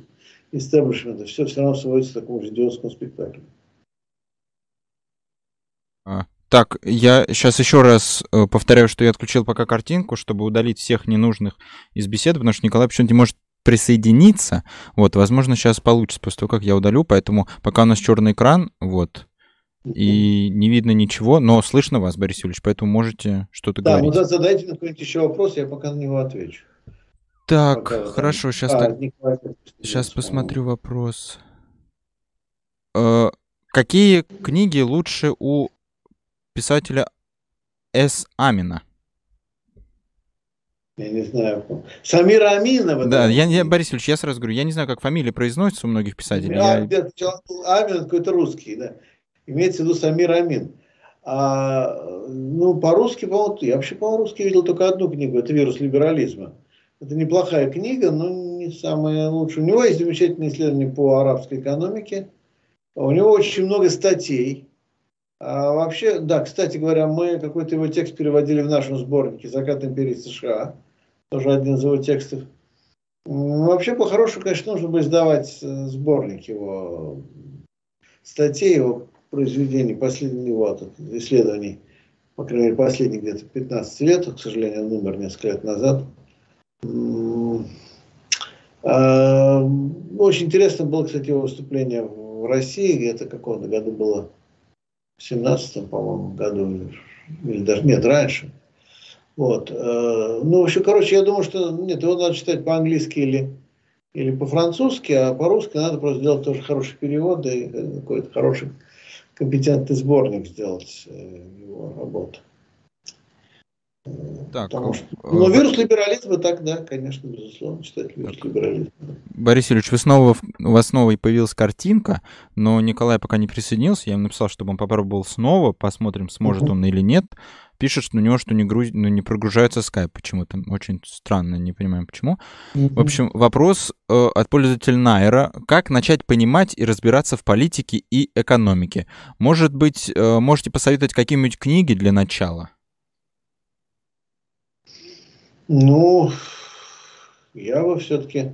истеблишмента. Все все равно сводится к такому же идиотскому спектаклю. А, так, я сейчас еще раз э, повторяю, что я отключил пока картинку, чтобы удалить всех ненужных из беседы, потому что Николай почему-то не может присоединиться. Вот, возможно, сейчас получится после того, как я удалю, поэтому пока у нас черный экран, вот, и не видно ничего, но слышно вас, Борис Юрьевич, поэтому можете что-то да, говорить. Да, ну задайте какой-нибудь еще вопрос, я пока на него отвечу. Так, пока, хорошо, сейчас, а, так... сейчас посмотрю вопрос. Э, какие книги лучше у писателя С. Амина? Я не знаю. Самира Аминова. Да, я, я, Борис Ильич, я сразу говорю, я не знаю, как фамилия произносится у многих писателей. А, я... Амин какой-то русский, да. Имеется в виду Самир Амин. А, ну, по-русски, по я вообще по-русски видел только одну книгу, это «Вирус либерализма». Это неплохая книга, но не самая лучшая. У него есть замечательные исследования по арабской экономике. У него очень много статей. А вообще, да, кстати говоря, мы какой-то его текст переводили в нашем сборнике «Закат империи США». Тоже один из его текстов. Вообще, по-хорошему, конечно, нужно бы издавать э, сборник его статей, его произведений, последних вот, исследований, по крайней мере, последних где-то 15 лет, к сожалению, номер несколько лет назад. А, очень интересно было, кстати, его выступление в России, это каком-то году было, в 17 по-моему, году, или даже, нет, раньше. Вот. Э, ну, в общем, короче, я думаю, что, нет, его надо читать по-английски или, или по-французски, а по-русски надо просто сделать тоже хороший перевод и какой-то хороший компетентный сборник сделать э, его работы. Так, Потому что, э, но вирус либерализма так, да, конечно, безусловно, читать вирус так. либерализма. Борис Юрьевич, вы снова, у вас снова и появилась картинка, но Николай пока не присоединился. Я ему написал, чтобы он попробовал снова, посмотрим, сможет uh-huh. он или нет пишет, что у него что не, груз... ну, не прогружается скайп почему-то. Очень странно, не понимаю почему. Mm-hmm. В общем, вопрос э, от пользователя Найра. Как начать понимать и разбираться в политике и экономике? Может быть, э, можете посоветовать какие-нибудь книги для начала? Ну, я бы все-таки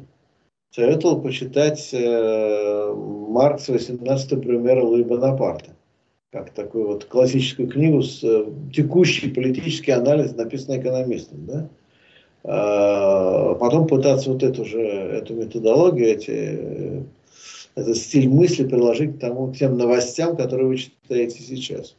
советовал почитать э, Маркс 18 примера Луи Бонапарта как такую вот классическую книгу с э, текущий политический анализ, написанный экономистом, да? А потом пытаться вот эту же, эту методологию, эти, э, этот стиль мысли приложить к, тому, к тем новостям, которые вы читаете сейчас.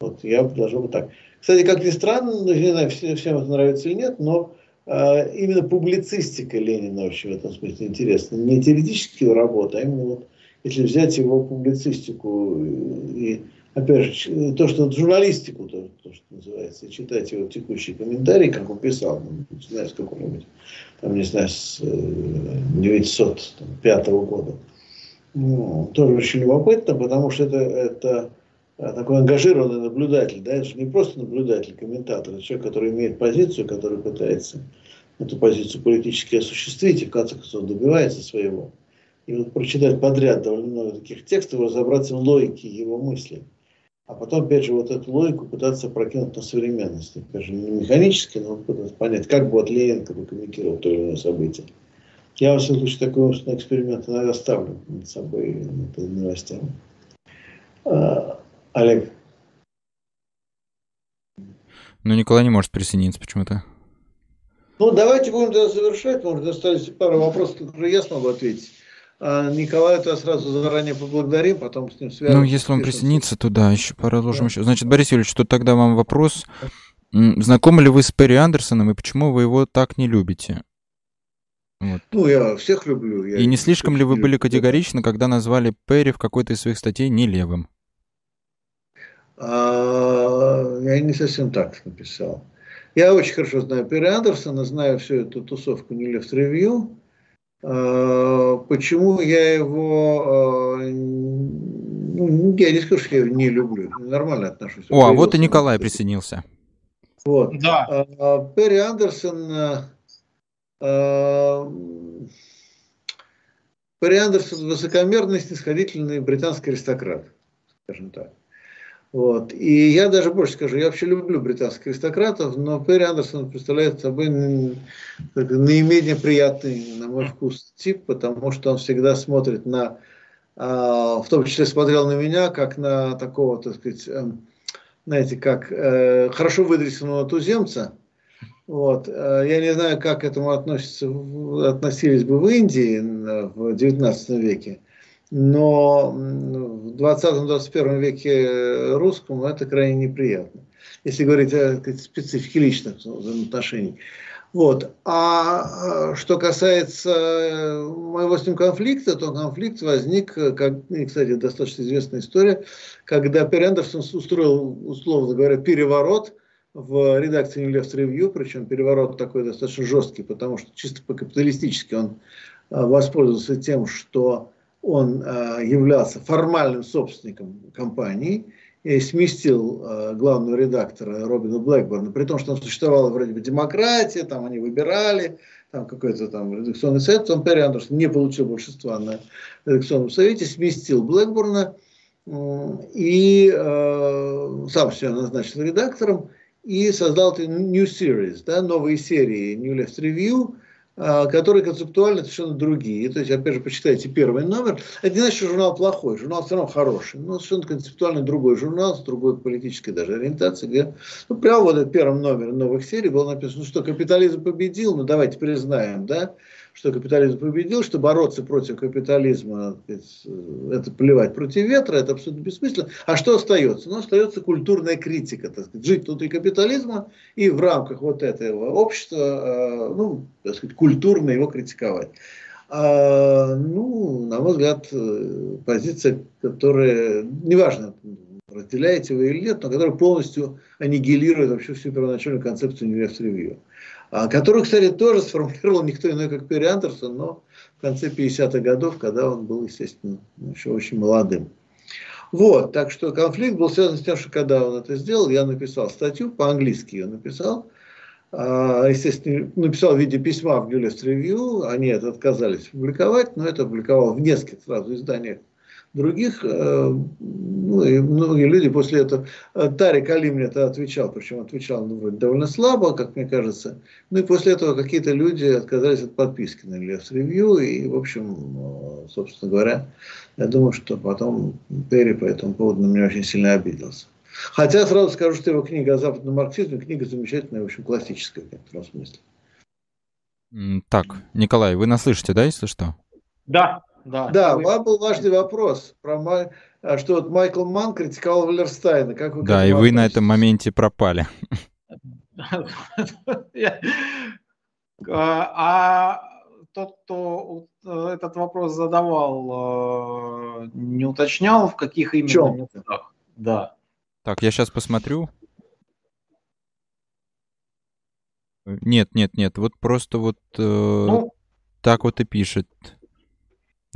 Вот я предложил бы так. Кстати, как ни странно, ну, не знаю, всем, это нравится или нет, но э, именно публицистика Ленина очень в этом смысле интересна. Не теоретические работы, а именно вот, если взять его публицистику и опять же, то, что журналистику, то, то что называется, читать его текущие комментарии, как он писал, ну, не знаю, с какого-нибудь, там, не знаю, с 905 э, года. Ну, тоже очень любопытно, потому что это, это такой ангажированный наблюдатель, да, это же не просто наблюдатель, комментатор, это человек, который имеет позицию, который пытается эту позицию политически осуществить и в конце концов добивается своего. И вот прочитать подряд довольно много таких текстов, разобраться в логике его мыслей а потом, опять же, вот эту логику пытаться прокинуть на современность. Опять же, не механически, но пытаться понять, как бы вот Ленин прокомментировал то или иное событие. Я, во всяком случае, такой умственный эксперимент иногда ставлю над собой над новостями. А, Олег. Ну, Николай не может присоединиться почему-то. Ну, давайте будем тогда завершать. Может, остались пару вопросов, которые я смогу ответить. А Николая то сразу заранее поблагодарим, потом с ним свяжемся. Ну, если он присоединится, то да, еще продолжим да. еще. Значит, Борис Юрьевич, тут тогда вам вопрос. Знакомы ли вы с Перри Андерсоном и почему вы его так не любите? Вот. Ну, я всех люблю. Я и не слишком ли вы были категоричны, когда назвали Перри в какой-то из своих статей не левым? А, я не совсем так написал. Я очень хорошо знаю Перри Андерсона, знаю всю эту тусовку не Review. Э, почему я его... Э, ну, я не скажу, что я его не люблю. Нормально отношусь. О, а вот и Николай присоединился. Вот. Да. Э, Перри Андерсон Перри Андерсон высокомерный, снисходительный британский аристократ, скажем так. Вот. И я даже больше скажу, я вообще люблю британских аристократов, но Перри Андерсон представляет собой наименее приятный, на мой вкус, тип, потому что он всегда смотрит на, а, в том числе смотрел на меня, как на такого, так сказать, эм, знаете, как э, хорошо выдрессированного туземца. Вот. Э, я не знаю, как к этому относятся, относились бы в Индии в XIX веке, но в 20-21 веке русскому это крайне неприятно, если говорить о специфике личных взаимоотношений. Вот. А что касается моего с ним конфликта, то конфликт возник, как, кстати, достаточно известная история, когда Перри Андерсон устроил, условно говоря, переворот в редакции New Left Review, причем переворот такой достаточно жесткий, потому что чисто по-капиталистически он воспользовался тем, что он являлся формальным собственником компании, и сместил э, главного редактора Робина Блэкборна, при том, что там существовала вроде бы демократия, там они выбирали, там какой-то там редакционный совет, он Перри Андерсон не получил большинства на редакционном совете, сместил Блэкборна и э, сам себя назначил редактором и создал New Series, да, новые серии New Left Review, которые концептуально совершенно другие. То есть, опять же, почитайте первый номер. Это не значит, что журнал плохой, журнал все равно хороший, но совершенно концептуально другой журнал, с другой политической даже ориентацией, где ну, прямо вот в первом номере новых серий было написано, что капитализм победил, ну давайте признаем, да, что капитализм победил, что бороться против капитализма, это плевать против ветра, это абсолютно бессмысленно. А что остается? Ну, остается культурная критика, так сказать, жить внутри капитализма и в рамках вот этого общества, э, ну, так сказать, культурно его критиковать. А, ну, на мой взгляд, э, позиция, которая, неважно, разделяете вы или нет, но которая полностью аннигилирует вообще всю первоначальную концепцию. А, которую, кстати, тоже сформулировал никто иной, как Перри Андерсон, но в конце 50-х годов, когда он был, естественно, еще очень молодым. Вот, так что конфликт был связан с тем, что когда он это сделал, я написал статью, по-английски ее написал, а, естественно, написал в виде письма в Newlist Review, они это отказались публиковать, но это опубликовал в нескольких сразу изданиях других, э, ну и многие люди после этого, э, Тарик Али мне это отвечал, причем отвечал ну, вроде довольно слабо, как мне кажется, ну и после этого какие-то люди отказались от подписки на Лес Ревью, и, в общем, э, собственно говоря, я думаю, что потом Перри по этому поводу на меня очень сильно обиделся. Хотя сразу скажу, что его книга о западном марксизме, книга замечательная, в общем, классическая в некотором смысле. Так, Николай, вы нас слышите, да, если что? Да, да, да вам был важный вопрос про а что вот Майкл Ман критиковал Валерстайна. Как вы да, и вы на этом моменте пропали. А, а тот, кто этот вопрос задавал, э, не уточнял, в каких именно местах? Да. Так, я сейчас посмотрю. Нет, нет, нет, вот просто вот э, ну, так вот и пишет.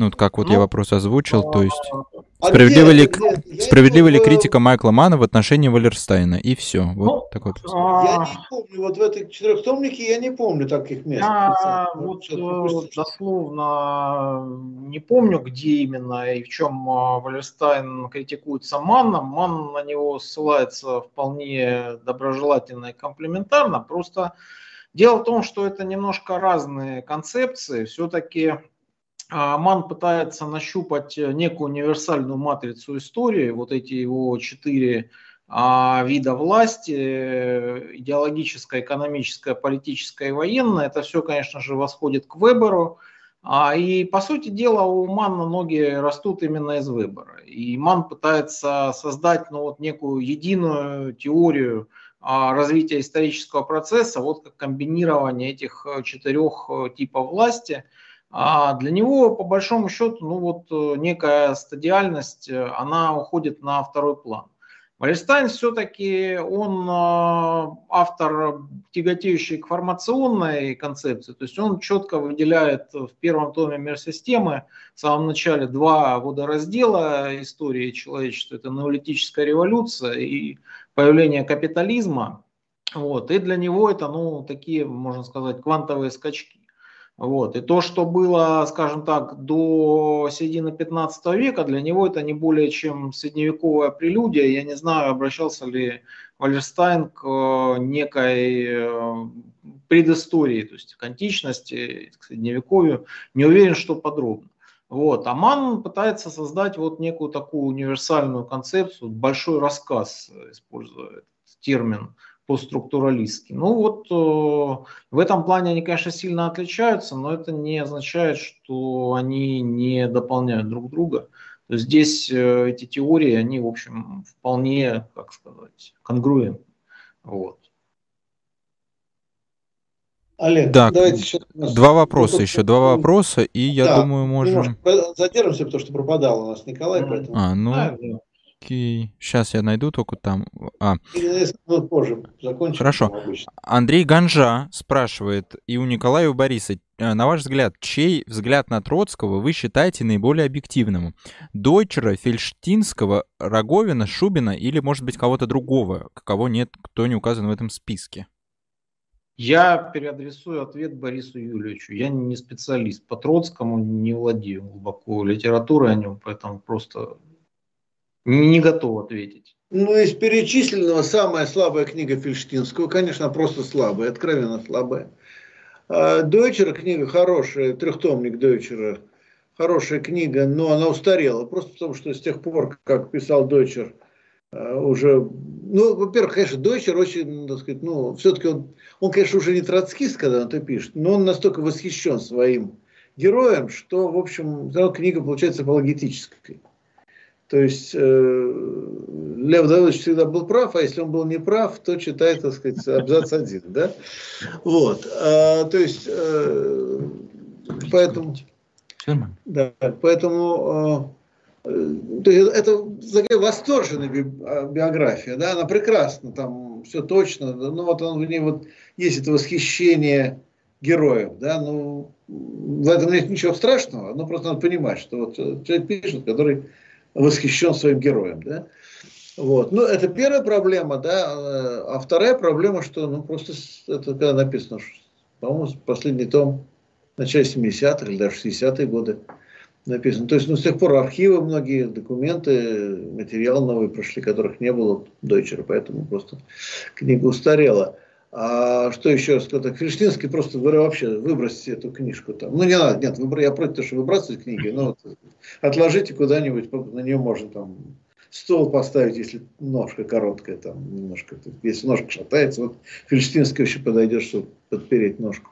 Ну, как вот ну, я вопрос озвучил, то есть... А справедлива ли, где, справедлива ли критика Майкла Мана в отношении Валерстайна? И все. Вот ну, такой вопрос. Я не помню, вот в этой четырехтомнике я не помню таких мест. Я вот, вот э, дословно не помню, где именно и в чем а, Валерстайн критикуется Манном. Ман на него ссылается вполне доброжелательно и комплементарно. Просто дело в том, что это немножко разные концепции. Все-таки а Ман пытается нащупать э, некую универсальную матрицу истории, вот эти его четыре а, вида власти, э, идеологическая, экономическая, политическая и военная, это все, конечно же, восходит к выбору. А, и, по сути дела, у Манна ноги растут именно из выбора. И Ман пытается создать ну, вот, некую единую теорию развития исторического процесса, вот как комбинирование этих э, четырех типов власти – а для него, по большому счету, ну вот э, некая стадиальность, э, она уходит на второй план. Валерстайн все-таки он э, автор, тяготеющий к формационной концепции, то есть он четко выделяет в первом томе мир системы в самом начале два водораздела истории человечества. Это неолитическая революция и появление капитализма. Вот. И для него это ну, такие, можно сказать, квантовые скачки. Вот. И то, что было, скажем так, до середины 15 века, для него это не более чем средневековая прелюдия. Я не знаю, обращался ли Вальерстайн к э, некой э, предыстории, то есть к античности, к средневековью. Не уверен, что подробно. Вот. Аман пытается создать вот некую такую универсальную концепцию, большой рассказ, используя этот термин постструктуралистский. Ну вот э, в этом плане они, конечно, сильно отличаются, но это не означает, что они не дополняют друг друга. То есть здесь э, эти теории, они, в общем, вполне, как сказать, конгруентны. Вот. Олег, да, давайте еще два вопроса вот, еще, два вопроса, и я да, думаю, можем... Задержимся, потому что пропадал у нас Николай, поэтому... А, ну... А, Окей. Сейчас я найду только там. А. Позже закончим. Хорошо. Андрей Ганжа спрашивает, и у Николая и у Бориса, э, на ваш взгляд, чей взгляд на Троцкого вы считаете наиболее объективным? Дойчера, Фельштинского, Роговина, Шубина или, может быть, кого-то другого, кого нет, кто не указан в этом списке? Я переадресую ответ Борису Юльевичу. Я не специалист по Троцкому, не владею глубоко литературой о нем, поэтому просто не готов ответить. Ну, из перечисленного самая слабая книга Фельштинского, конечно, просто слабая, откровенно слабая. А Дойчера книга хорошая, трехтомник Дойчера, хорошая книга, но она устарела. Просто потому, что с тех пор, как писал Дойчер, а, уже, ну, во-первых, конечно, Дойчер очень, так сказать, ну, все-таки он, он, конечно, уже не троцкист, когда он это пишет, но он настолько восхищен своим героем, что, в общем, книга получается апологетической. То есть э, Лев Давыдович всегда был прав, а если он был не прав, то читает, так сказать, абзац один. Да? Вот. А, то есть, э, поэтому... Да, поэтому э, есть это такая восторженная а, биография, да, она прекрасна, там все точно, ну вот он, в ней вот есть это восхищение героев, да, ну в этом нет ничего страшного, но просто надо понимать, что вот человек пишет, который восхищен своим героем, да. Вот. Ну, это первая проблема, да. А вторая проблема, что, ну, просто это когда написано, по-моему, последний том начале 70-х или даже 60-е годы написано. То есть, ну, с тех пор архивы многие, документы, материал новый прошли, которых не было Дойчера, поэтому просто книга устарела. А что еще сказать? Криштинский просто вообще выбросьте эту книжку там. Ну не надо, нет, выбор, я против того, что выбрасывать книги, но вот, отложите куда-нибудь, на нее можно там стол поставить, если ножка короткая там немножко. Если ножка шатается, вот Криштинский еще подойдет, чтобы подпереть ножку.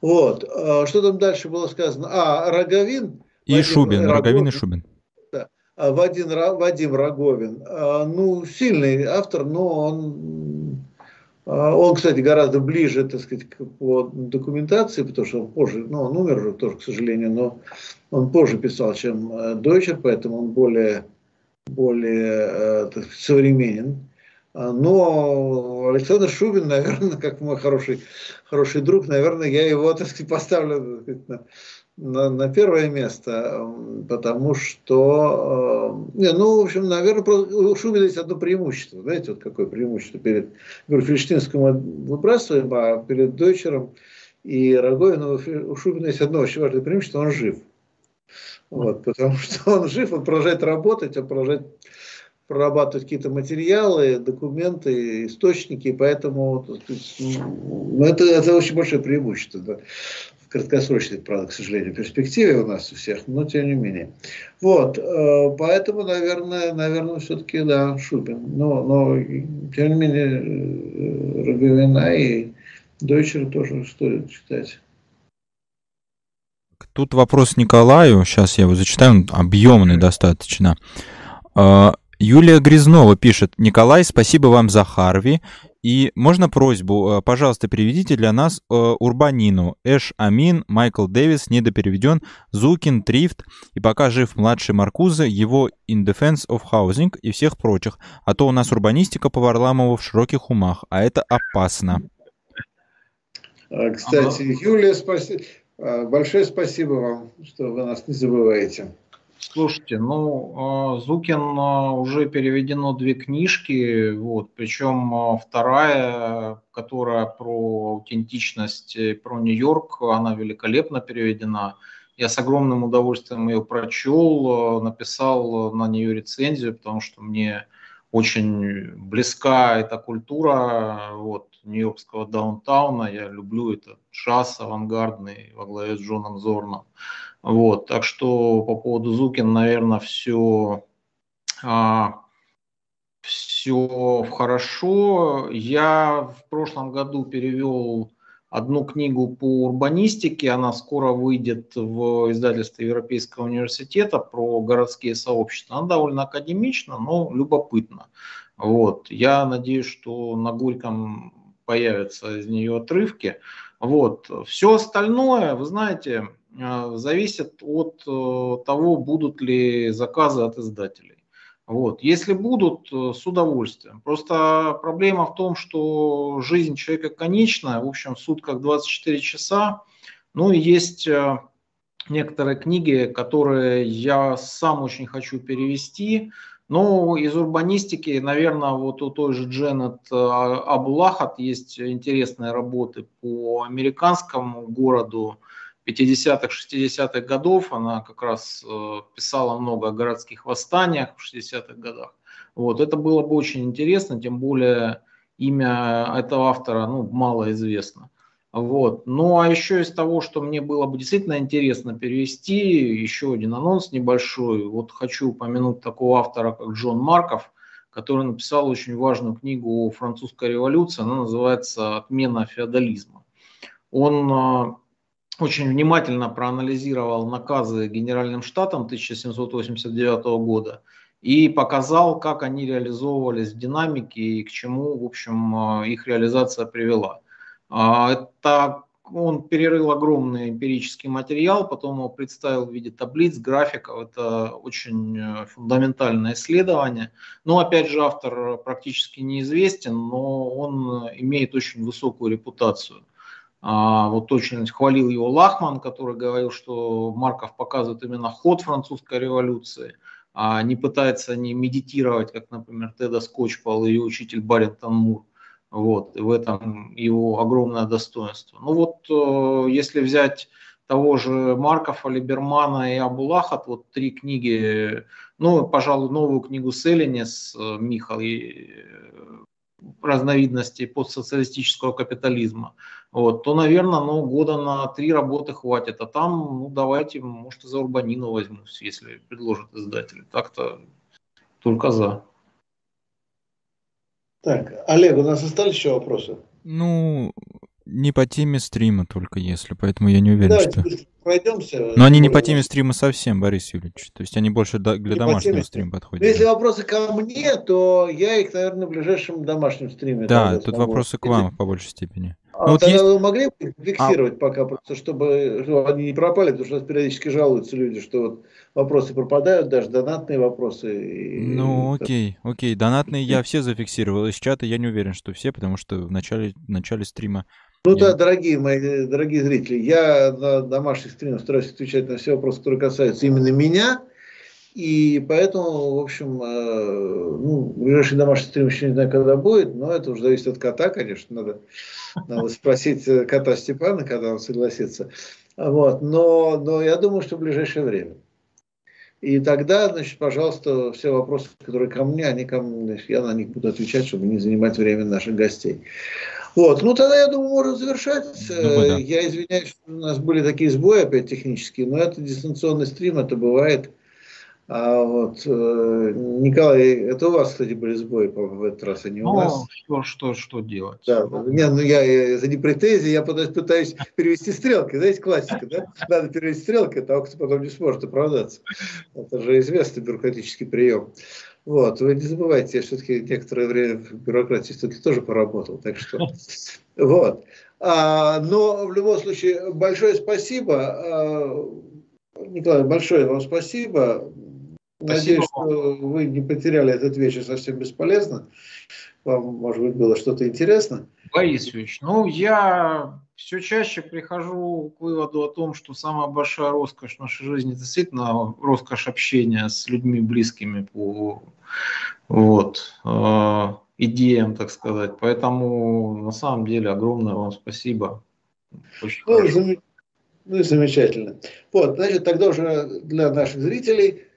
Вот. А, что там дальше было сказано? А, Роговин. И Вадим, Шубин, Роговин, Роговин и Шубин. Да. А Вадим, Вадим Роговин. А, ну, сильный автор, но он он, кстати, гораздо ближе, так сказать, по документации, потому что он позже, ну, он умер уже тоже, к сожалению, но он позже писал, чем э, Дойчер, поэтому он более, более э, так сказать, современен. А, но Александр Шубин, наверное, как мой хороший, хороший друг, наверное, я его, так сказать, поставлю так сказать, на, на первое место, потому что, э, не, ну, в общем, наверное, у Шубина есть одно преимущество. Знаете, вот какое преимущество перед, говорю, Фельштинским мы выбрасываем, а перед Дойчером и Роговином у Шубина есть одно очень важное преимущество, он жив. Вот, потому что он жив, он продолжает работать, он продолжает прорабатывать какие-то материалы, документы, источники, поэтому ну, это, это очень большое преимущество. Да краткосрочной, правда, к сожалению, перспективе у нас у всех, но тем не менее. Вот, э, поэтому, наверное, наверное, все-таки, да, Шубин. Но, но тем не менее, э, Роговина и Дойчера тоже стоит читать. Тут вопрос Николаю, сейчас я его зачитаю, он объемный достаточно. А, Юлия Грязнова пишет, Николай, спасибо вам за Харви. И можно просьбу, э, пожалуйста, переведите для нас э, Урбанину, Эш Амин, Майкл Дэвис, недопереведен, Зукин, Трифт, и пока жив младший Маркуза, его In Defense of Housing и всех прочих. А то у нас урбанистика по Варламову в широких умах, а это опасно. А, кстати, Юлия, спасибо. А, большое спасибо вам, что вы нас не забываете. Слушайте, ну, а, Зукин а, уже переведено две книжки, вот, причем а, вторая, которая про аутентичность, про Нью-Йорк, она великолепно переведена. Я с огромным удовольствием ее прочел, написал на нее рецензию, потому что мне очень близка эта культура вот, нью-йоркского даунтауна. Я люблю этот джаз авангардный во главе с Джоном Зорном. Вот, так что по поводу Зукин, наверное, все, а, все хорошо. Я в прошлом году перевел одну книгу по урбанистике. Она скоро выйдет в издательстве Европейского университета про городские сообщества. Она довольно академична, но любопытна. Вот. Я надеюсь, что на Горьком появятся из нее отрывки. Вот. Все остальное, вы знаете, зависит от э, того, будут ли заказы от издателей. Вот. Если будут, э, с удовольствием. Просто проблема в том, что жизнь человека конечная, в общем, в сутках 24 часа. Ну и есть э, некоторые книги, которые я сам очень хочу перевести. Но из урбанистики, наверное, вот у той же Дженнет Абулахат есть интересные работы по американскому городу 50-х, 60-х годов. Она как раз э, писала много о городских восстаниях в 60-х годах. Вот, это было бы очень интересно, тем более имя этого автора ну, мало известно. Вот. Ну а еще из того, что мне было бы действительно интересно перевести, еще один анонс небольшой. Вот хочу упомянуть такого автора, как Джон Марков, который написал очень важную книгу о французской революции. Она называется «Отмена феодализма». Он э, очень внимательно проанализировал наказы Генеральным штатом 1789 года и показал, как они реализовывались в динамике и к чему, в общем, э, их реализация привела. А, это он перерыл огромный эмпирический материал, потом его представил в виде таблиц, графиков. Это очень э, фундаментальное исследование. Но, опять же, автор практически неизвестен, но он имеет очень высокую репутацию. А, вот очень хвалил его Лахман, который говорил, что Марков показывает именно ход французской революции, а не пытается не медитировать, как, например, Теда Скотчпал и учитель Баррингтон Мур. Вот, и в этом его огромное достоинство. Ну вот, э, если взять того же Маркова, Либермана и Абулахат, вот три книги, ну, пожалуй, новую книгу Селлини с э, Михал разновидностей постсоциалистического капитализма, вот, то, наверное, ну, года на три работы хватит. А там, ну, давайте, может, и за Урбанину возьмусь, если предложат издатели. Так-то только за. Так, Олег, у нас остались еще вопросы? Ну, не по теме стрима только если, поэтому я не уверен, да, что... пройдемся. Но они не по теме стрима совсем, Борис Юрьевич. То есть они больше для не домашнего стрима подходят. Но если вопросы ко мне, то я их, наверное, в ближайшем домашнем стриме. Да, тут вопросы к вам по большей степени. А ну, вот есть... вы могли бы фиксировать а... пока, просто чтобы, чтобы они не пропали, потому что у нас периодически жалуются люди, что вот вопросы пропадают, даже донатные вопросы. И... Ну, окей, окей. Донатные я все зафиксировал. Из чата я не уверен, что все, потому что в начале, в начале стрима ну да, дорогие мои, дорогие зрители, я на домашних стримах стараюсь отвечать на все вопросы, которые касаются именно меня. И поэтому, в общем, э, ну, ближайший домашний стрим еще не знаю, когда будет, но это уже зависит от кота, конечно. Надо, надо спросить э, кота Степана, когда он согласится. Вот. Но, но я думаю, что в ближайшее время. И тогда, значит, пожалуйста, все вопросы, которые ко мне, они ко мне, я на них буду отвечать, чтобы не занимать время наших гостей. Вот, ну тогда, я думаю, можно завершать. Думаю, да. Я извиняюсь, что у нас были такие сбои опять технические, но это дистанционный стрим, это бывает. А вот, э, Николай, это у вас, кстати, были сбои в этот раз, а не у ну, нас. Что, что, что делать? Да, не, ну я, я, это не претензии, я пытаюсь перевести стрелки. Знаете, классика, да? Надо перевести стрелки, а того, кто потом не сможет оправдаться. Это же известный бюрократический прием. Вот, вы не забывайте, я все-таки некоторое время в бюрократии все-таки тоже поработал, так что, вот. А, но в любом случае, большое спасибо, а, Николай, большое вам спасибо. Надеюсь, что вы не потеряли этот вечер совсем бесполезно. Вам, может быть, было что-то интересно. Борис Юрьевич, ну, я все чаще прихожу к выводу о том, что самая большая роскошь в нашей жизни действительно роскошь общения с людьми близкими по вот, э, идеям, так сказать. Поэтому на самом деле огромное вам спасибо. Очень ну, зам... ну замечательно. Вот, значит, тогда уже для наших зрителей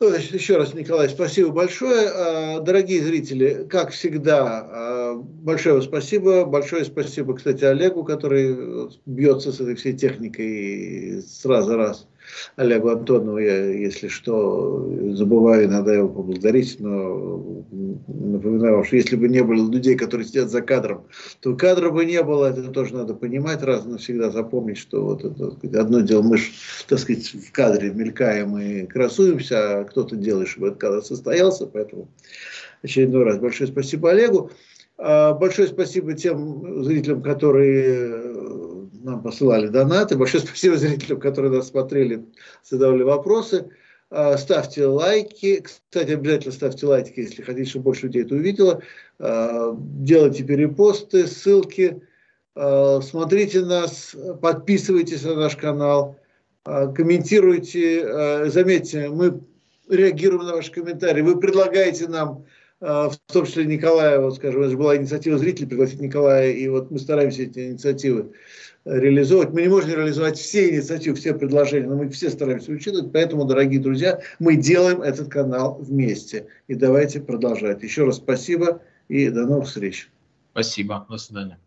ну, еще раз, Николай, спасибо большое. А, дорогие зрители, как всегда, а, большое спасибо. Большое спасибо, кстати, Олегу, который бьется с этой всей техникой сразу раз. Олегу Антонову я, если что, забываю иногда его поблагодарить, но напоминаю, что если бы не было людей, которые сидят за кадром, то кадра бы не было, это тоже надо понимать, раз навсегда запомнить, что вот это, одно дело, мы так сказать, в кадре мелькаем и красуемся, а кто-то делает, чтобы этот кадр состоялся, поэтому очередной раз большое спасибо Олегу. А, большое спасибо тем зрителям, которые нам посылали донаты. Большое спасибо зрителям, которые нас смотрели, задавали вопросы. А, ставьте лайки. Кстати, обязательно ставьте лайки, если хотите, чтобы больше людей это увидело. А, делайте перепосты, ссылки. А, смотрите нас, подписывайтесь на наш канал, комментируйте. Заметьте, мы реагируем на ваши комментарии. Вы предлагаете нам в том числе Николая, вот скажем, это же была инициатива зрителей пригласить Николая, и вот мы стараемся эти инициативы реализовывать. Мы не можем реализовать все инициативы, все предложения, но мы все стараемся учитывать. Поэтому, дорогие друзья, мы делаем этот канал вместе. И давайте продолжать. Еще раз спасибо и до новых встреч. Спасибо. До свидания.